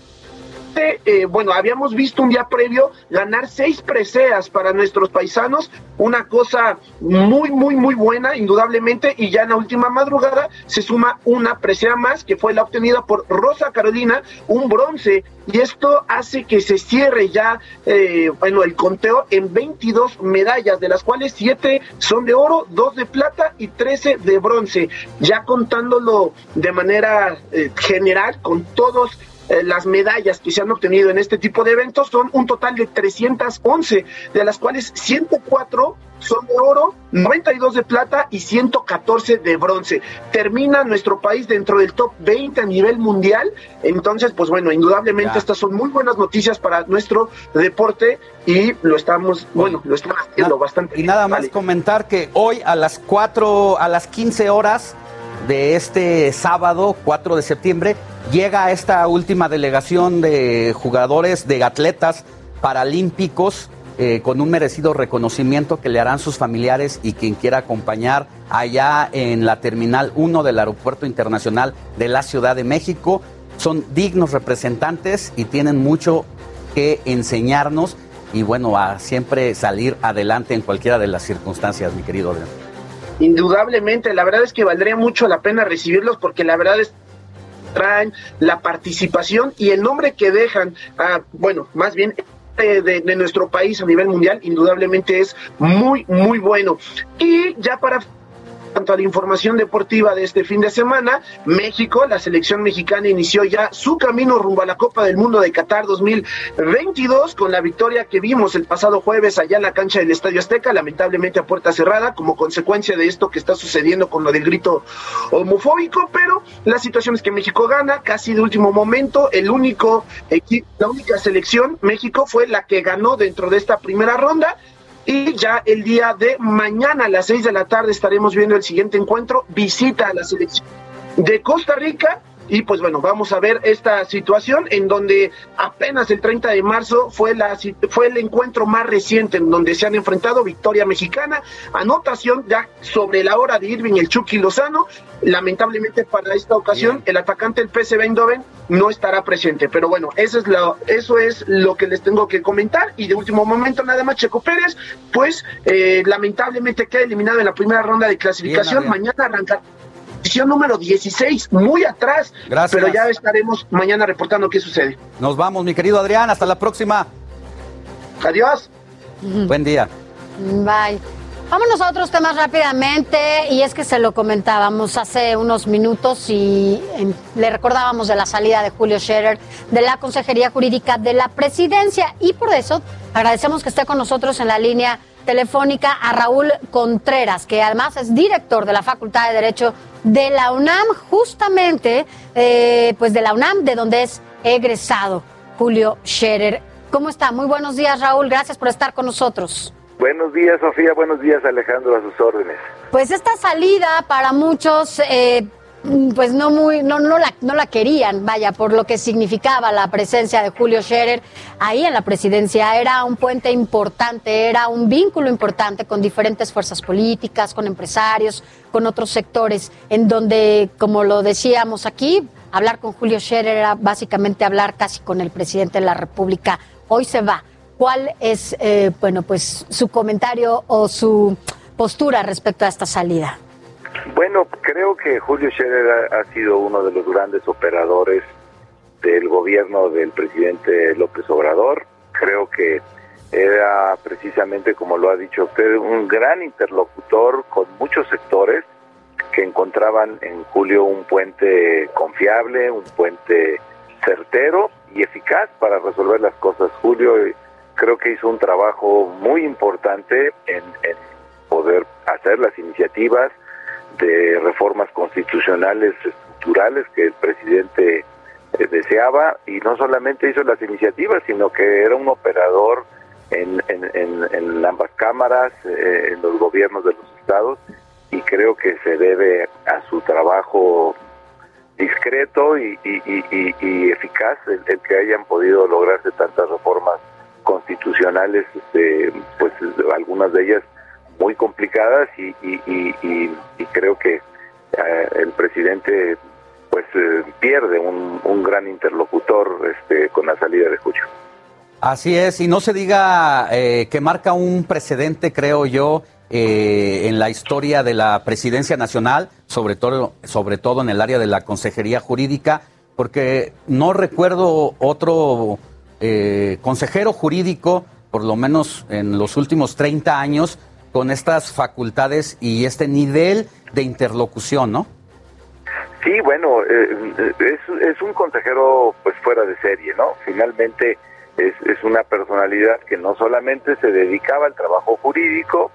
eh, bueno, habíamos visto un día previo ganar seis preseas para nuestros paisanos, una cosa muy, muy, muy buena, indudablemente, y ya en la última madrugada se suma una presea más, que fue la obtenida por Rosa Carolina, un bronce, y esto hace que se cierre ya, eh, bueno, el conteo en 22 medallas, de las cuales siete son de oro, dos de plata y 13 de bronce, ya contándolo de manera eh, general con todos eh, las medallas que se han obtenido en este tipo de eventos son un total de 311, de las cuales 104 son de oro, 92 de plata y 114 de bronce. Termina nuestro país dentro del top 20 a nivel mundial. Entonces, pues bueno, indudablemente estas son muy buenas noticias para nuestro deporte y lo estamos, bueno, lo estamos haciendo bastante. Y nada más comentar que hoy a las 4, a las 15 horas de este sábado, 4 de septiembre, llega esta última delegación de jugadores, de atletas paralímpicos, eh, con un merecido reconocimiento que le harán sus familiares y quien quiera acompañar allá en la Terminal 1 del Aeropuerto Internacional de la Ciudad de México. Son dignos representantes y tienen mucho que enseñarnos y bueno, a siempre salir adelante en cualquiera de las circunstancias, mi querido. Indudablemente, la verdad es que valdría mucho la pena recibirlos porque la verdad es traen la participación y el nombre que dejan, ah, bueno, más bien de, de, nuestro país a nivel mundial, indudablemente es muy, muy bueno. Y ya para cuanto a la información deportiva de este fin de semana, México, la selección mexicana inició ya su camino rumbo a la Copa del Mundo de Qatar 2022 con la victoria que vimos el pasado jueves allá en la cancha del Estadio Azteca, lamentablemente a puerta cerrada como consecuencia de esto que está sucediendo con lo del grito homofóbico, pero la situación es que México gana casi de último momento, el único equipo, la única selección México fue la que ganó dentro de esta primera ronda y ya el día de mañana a las 6 de la tarde estaremos viendo el siguiente encuentro, visita a la selección de Costa Rica y pues bueno, vamos a ver esta situación en donde apenas el 30 de marzo fue, la, fue el encuentro más reciente en donde se han enfrentado victoria mexicana, anotación ya sobre la hora de Irving el Chucky Lozano. Lamentablemente para esta ocasión el atacante del PSV Eindhoven no estará presente, pero bueno, eso es, lo, eso es lo que les tengo que comentar. Y de último momento nada más Checo Pérez, pues eh, lamentablemente queda eliminado en la primera ronda de clasificación, Bien, mañana arranca posición número 16, muy atrás. Gracias. Pero ya estaremos mañana reportando qué sucede. Nos vamos, mi querido Adrián, hasta la próxima. Adiós. Buen día. Bye. Vámonos a otros temas rápidamente y es que se lo comentábamos hace unos minutos y le recordábamos de la salida de Julio Scherer de la Consejería Jurídica de la Presidencia y por eso agradecemos que esté con nosotros en la línea telefónica a Raúl Contreras, que además es director de la Facultad de Derecho de la UNAM, justamente eh, pues de la UNAM, de donde es egresado Julio Scherer. ¿Cómo está? Muy buenos días, Raúl. Gracias por estar con nosotros. Buenos días, Sofía. Buenos días, Alejandro, a sus órdenes. Pues esta salida para muchos, eh, pues no muy, no, no la, no la querían, vaya, por lo que significaba la presencia de Julio Scherer ahí en la presidencia. Era un puente importante, era un vínculo importante con diferentes fuerzas políticas, con empresarios, con otros sectores, en donde, como lo decíamos aquí, hablar con Julio Scherer era básicamente hablar casi con el presidente de la República. Hoy se va. ¿Cuál es, eh, bueno, pues su comentario o su postura respecto a esta salida? Bueno, creo que Julio Scherer ha, sido uno de los grandes operadores del gobierno del presidente López Obrador. Creo que era precisamente, como lo ha dicho usted, un gran interlocutor con muchos sectores que encontraban en Julio un puente confiable, un puente certero y eficaz para resolver las cosas. Julio creo que hizo un trabajo muy importante en poder hacer las iniciativas de reformas constitucionales estructurales que el presidente eh, deseaba y no solamente hizo las iniciativas, sino que era un operador en, en, ambas cámaras, eh, en los gobiernos de los estados, y creo que se debe a su trabajo discreto y, eficaz el, que hayan podido lograrse tantas reformas constitucionales, este, pues algunas de ellas muy complicadas y, creo que eh, el presidente pues eh, pierde un, gran interlocutor este, con la salida de Julio. Así es, y no se diga eh, que marca un precedente, creo yo, en la historia de la presidencia nacional, sobre todo, sobre todo en el área de la consejería jurídica, porque no recuerdo otro consejero jurídico, por lo menos en los últimos 30 años, con estas facultades y este nivel de interlocución, ¿no? Sí, bueno, es, es un consejero pues fuera de serie, ¿no? Finalmente es, es una personalidad que no solamente se dedicaba al trabajo jurídico,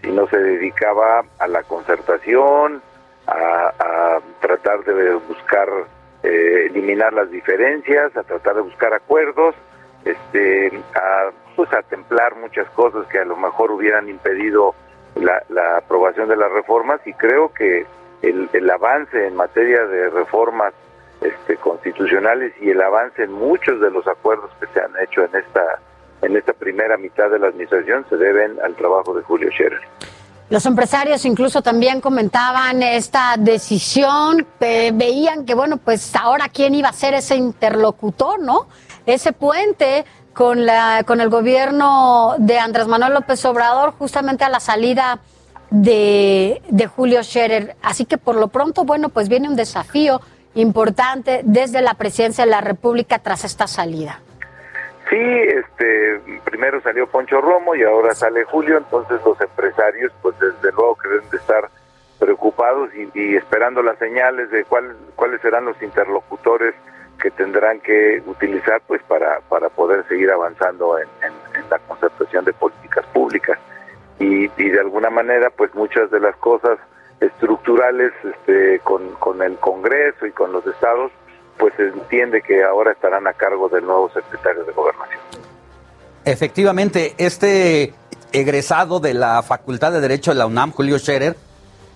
sino se dedicaba a la concertación, a, tratar de buscar eh, eliminar las diferencias, a tratar de buscar acuerdos, este, a, pues a templar muchas cosas que a lo mejor hubieran impedido la, la aprobación de las reformas y creo que el, el avance en materia de reformas este, constitucionales y el avance en muchos de los acuerdos que se han hecho en esta en esta primera mitad de la administración se deben al trabajo de Julio Scherer. Los empresarios incluso también comentaban esta decisión, veían que bueno, pues ahora quién iba a ser ese interlocutor, ¿no? Ese puente con la con el gobierno de Andrés Manuel López Obrador justamente a la salida de, de Julio Scherer. Así que por lo pronto, bueno, pues viene un desafío importante desde la presidencia de la República tras esta salida. Sí, este, primero salió Poncho Romo y ahora sale Julio, entonces los empresarios, pues desde luego que deben de estar preocupados y, esperando las señales de cuál, cuáles serán los interlocutores que tendrán que utilizar pues para, para poder seguir avanzando en, la concertación de políticas públicas y, y de alguna manera pues muchas de las cosas estructurales este, con, con el Congreso y con los estados, pues se entiende que ahora estarán a cargo del nuevo secretario de Gobernación. Efectivamente, este egresado de la Facultad de Derecho de la UNAM, Julio Scherer,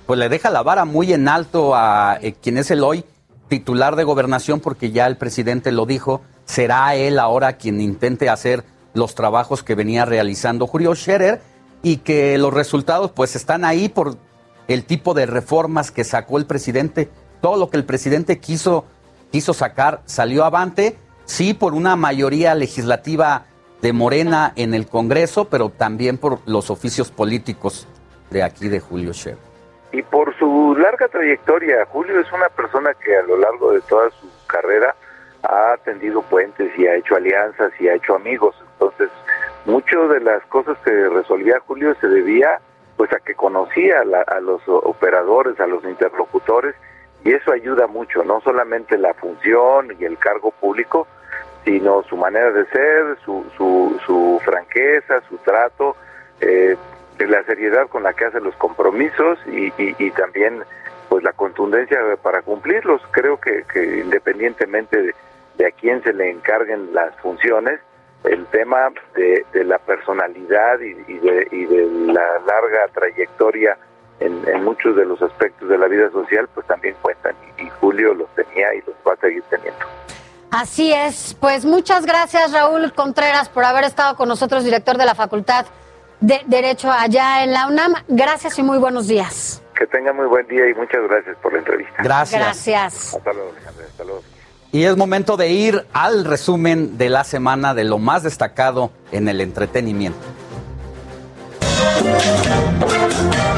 pues le deja la vara muy en alto a eh, quien es el hoy titular de gobernación, porque ya el presidente lo dijo, será él ahora quien intente hacer los trabajos que venía realizando Julio Scherer y que los resultados pues están ahí por el tipo de reformas que sacó el presidente. Todo lo que el presidente quiso, quiso sacar salió avante, sí por una mayoría legislativa de Morena en el Congreso, pero también por los oficios políticos de aquí de Julio Scherer. Y por larga trayectoria, Julio es una persona que a lo largo de toda su carrera ha tendido puentes y ha hecho alianzas y ha hecho amigos. Entonces, mucho de las cosas que resolvía Julio se debía pues a que conocía a los operadores, a los interlocutores, y eso ayuda mucho, no solamente la función y el cargo público, sino su manera de ser, su, su, franqueza, su trato, eh, la seriedad con la que hace los compromisos y, y, también pues la contundencia para cumplirlos. Creo que, que independientemente de, de, a quién se le encarguen las funciones, el tema de, la personalidad y, de, la larga trayectoria en, muchos de los aspectos de la vida social, pues también cuentan. Y, Julio los tenía y los va a seguir teniendo. Así es. Pues muchas gracias, Raúl Contreras, por haber estado con nosotros, director de la Facultad de Derecho allá en la UNAM. Gracias y muy buenos días. Que tenga muy buen día y muchas gracias por la entrevista. Gracias. Gracias. Hasta luego, Alejandra. Hasta luego. Y es momento de ir al resumen de la semana de lo más destacado en el entretenimiento.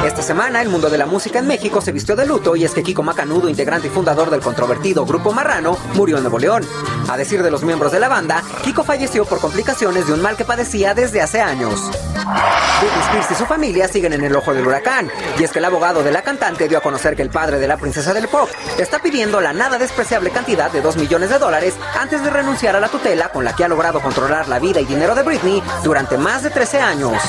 Esta semana, el mundo de la música en México se vistió de luto y es que Kiko Macanudo, integrante y fundador del controvertido Grupo Marrano, murió en Nuevo León. A decir de los miembros de la banda, Kiko falleció por complicaciones de un mal que padecía desde hace años. Britney Spears y su familia siguen en el ojo del huracán, y es que el abogado de la cantante dio a conocer que el padre de la princesa del pop está pidiendo la nada despreciable cantidad de 2 millones de dólares antes de renunciar a la tutela con la que ha logrado controlar la vida y dinero de Britney durante más de 13 años.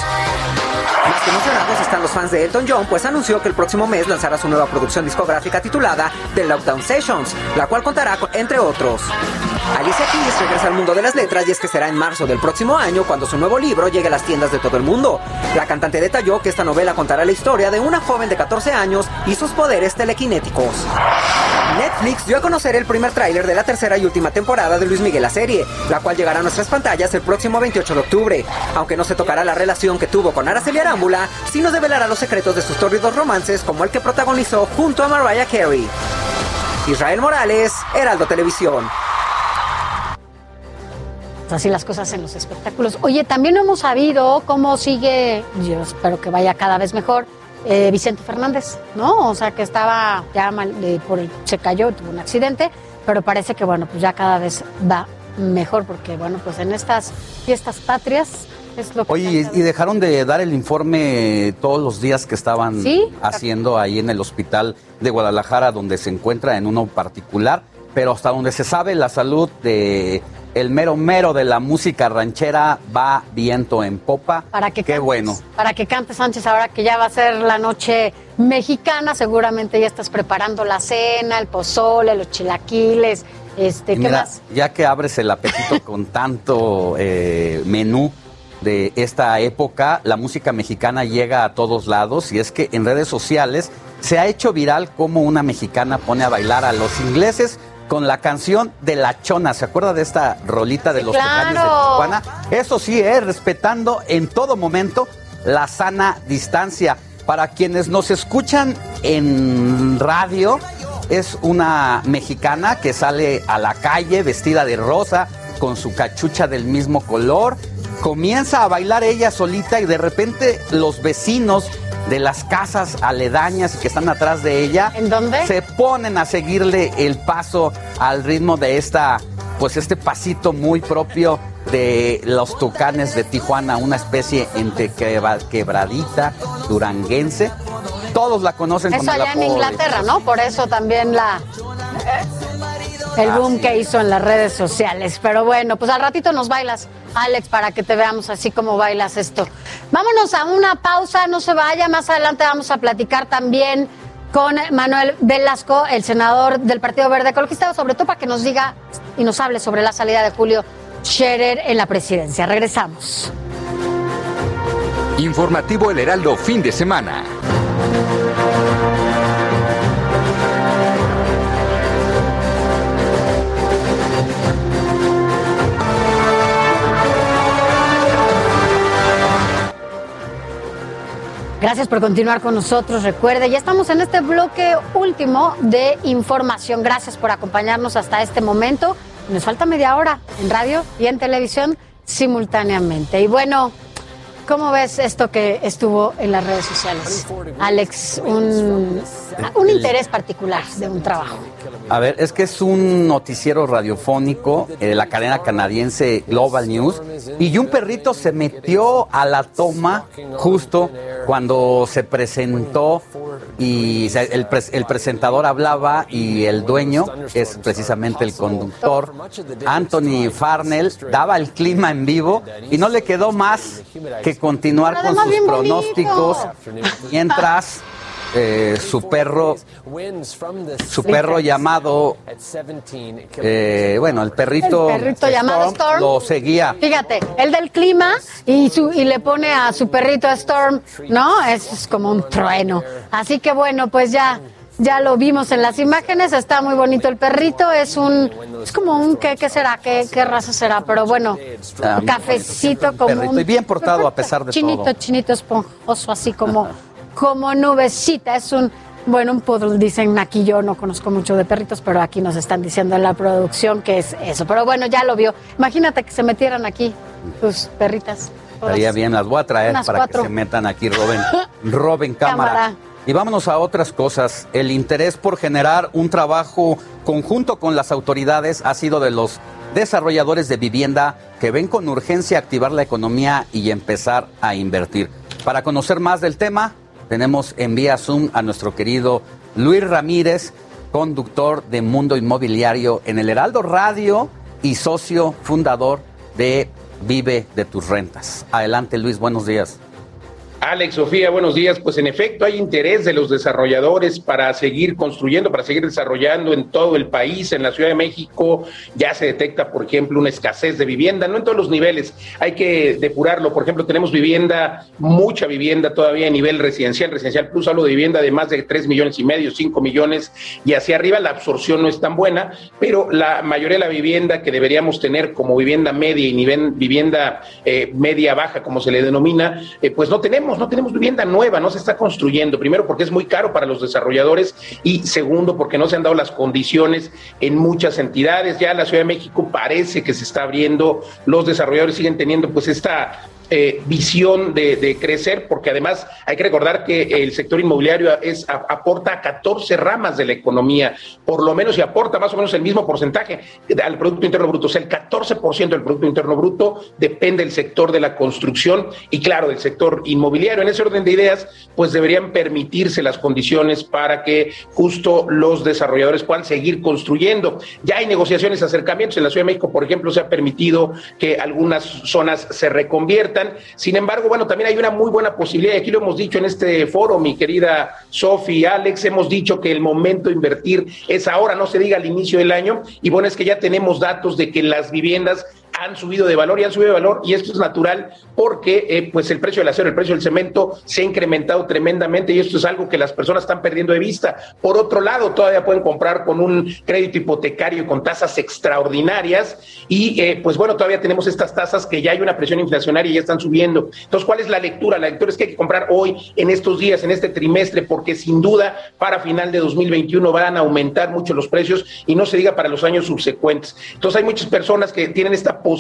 Más que emocionados están los fans de Elton John, pues anunció que el próximo mes lanzará su nueva producción discográfica titulada The Lockdown Sessions, la cual contará con, entre otros. Alicia Keys regresa al mundo de las letras y es que será en marzo del próximo año cuando su nuevo libro llegue a las tiendas de todo el mundo. La cantante detalló que esta novela contará la historia de una joven de 14 años y sus poderes telequinéticos. Netflix dio a conocer el primer tráiler de la tercera y última temporada de Luis Miguel la serie, la cual llegará a nuestras pantallas el próximo 28 de octubre. Aunque no se tocará la relación que tuvo con Araceli Arámbula, sí nos develará los secretos de sus tórridos romances como el que protagonizó junto a Mariah Carey. Israel Morales, Heraldo Televisión. Así las cosas en los espectáculos. Oye, también hemos sabido cómo sigue, yo espero que vaya cada vez mejor, eh, Vicente Fernández, ¿no? O sea, que estaba ya mal, eh, por el- se cayó, tuvo un accidente, pero parece que, bueno, pues ya cada vez va mejor, porque, bueno, pues en estas fiestas patrias es lo que... Oye, y y dejaron de dar el informe todos los días que estaban Sí. haciendo ahí en el hospital de Guadalajara, donde se encuentra en uno particular, pero hasta donde se sabe la salud de el mero mero de la música ranchera va viento en popa. Para que Qué cantes, bueno. Para que cante Sánchez ahora que ya va a ser la noche mexicana, seguramente ya estás preparando la cena, el pozole, los chilaquiles, este, ¿qué mira, más? ya que abres el apetito con tanto eh, menú de esta época, la música mexicana llega a todos lados y es que en redes sociales se ha hecho viral cómo una mexicana pone a bailar a los ingleses con la canción de La Chona. ¿Se acuerda de esta rolita de los Tucanes de claro. Tijuana? Eso sí, eh, respetando en todo momento la sana distancia. Para quienes nos escuchan en radio, es una mexicana que sale a la calle vestida de rosa, con su cachucha del mismo color. Comienza a bailar ella solita y de repente los vecinos de las casas aledañas que están atrás de ella ¿En dónde? se ponen a seguirle el paso al ritmo de esta pues este pasito muy propio de los tucanes de Tijuana, una especie entre quebra- quebradita, duranguense. Todos la conocen Eso el allá en Inglaterra, ¿no? Por eso también la el boom que hizo en las redes sociales. Pero bueno, pues al ratito nos bailas, Alex, para que te veamos así como bailas esto. Vámonos a una pausa, no se vaya, más adelante vamos a platicar también con Manuel Velasco, el senador del Partido Verde Ecologista, sobre todo para que nos diga y nos hable sobre la salida de Julio Scherer en la presidencia. Regresamos. Informativo El Heraldo fin de semana. Gracias por continuar con nosotros. Recuerde, ya estamos en este bloque último de información. Gracias por acompañarnos hasta este momento. Nos falta media hora en radio y en televisión simultáneamente. Y bueno, ¿cómo ves esto que estuvo en las redes sociales? Alex, un, interés particular de un trabajo. A ver, es que es un noticiero radiofónico eh, de la cadena canadiense Global News y un perrito se metió a la toma justo cuando se presentó y el, el presentador hablaba y el dueño es precisamente el conductor. Anthony Farnell daba el clima en vivo y no le quedó más que continuar con sus pronósticos mientras eh, su perro su perro llamado eh, bueno el perrito, El perrito llamado Storm. lo seguía Fíjate, el del clima y, su, y le pone a su perrito Storm, ¿no? Es como un trueno. Así que bueno, pues ya, ya lo vimos en las imágenes, está muy bonito el perrito, es un, es como un, ¿qué, qué será? ¿Qué, ¿Qué raza será? Pero bueno, Ah, un cafecito como perrito un... y bien portado a pesar de chinito, todo. Chinito, esponjoso, así como, como nubecita, es un... Bueno, un poodle dicen aquí yo no conozco mucho de perritos, pero aquí nos están diciendo en la producción que es eso. Pero bueno, ya lo vio. Imagínate que se metieran aquí tus perritas. estaría bien las voy a traer para cuatro. que se metan aquí roben roben cámara. Cámara. Y vámonos a otras cosas el interés por generar un trabajo conjunto con las autoridades ha sido de los desarrolladores de vivienda que ven con urgencia activar la economía y empezar a invertir para conocer más del tema tenemos en vía Zoom a nuestro querido Luis Ramírez, conductor de Mundo Inmobiliario en el Heraldo Radio y socio fundador de Vive de tus rentas. Adelante Luis, buenos días. Alex, Sofía, buenos días. Pues en efecto hay interés de los desarrolladores para seguir construyendo, para seguir desarrollando en todo el país. En la Ciudad de México ya se detecta, por ejemplo, una escasez de vivienda, no en todos los niveles, hay que depurarlo. Por ejemplo, tenemos vivienda, mucha vivienda todavía a nivel residencial, residencial plus, hablo de vivienda de más de 3 millones y medio, 5 millones y hacia arriba la absorción no es tan buena, pero la mayoría de la vivienda que deberíamos tener como vivienda media y nivel, vivienda eh, media baja, como se le denomina, eh, pues no tenemos no tenemos vivienda nueva, no se está construyendo. Primero porque es muy caro para los desarrolladores y segundo porque no se han dado las condiciones en muchas entidades. Ya la Ciudad de México parece que se está abriendo, los desarrolladores siguen teniendo pues esta eh, visión de, crecer, porque además hay que recordar que el sector inmobiliario es, aporta 14 ramas de la economía, por lo menos y aporta más o menos el mismo porcentaje al Producto Interno Bruto. O sea, el 14% del Producto Interno Bruto depende del sector de la construcción y, claro, del sector inmobiliario. En ese orden de ideas, pues deberían permitirse las condiciones para que justo los desarrolladores puedan seguir construyendo. Ya hay negociaciones, acercamientos. En la Ciudad de México, por ejemplo, se ha permitido que algunas zonas se reconviertan sin embargo, bueno, también hay una muy buena posibilidad, y aquí lo hemos dicho en este foro, mi querida Sofi, Alex, hemos dicho que el momento de invertir es ahora, no se diga al inicio del año, y bueno, es que ya tenemos datos de que las viviendas han subido de valor y han subido de valor y esto es natural porque eh, pues el precio del acero, el precio del cemento se ha incrementado tremendamente y esto es algo que las personas están perdiendo de vista. Por otro lado, todavía pueden comprar con un crédito hipotecario con tasas extraordinarias y eh, pues bueno, todavía tenemos estas tasas que ya hay una presión inflacionaria y ya están subiendo. Entonces, ¿cuál es la lectura? La lectura es que hay que comprar hoy, en estos días, en este trimestre, porque sin duda para final de 2021 van a aumentar mucho los precios y no se diga para los años subsecuentes. Entonces, hay muchas personas que tienen esta posibilidad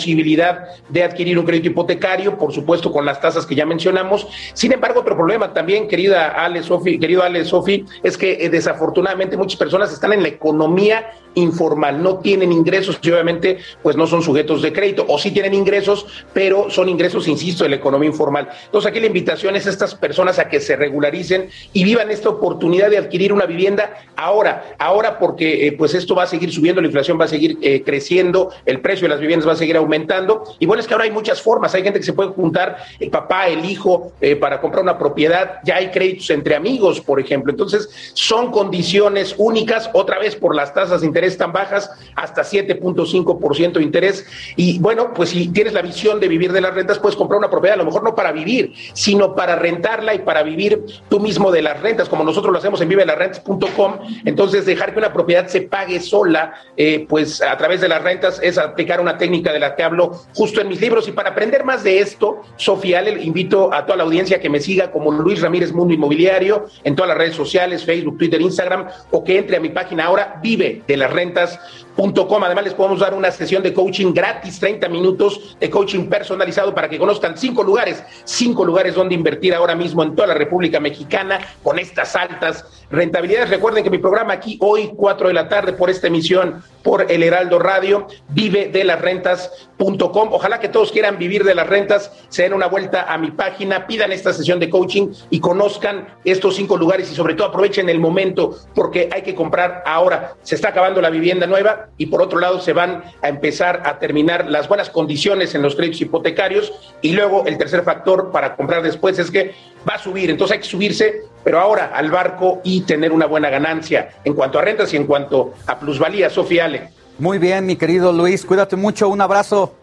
de adquirir un crédito hipotecario, por supuesto con las tasas que ya mencionamos. Sin embargo, otro problema también, querida Ale Sofi, querido Ale Sofi, es que eh, desafortunadamente muchas personas están en la economía informal, no tienen ingresos y obviamente pues no son sujetos de crédito o sí tienen ingresos, pero son ingresos, insisto, de la economía informal. Entonces aquí la invitación es a estas personas a que se regularicen y vivan esta oportunidad de adquirir una vivienda ahora, ahora porque eh, pues esto va a seguir subiendo, la inflación va a seguir eh, creciendo, el precio de las viviendas va a seguir aumentando y bueno, es que ahora hay muchas formas, hay gente que se puede juntar el papá, el hijo eh, para comprar una propiedad, ya hay créditos entre amigos, por ejemplo. Entonces son condiciones únicas, otra vez por las tasas de interés tan bajas, hasta 7.5% de interés. Y bueno, pues si tienes la visión de vivir de las rentas, puedes comprar una propiedad, a lo mejor no para vivir, sino para rentarla y para vivir tú mismo de las rentas, como nosotros lo hacemos en vivelarrentas.com. Entonces, dejar que una propiedad se pague sola, eh, pues a través de las rentas, es aplicar una técnica de la que hablo justo en mis libros. Y para aprender más de esto, Sofía, le invito a toda la audiencia que me siga como Luis Ramírez Mundo Inmobiliario en todas las redes sociales, Facebook, Twitter, Instagram, o que entre a mi página ahora, vive de las rentas rentas.com. Además, les podemos dar una sesión de coaching gratis, 30 minutos de coaching personalizado para que conozcan cinco lugares, cinco lugares donde invertir ahora mismo en toda la República Mexicana con estas altas rentabilidades. Recuerden que mi programa aquí hoy, 4 de la tarde, por esta emisión por el Heraldo Radio, vive de las rentas.com. Ojalá que todos quieran vivir de las rentas, se den una vuelta a mi página, pidan esta sesión de coaching y conozcan estos cinco lugares y sobre todo aprovechen el momento porque hay que comprar ahora. Se está acabando la vivienda nueva y por otro lado se van a empezar a terminar las buenas condiciones en los créditos hipotecarios y luego el tercer factor para comprar después es que va a subir, entonces hay que subirse, pero ahora al barco y tener una buena ganancia en cuanto a rentas y en cuanto a plusvalía, Sofía Ale. Muy bien, mi querido Luis, cuídate mucho, un abrazo.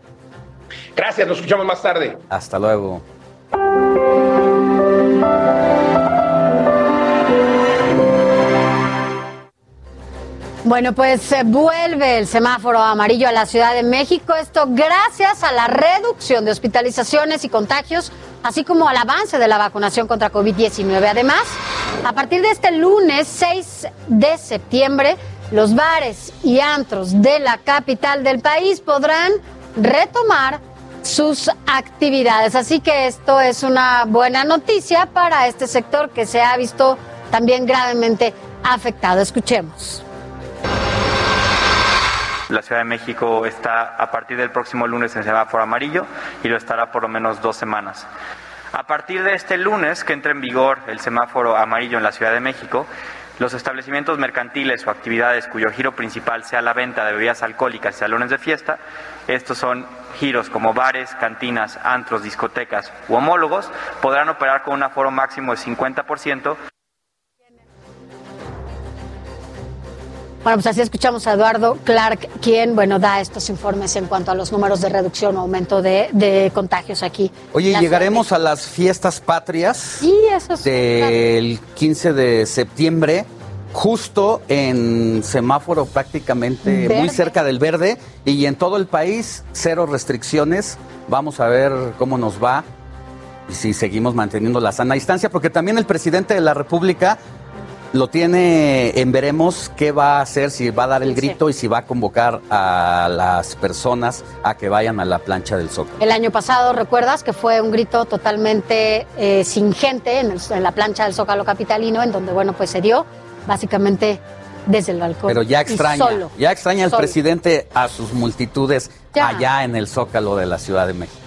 Gracias, nos escuchamos más tarde. Hasta luego. Bueno, pues se vuelve el semáforo amarillo a la Ciudad de México. Esto gracias a la reducción de hospitalizaciones y contagios, así como al avance de la vacunación contra COVID-19. Además, a partir de este lunes 6 de septiembre, los bares y antros de la capital del país podrán retomar sus actividades. Así que esto es una buena noticia para este sector que se ha visto también gravemente afectado. Escuchemos. La Ciudad de México está a partir del próximo lunes en semáforo amarillo y lo estará por lo menos dos semanas. A partir de este lunes que entra en vigor el semáforo amarillo en la Ciudad de México, Los establecimientos mercantiles o actividades cuyo giro principal sea la venta de bebidas alcohólicas y salones de fiesta, estos son giros como bares, cantinas, antros, discotecas u homólogos, podrán operar con un aforo máximo de 50%. Bueno, pues así escuchamos a Eduardo Clark, quien, bueno, da estos informes en cuanto a los números de reducción o aumento de, de contagios aquí. Oye, llegaremos a las fiestas patrias Sí, eso es. del 15 de septiembre, justo en semáforo prácticamente Verde. muy cerca del verde y en todo el país cero restricciones. Vamos a ver cómo nos va y si seguimos manteniendo la sana distancia, porque también el presidente de la República lo tiene en veremos qué va a hacer, si va a dar el grito y si va a convocar a las personas a que vayan a la plancha del Zócalo. El año pasado, ¿recuerdas que fue un grito totalmente eh, sin gente en, el- en la plancha del Zócalo Capitalino, en donde, bueno, pues se dio básicamente desde el balcón. Pero ya extraña, solo. ya extraña el presidente a sus multitudes Ya. allá en el Zócalo de la Ciudad de México.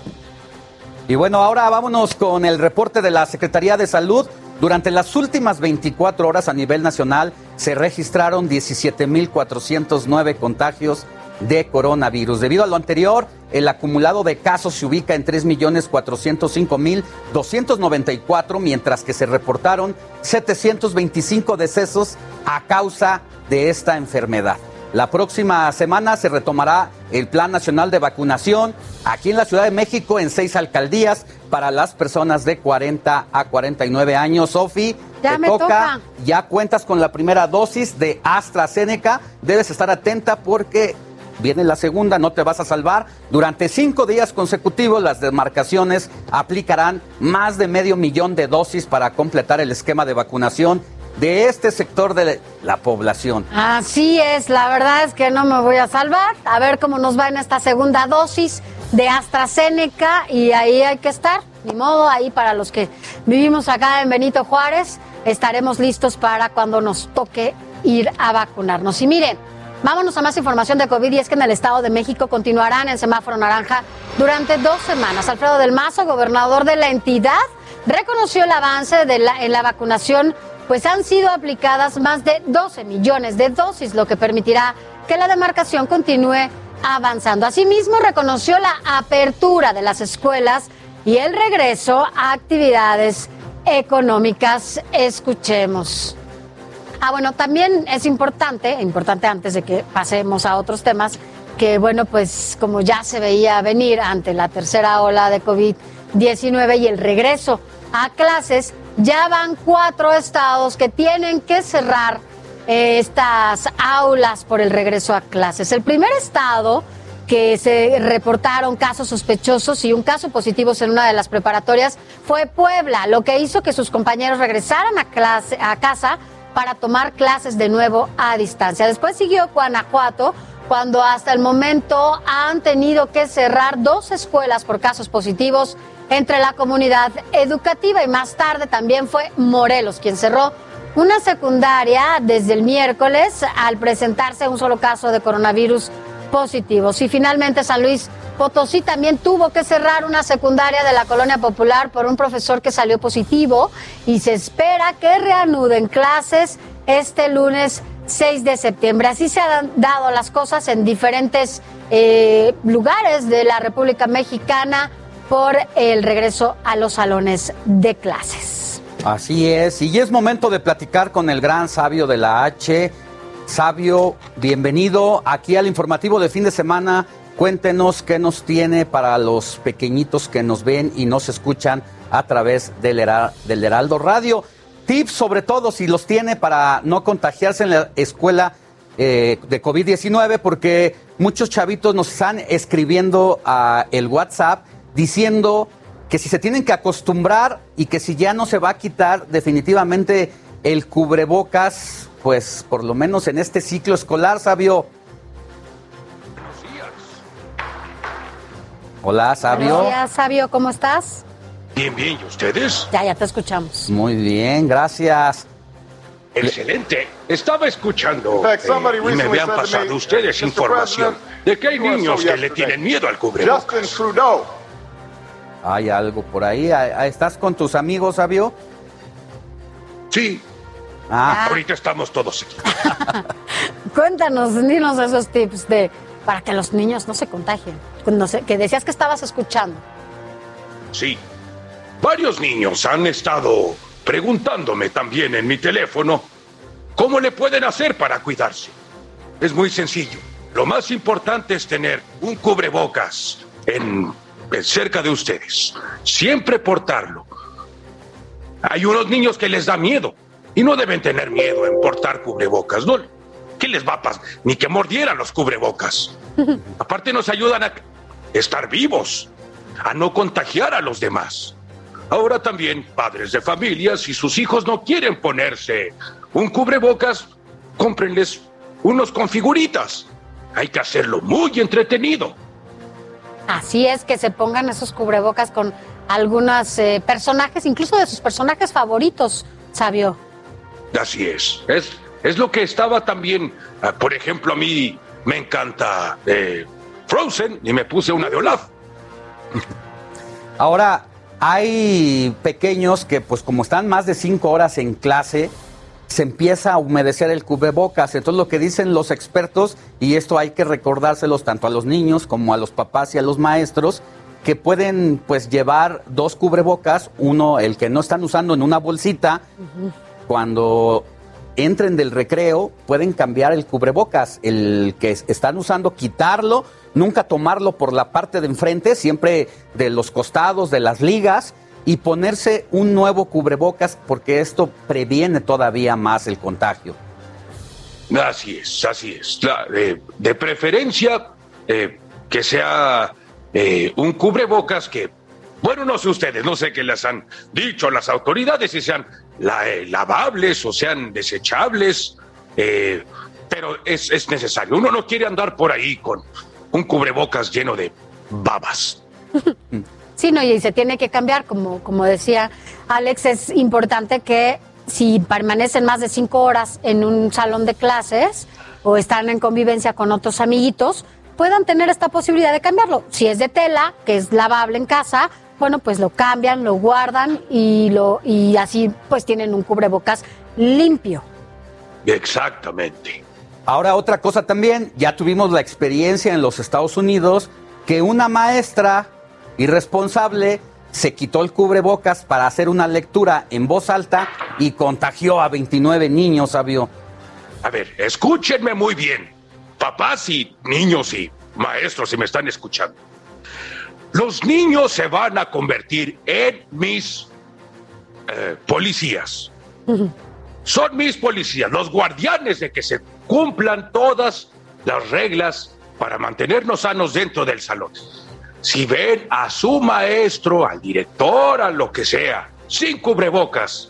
Y bueno, ahora vámonos con el reporte de la Secretaría de Salud. Durante las últimas 24 horas a nivel nacional se registraron 17.409 contagios de coronavirus. Debido a lo anterior, el acumulado de casos se ubica en 3.405.294, mientras que se reportaron 725 decesos a causa de esta enfermedad. La próxima semana se retomará el Plan Nacional de Vacunación aquí en la Ciudad de México en seis alcaldías para las personas de 40 a 49 años. Sofi, Ya te me toca. ya cuentas con la primera dosis de AstraZeneca. Debes estar atenta porque viene la segunda, no te vas a salvar. Durante cinco días consecutivos las demarcaciones aplicarán más de medio millón de dosis para completar el esquema de vacunación de este sector de la población. Así es, la verdad es que no me voy a salvar. A ver cómo nos va en esta segunda dosis de AstraZeneca y ahí hay que estar. Ni modo, ahí para los que vivimos acá en Benito Juárez, estaremos listos para cuando nos toque ir a vacunarnos. Y miren, vámonos a más información de COVID y es que en el Estado de México continuarán en semáforo naranja durante dos semanas. Alfredo del Mazo, gobernador de la entidad, reconoció el avance en la vacunación pues han sido aplicadas más de 12 millones de dosis, lo que permitirá que la demarcación continúe avanzando. Asimismo, reconoció la apertura de las escuelas y el regreso a actividades económicas. Escuchemos. Ah, bueno, también es importante, importante antes de que pasemos a otros temas, que bueno, pues como ya se veía venir ante la tercera ola de COVID-19 y el regreso a clases, ya van cuatro estados que tienen que cerrar eh, estas aulas por el regreso a clases. El primer estado que se reportaron casos sospechosos y un caso positivo en una de las preparatorias fue Puebla, lo que hizo que sus compañeros regresaran a, clase, a casa para tomar clases de nuevo a distancia. Después siguió Guanajuato, cuando hasta el momento han tenido que cerrar dos escuelas por casos positivos entre la comunidad educativa y más tarde también fue Morelos quien cerró una secundaria desde el miércoles al presentarse un solo caso de coronavirus positivos. Y finalmente San Luis Potosí también tuvo que cerrar una secundaria de la colonia popular por un profesor que salió positivo y se espera que reanuden clases este lunes 6 de septiembre. Así se han dado las cosas en diferentes eh, lugares de la República Mexicana por el regreso a los salones de clases. Así es, y es momento de platicar con el gran sabio de la H. Sabio, bienvenido aquí al informativo de fin de semana. Cuéntenos qué nos tiene para los pequeñitos que nos ven y nos escuchan a través del, Hera- del Heraldo Radio. Tips sobre todo si los tiene para no contagiarse en la escuela eh, de COVID-19, porque muchos chavitos nos están escribiendo a el WhatsApp diciendo que si se tienen que acostumbrar y que si ya no se va a quitar definitivamente el cubrebocas, pues por lo menos en este ciclo escolar, sabio. Hola, sabio. Días, Sabio, ¿cómo estás? Bien, bien, ¿y ustedes? Ya, ya te escuchamos. Muy bien, gracias. Excelente. Estaba escuchando eh, y me habían pasado me, ustedes "Mr. información de que hay niños que le tienen miedo al Justin cubrebocas. Hay algo por ahí. ¿Ah, ¿Estás con tus amigos, sabio? Sí. Ah. Ahorita estamos todos aquí. Cuéntanos, dinos esos tips de para que los niños no se contagien. No sé, que decías que estabas escuchando. Sí. Varios niños han estado preguntándome también en mi teléfono cómo le pueden hacer para cuidarse. Es muy sencillo. Lo más importante es tener un cubrebocas en cerca de ustedes. Siempre portarlo. Hay unos niños que les da miedo y no deben tener miedo en portar cubrebocas, ¿no? ¿Qué les va a pasar? Ni que mordieran los cubrebocas. Aparte nos ayudan a estar vivos, a no contagiar a los demás. Ahora también, padres de familia, si sus hijos no quieren ponerse un cubrebocas, cómprenles unos con figuritas. Hay que hacerlo muy entretenido. Así es que se pongan esos cubrebocas con algunos eh, personajes, incluso de sus personajes favoritos, Sabio. Así es. Es, es lo que estaba también, ah, por ejemplo, a mí me encanta eh, Frozen y me puse una de Olaf. Ahora, hay pequeños que, pues como están más de cinco horas en clase, se empieza a humedecer el cubrebocas. Entonces lo que dicen los expertos, y esto hay que recordárselos tanto a los niños como a los papás y a los maestros, que pueden pues llevar dos cubrebocas, uno el que no están usando en una bolsita, cuando entren del recreo pueden cambiar el cubrebocas, el que es- están usando quitarlo, nunca tomarlo por la parte de enfrente, siempre de los costados, de las ligas y ponerse un nuevo cubrebocas porque esto previene todavía más el contagio. Así es, así es. La- eh, de preferencia eh, que sea eh, un cubrebocas que, bueno, no sé ustedes, no sé qué les han dicho las autoridades, si sean la- eh, lavables o sean desechables, eh, pero es, es necesario. Uno no quiere andar por ahí con un cubrebocas lleno de babas. Sí, no, y se tiene que cambiar, como, como decía Alex, es importante que si permanecen más de cinco horas en un salón de clases o están en convivencia con otros amiguitos, puedan tener esta posibilidad de cambiarlo. Si es de tela, que es lavable en casa, bueno, pues lo cambian, lo guardan y, lo, y así pues tienen un cubrebocas limpio. Exactamente. Ahora otra cosa también, ya tuvimos la experiencia en los Estados Unidos que una maestra irresponsable se quitó el cubrebocas para hacer una lectura en voz alta y contagió a 29 niños, sabio. A ver, escúchenme muy bien, papás y niños y maestros, si me están escuchando. Los niños se van a convertir en mis eh, policías. Son mis policías, los guardianes de que se cumplan todas las reglas para mantenernos sanos dentro del salón. Si ven a su maestro, al director, a lo que sea, sin cubrebocas,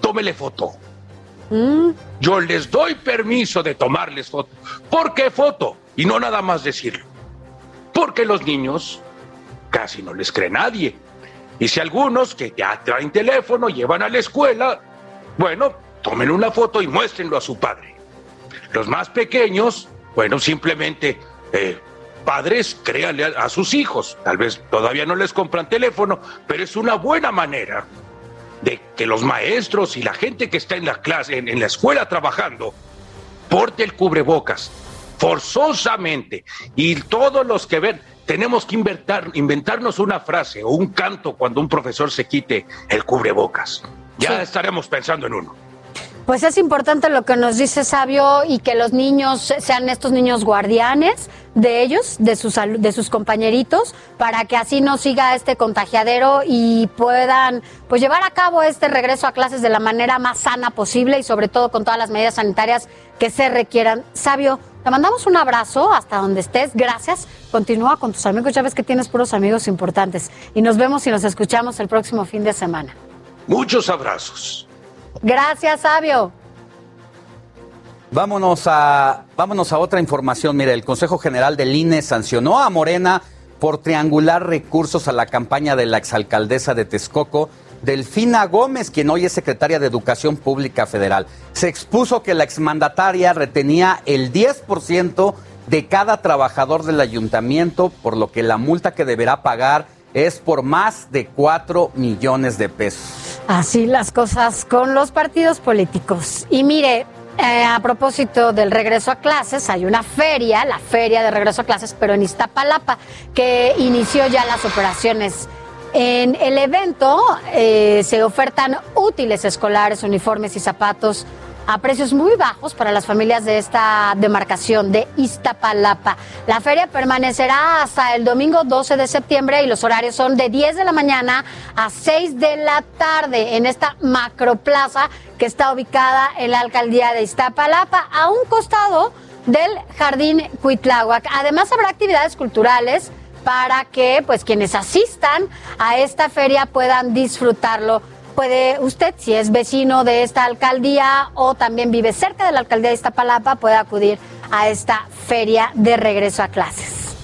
tómele foto. Yo les doy permiso de tomarles foto. ¿Por qué foto? Y no nada más decirlo. Porque los niños casi no les cree nadie. Y si algunos que ya traen teléfono llevan a la escuela, bueno, tomen una foto y muéstrenlo a su padre. Los más pequeños, bueno, simplemente eh, padres créanle a, a sus hijos. Tal vez todavía no les compran teléfono, pero es una buena manera de que los maestros y la gente que está en la clase, en, en la escuela trabajando, porte el cubrebocas forzosamente. Y todos los que ven, tenemos que inventar, inventarnos una frase o un canto cuando un profesor se quite el cubrebocas. Ya estaremos pensando en uno. Pues es importante lo que nos dice Sabio y que los niños sean estos niños guardianes de ellos, de sus, de sus compañeritos, para que así no siga este contagiadero y puedan pues llevar a cabo este regreso a clases de la manera más sana posible y sobre todo con todas las medidas sanitarias que se requieran. Sabio, te mandamos un abrazo hasta donde estés. Gracias. Continúa con tus amigos. Ya ves que tienes puros amigos importantes. Y nos vemos y nos escuchamos el próximo fin de semana. Muchos abrazos. Gracias, Sabio. Vámonos a, vámonos a otra información. Mire, el Consejo General del INE sancionó a Morena por triangular recursos a la campaña de la exalcaldesa de Texcoco, Delfina Gómez, quien hoy es secretaria de Educación Pública Federal. Se expuso que la exmandataria retenía el 10% de cada trabajador del ayuntamiento, por lo que la multa que deberá pagar es por más de 4 millones de pesos. Así las cosas con los partidos políticos. Y mire, eh, a propósito del regreso a clases, hay una feria, la feria de regreso a clases, pero en Iztapalapa, que inició ya las operaciones. En el evento eh, se ofertan útiles escolares, uniformes y zapatos a precios muy bajos para las familias de esta demarcación de Iztapalapa. La feria permanecerá hasta el domingo 12 de septiembre y los horarios son de 10 de la mañana a 6 de la tarde en esta macroplaza que está ubicada en la alcaldía de Iztapalapa, a un costado del Jardín Cuitláhuac. Además habrá actividades culturales para que pues quienes asistan a esta feria puedan disfrutarlo puede usted, si es vecino de esta alcaldía o también vive cerca de la alcaldía de Iztapalapa, puede acudir a esta feria de regreso a clases.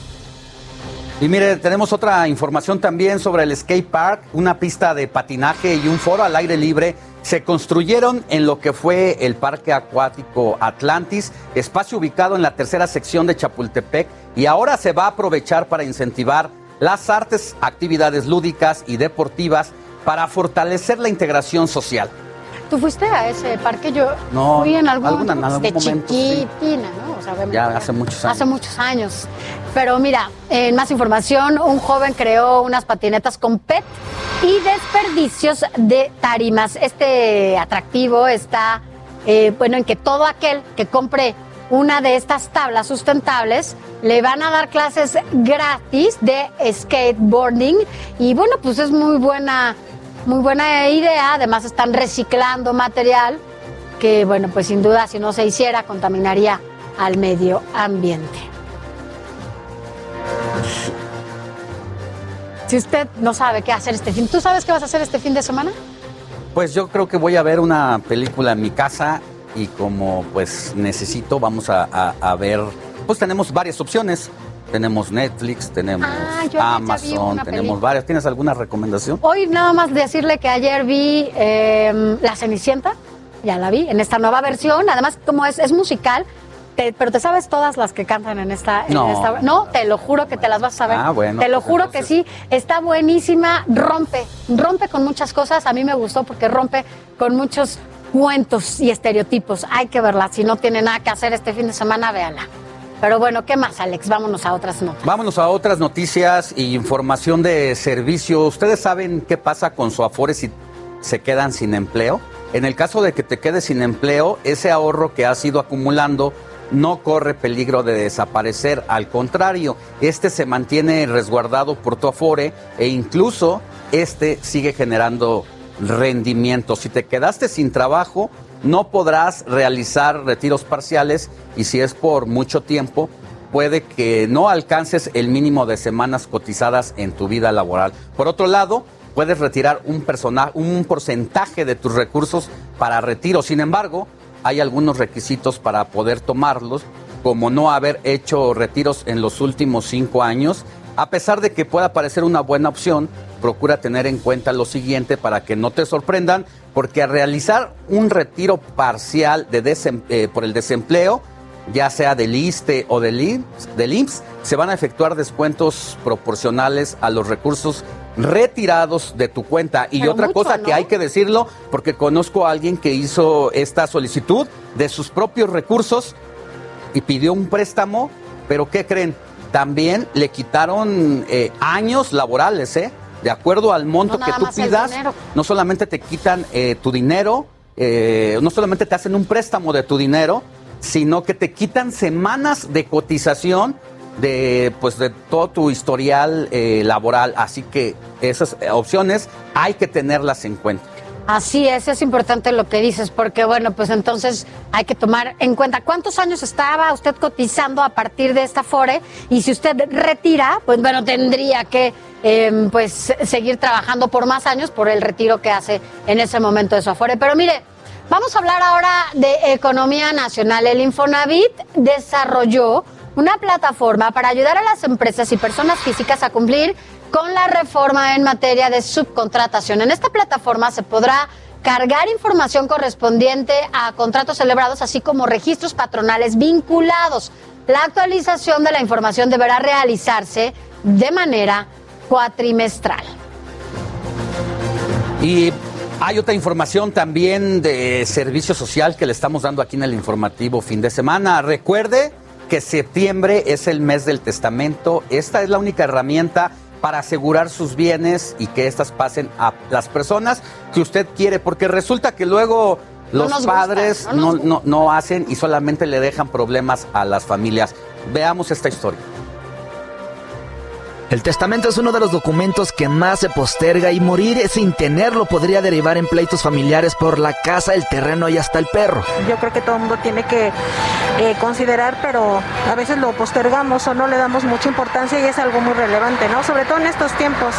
Y mire, tenemos otra información también sobre el skate park, una pista de patinaje y un foro al aire libre se construyeron en lo que fue el Parque Acuático Atlantis, espacio ubicado en la tercera sección de Chapultepec, y ahora se va a aprovechar para incentivar las artes, actividades lúdicas y deportivas para fortalecer la integración social. ¿Tú fuiste a ese parque? Yo no, fui en algún, alguna, en algún de momento, chiquitina, ¿no? O sea, ya hace muchos años. Hace muchos años. Pero mira, en más información, un joven creó unas patinetas con PET y desperdicios de tarimas. Este atractivo está, eh, bueno, en que todo aquel que compre una de estas tablas sustentables le van a dar clases gratis de skateboarding y bueno, pues es muy buena muy buena idea, además están reciclando material que, bueno, pues sin duda si no se hiciera contaminaría al medio ambiente. Si usted no sabe qué hacer este fin, ¿tú sabes qué vas a hacer este fin de semana? Pues yo creo que voy a ver una película en mi casa y como pues necesito, vamos a, a ver, pues tenemos varias opciones. Tenemos Netflix, tenemos Ah, Amazon, tenemos varias. ¿Tienes alguna recomendación? Hoy nada más decirle que ayer vi eh, La Cenicienta, ya la vi, en esta nueva versión. Además, como es, es musical, te- pero te sabes todas las que cantan en esta, en No. esta- No, te lo juro que te las vas a saber. Ah, bueno, Te lo pues juro que sí. Está buenísima, rompe, rompe con muchas cosas. A mí me gustó porque rompe con muchos cuentos y estereotipos. Hay que verla. Si no tiene nada que hacer este fin de semana, véala. Pero bueno, ¿qué más, Alex? Vámonos a otras notas. Vámonos a otras noticias y información de servicio. ¿Ustedes saben qué pasa con su Afore si se quedan sin empleo? En el caso de que te quedes sin empleo, ese ahorro que has ido acumulando no corre peligro de desaparecer. Al contrario, este se mantiene resguardado por tu Afore e incluso este sigue generando rendimiento. Si te quedaste sin trabajo, no podrás realizar retiros parciales y si es por mucho tiempo, puede que no alcances el mínimo de semanas cotizadas en tu vida laboral. Por otro lado, puedes retirar un, un porcentaje de tus recursos para retiro. Sin embargo, hay algunos requisitos para poder tomarlos, como no haber hecho retiros en los últimos cinco años. A pesar de que pueda parecer una buena opción, procura tener en cuenta lo siguiente para que no te sorprendan, porque al realizar un retiro parcial de desem- eh, por el desempleo, ya sea del ISTE o del IMSS, del IMSS, se van a efectuar descuentos proporcionales a los recursos retirados de tu cuenta. Y Pero otra mucho, cosa ¿no? que hay que decirlo, porque conozco a alguien que hizo esta solicitud de sus propios recursos y pidió un préstamo, pero ¿qué creen? También le quitaron eh, años laborales, ¿eh? De acuerdo al monto No que tú pidas, no solamente te quitan eh, tu dinero, eh, no solamente te hacen un préstamo de tu dinero, sino que te quitan semanas de cotización de pues de todo tu historial eh, laboral. Así que esas opciones hay que tenerlas en cuenta. Así es, es importante lo que dices, porque bueno, pues entonces hay que tomar en cuenta cuántos años estaba usted cotizando a partir de esta FORE y si usted retira, pues bueno, tendría que eh, pues seguir trabajando por más años por el retiro que hace en ese momento de su Afore. Pero mire, vamos a hablar ahora de economía nacional. El Infonavit desarrolló una plataforma para ayudar a las empresas y personas físicas a cumplir con la reforma en materia de subcontratación. En esta plataforma se podrá cargar información correspondiente a contratos celebrados, así como registros patronales vinculados. La actualización de la información deberá realizarse de manera cuatrimestral. Y hay otra información también de servicio social que le estamos dando aquí en el informativo fin de semana. Recuerde que septiembre es el mes del testamento. Esta es la única herramienta para asegurar sus bienes y que éstas pasen a las personas que usted quiere, porque resulta que luego los padres no, no, no hacen y solamente le dejan problemas a las familias. Veamos esta historia. El testamento es uno de los documentos que más se posterga y morir sin tenerlo podría derivar en pleitos familiares por la casa, el terreno y hasta el perro. Yo creo que todo el mundo tiene que eh, considerar, pero a veces lo postergamos o no le damos mucha importancia y es algo muy relevante, ¿no? Sobre todo en estos tiempos,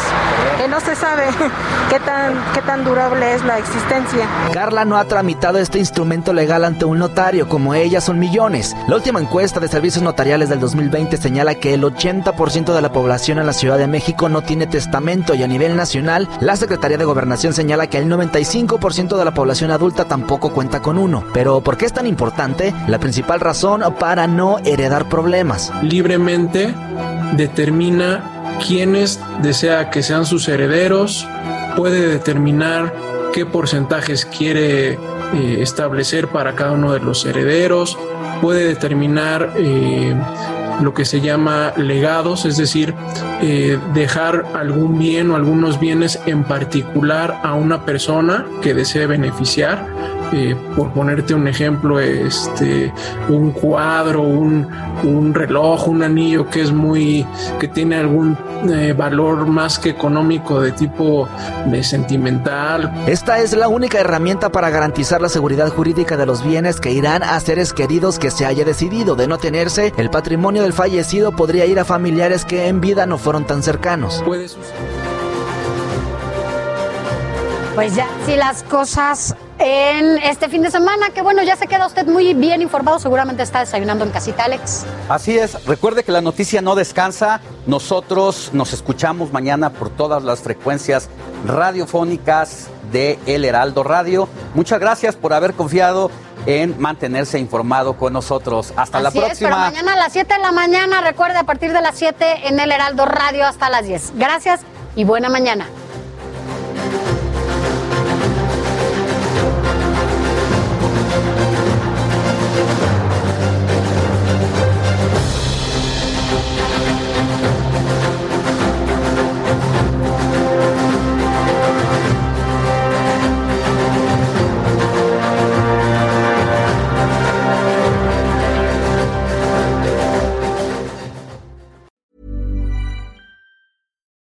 que no se sabe qué tan, qué tan durable es la existencia. Carla no ha tramitado este instrumento legal ante un notario, como ella son millones. La última encuesta de servicios notariales del 2020 señala que el 80% de la población en la Ciudad de México no tiene testamento y a nivel nacional, la Secretaría de Gobernación señala que el 95% de la población adulta tampoco cuenta con uno. Pero ¿por qué es tan importante? La principal razón para no heredar problemas. libremente determina quiénes desea que sean sus herederos, puede determinar qué porcentajes quiere eh, establecer para cada uno de los herederos, puede determinar eh, lo que se llama legados, es decir, eh, dejar algún bien o algunos bienes en particular a una persona que desee beneficiar. Eh, por ponerte un ejemplo, este, un cuadro, un, un reloj, un anillo que es muy, que tiene algún eh, valor más que económico de tipo de sentimental. Esta es la única herramienta para garantizar la seguridad jurídica de los bienes que irán a seres queridos que se haya decidido. De no tenerse, el patrimonio del fallecido podría ir a familiares que en vida no fueron tan cercanos. Pues ya, si las cosas en este fin de semana, que bueno, ya se queda usted muy bien informado, seguramente está desayunando en casita, Alex. Así es, recuerde que la noticia no descansa. Nosotros nos escuchamos mañana por todas las frecuencias radiofónicas de El Heraldo Radio. Muchas gracias por haber confiado en mantenerse informado con nosotros. Hasta la Así es, pero próxima. mañana a las 7 de la mañana, recuerde, a partir de las 7 en el Heraldo Radio hasta las 10. Gracias y buena mañana.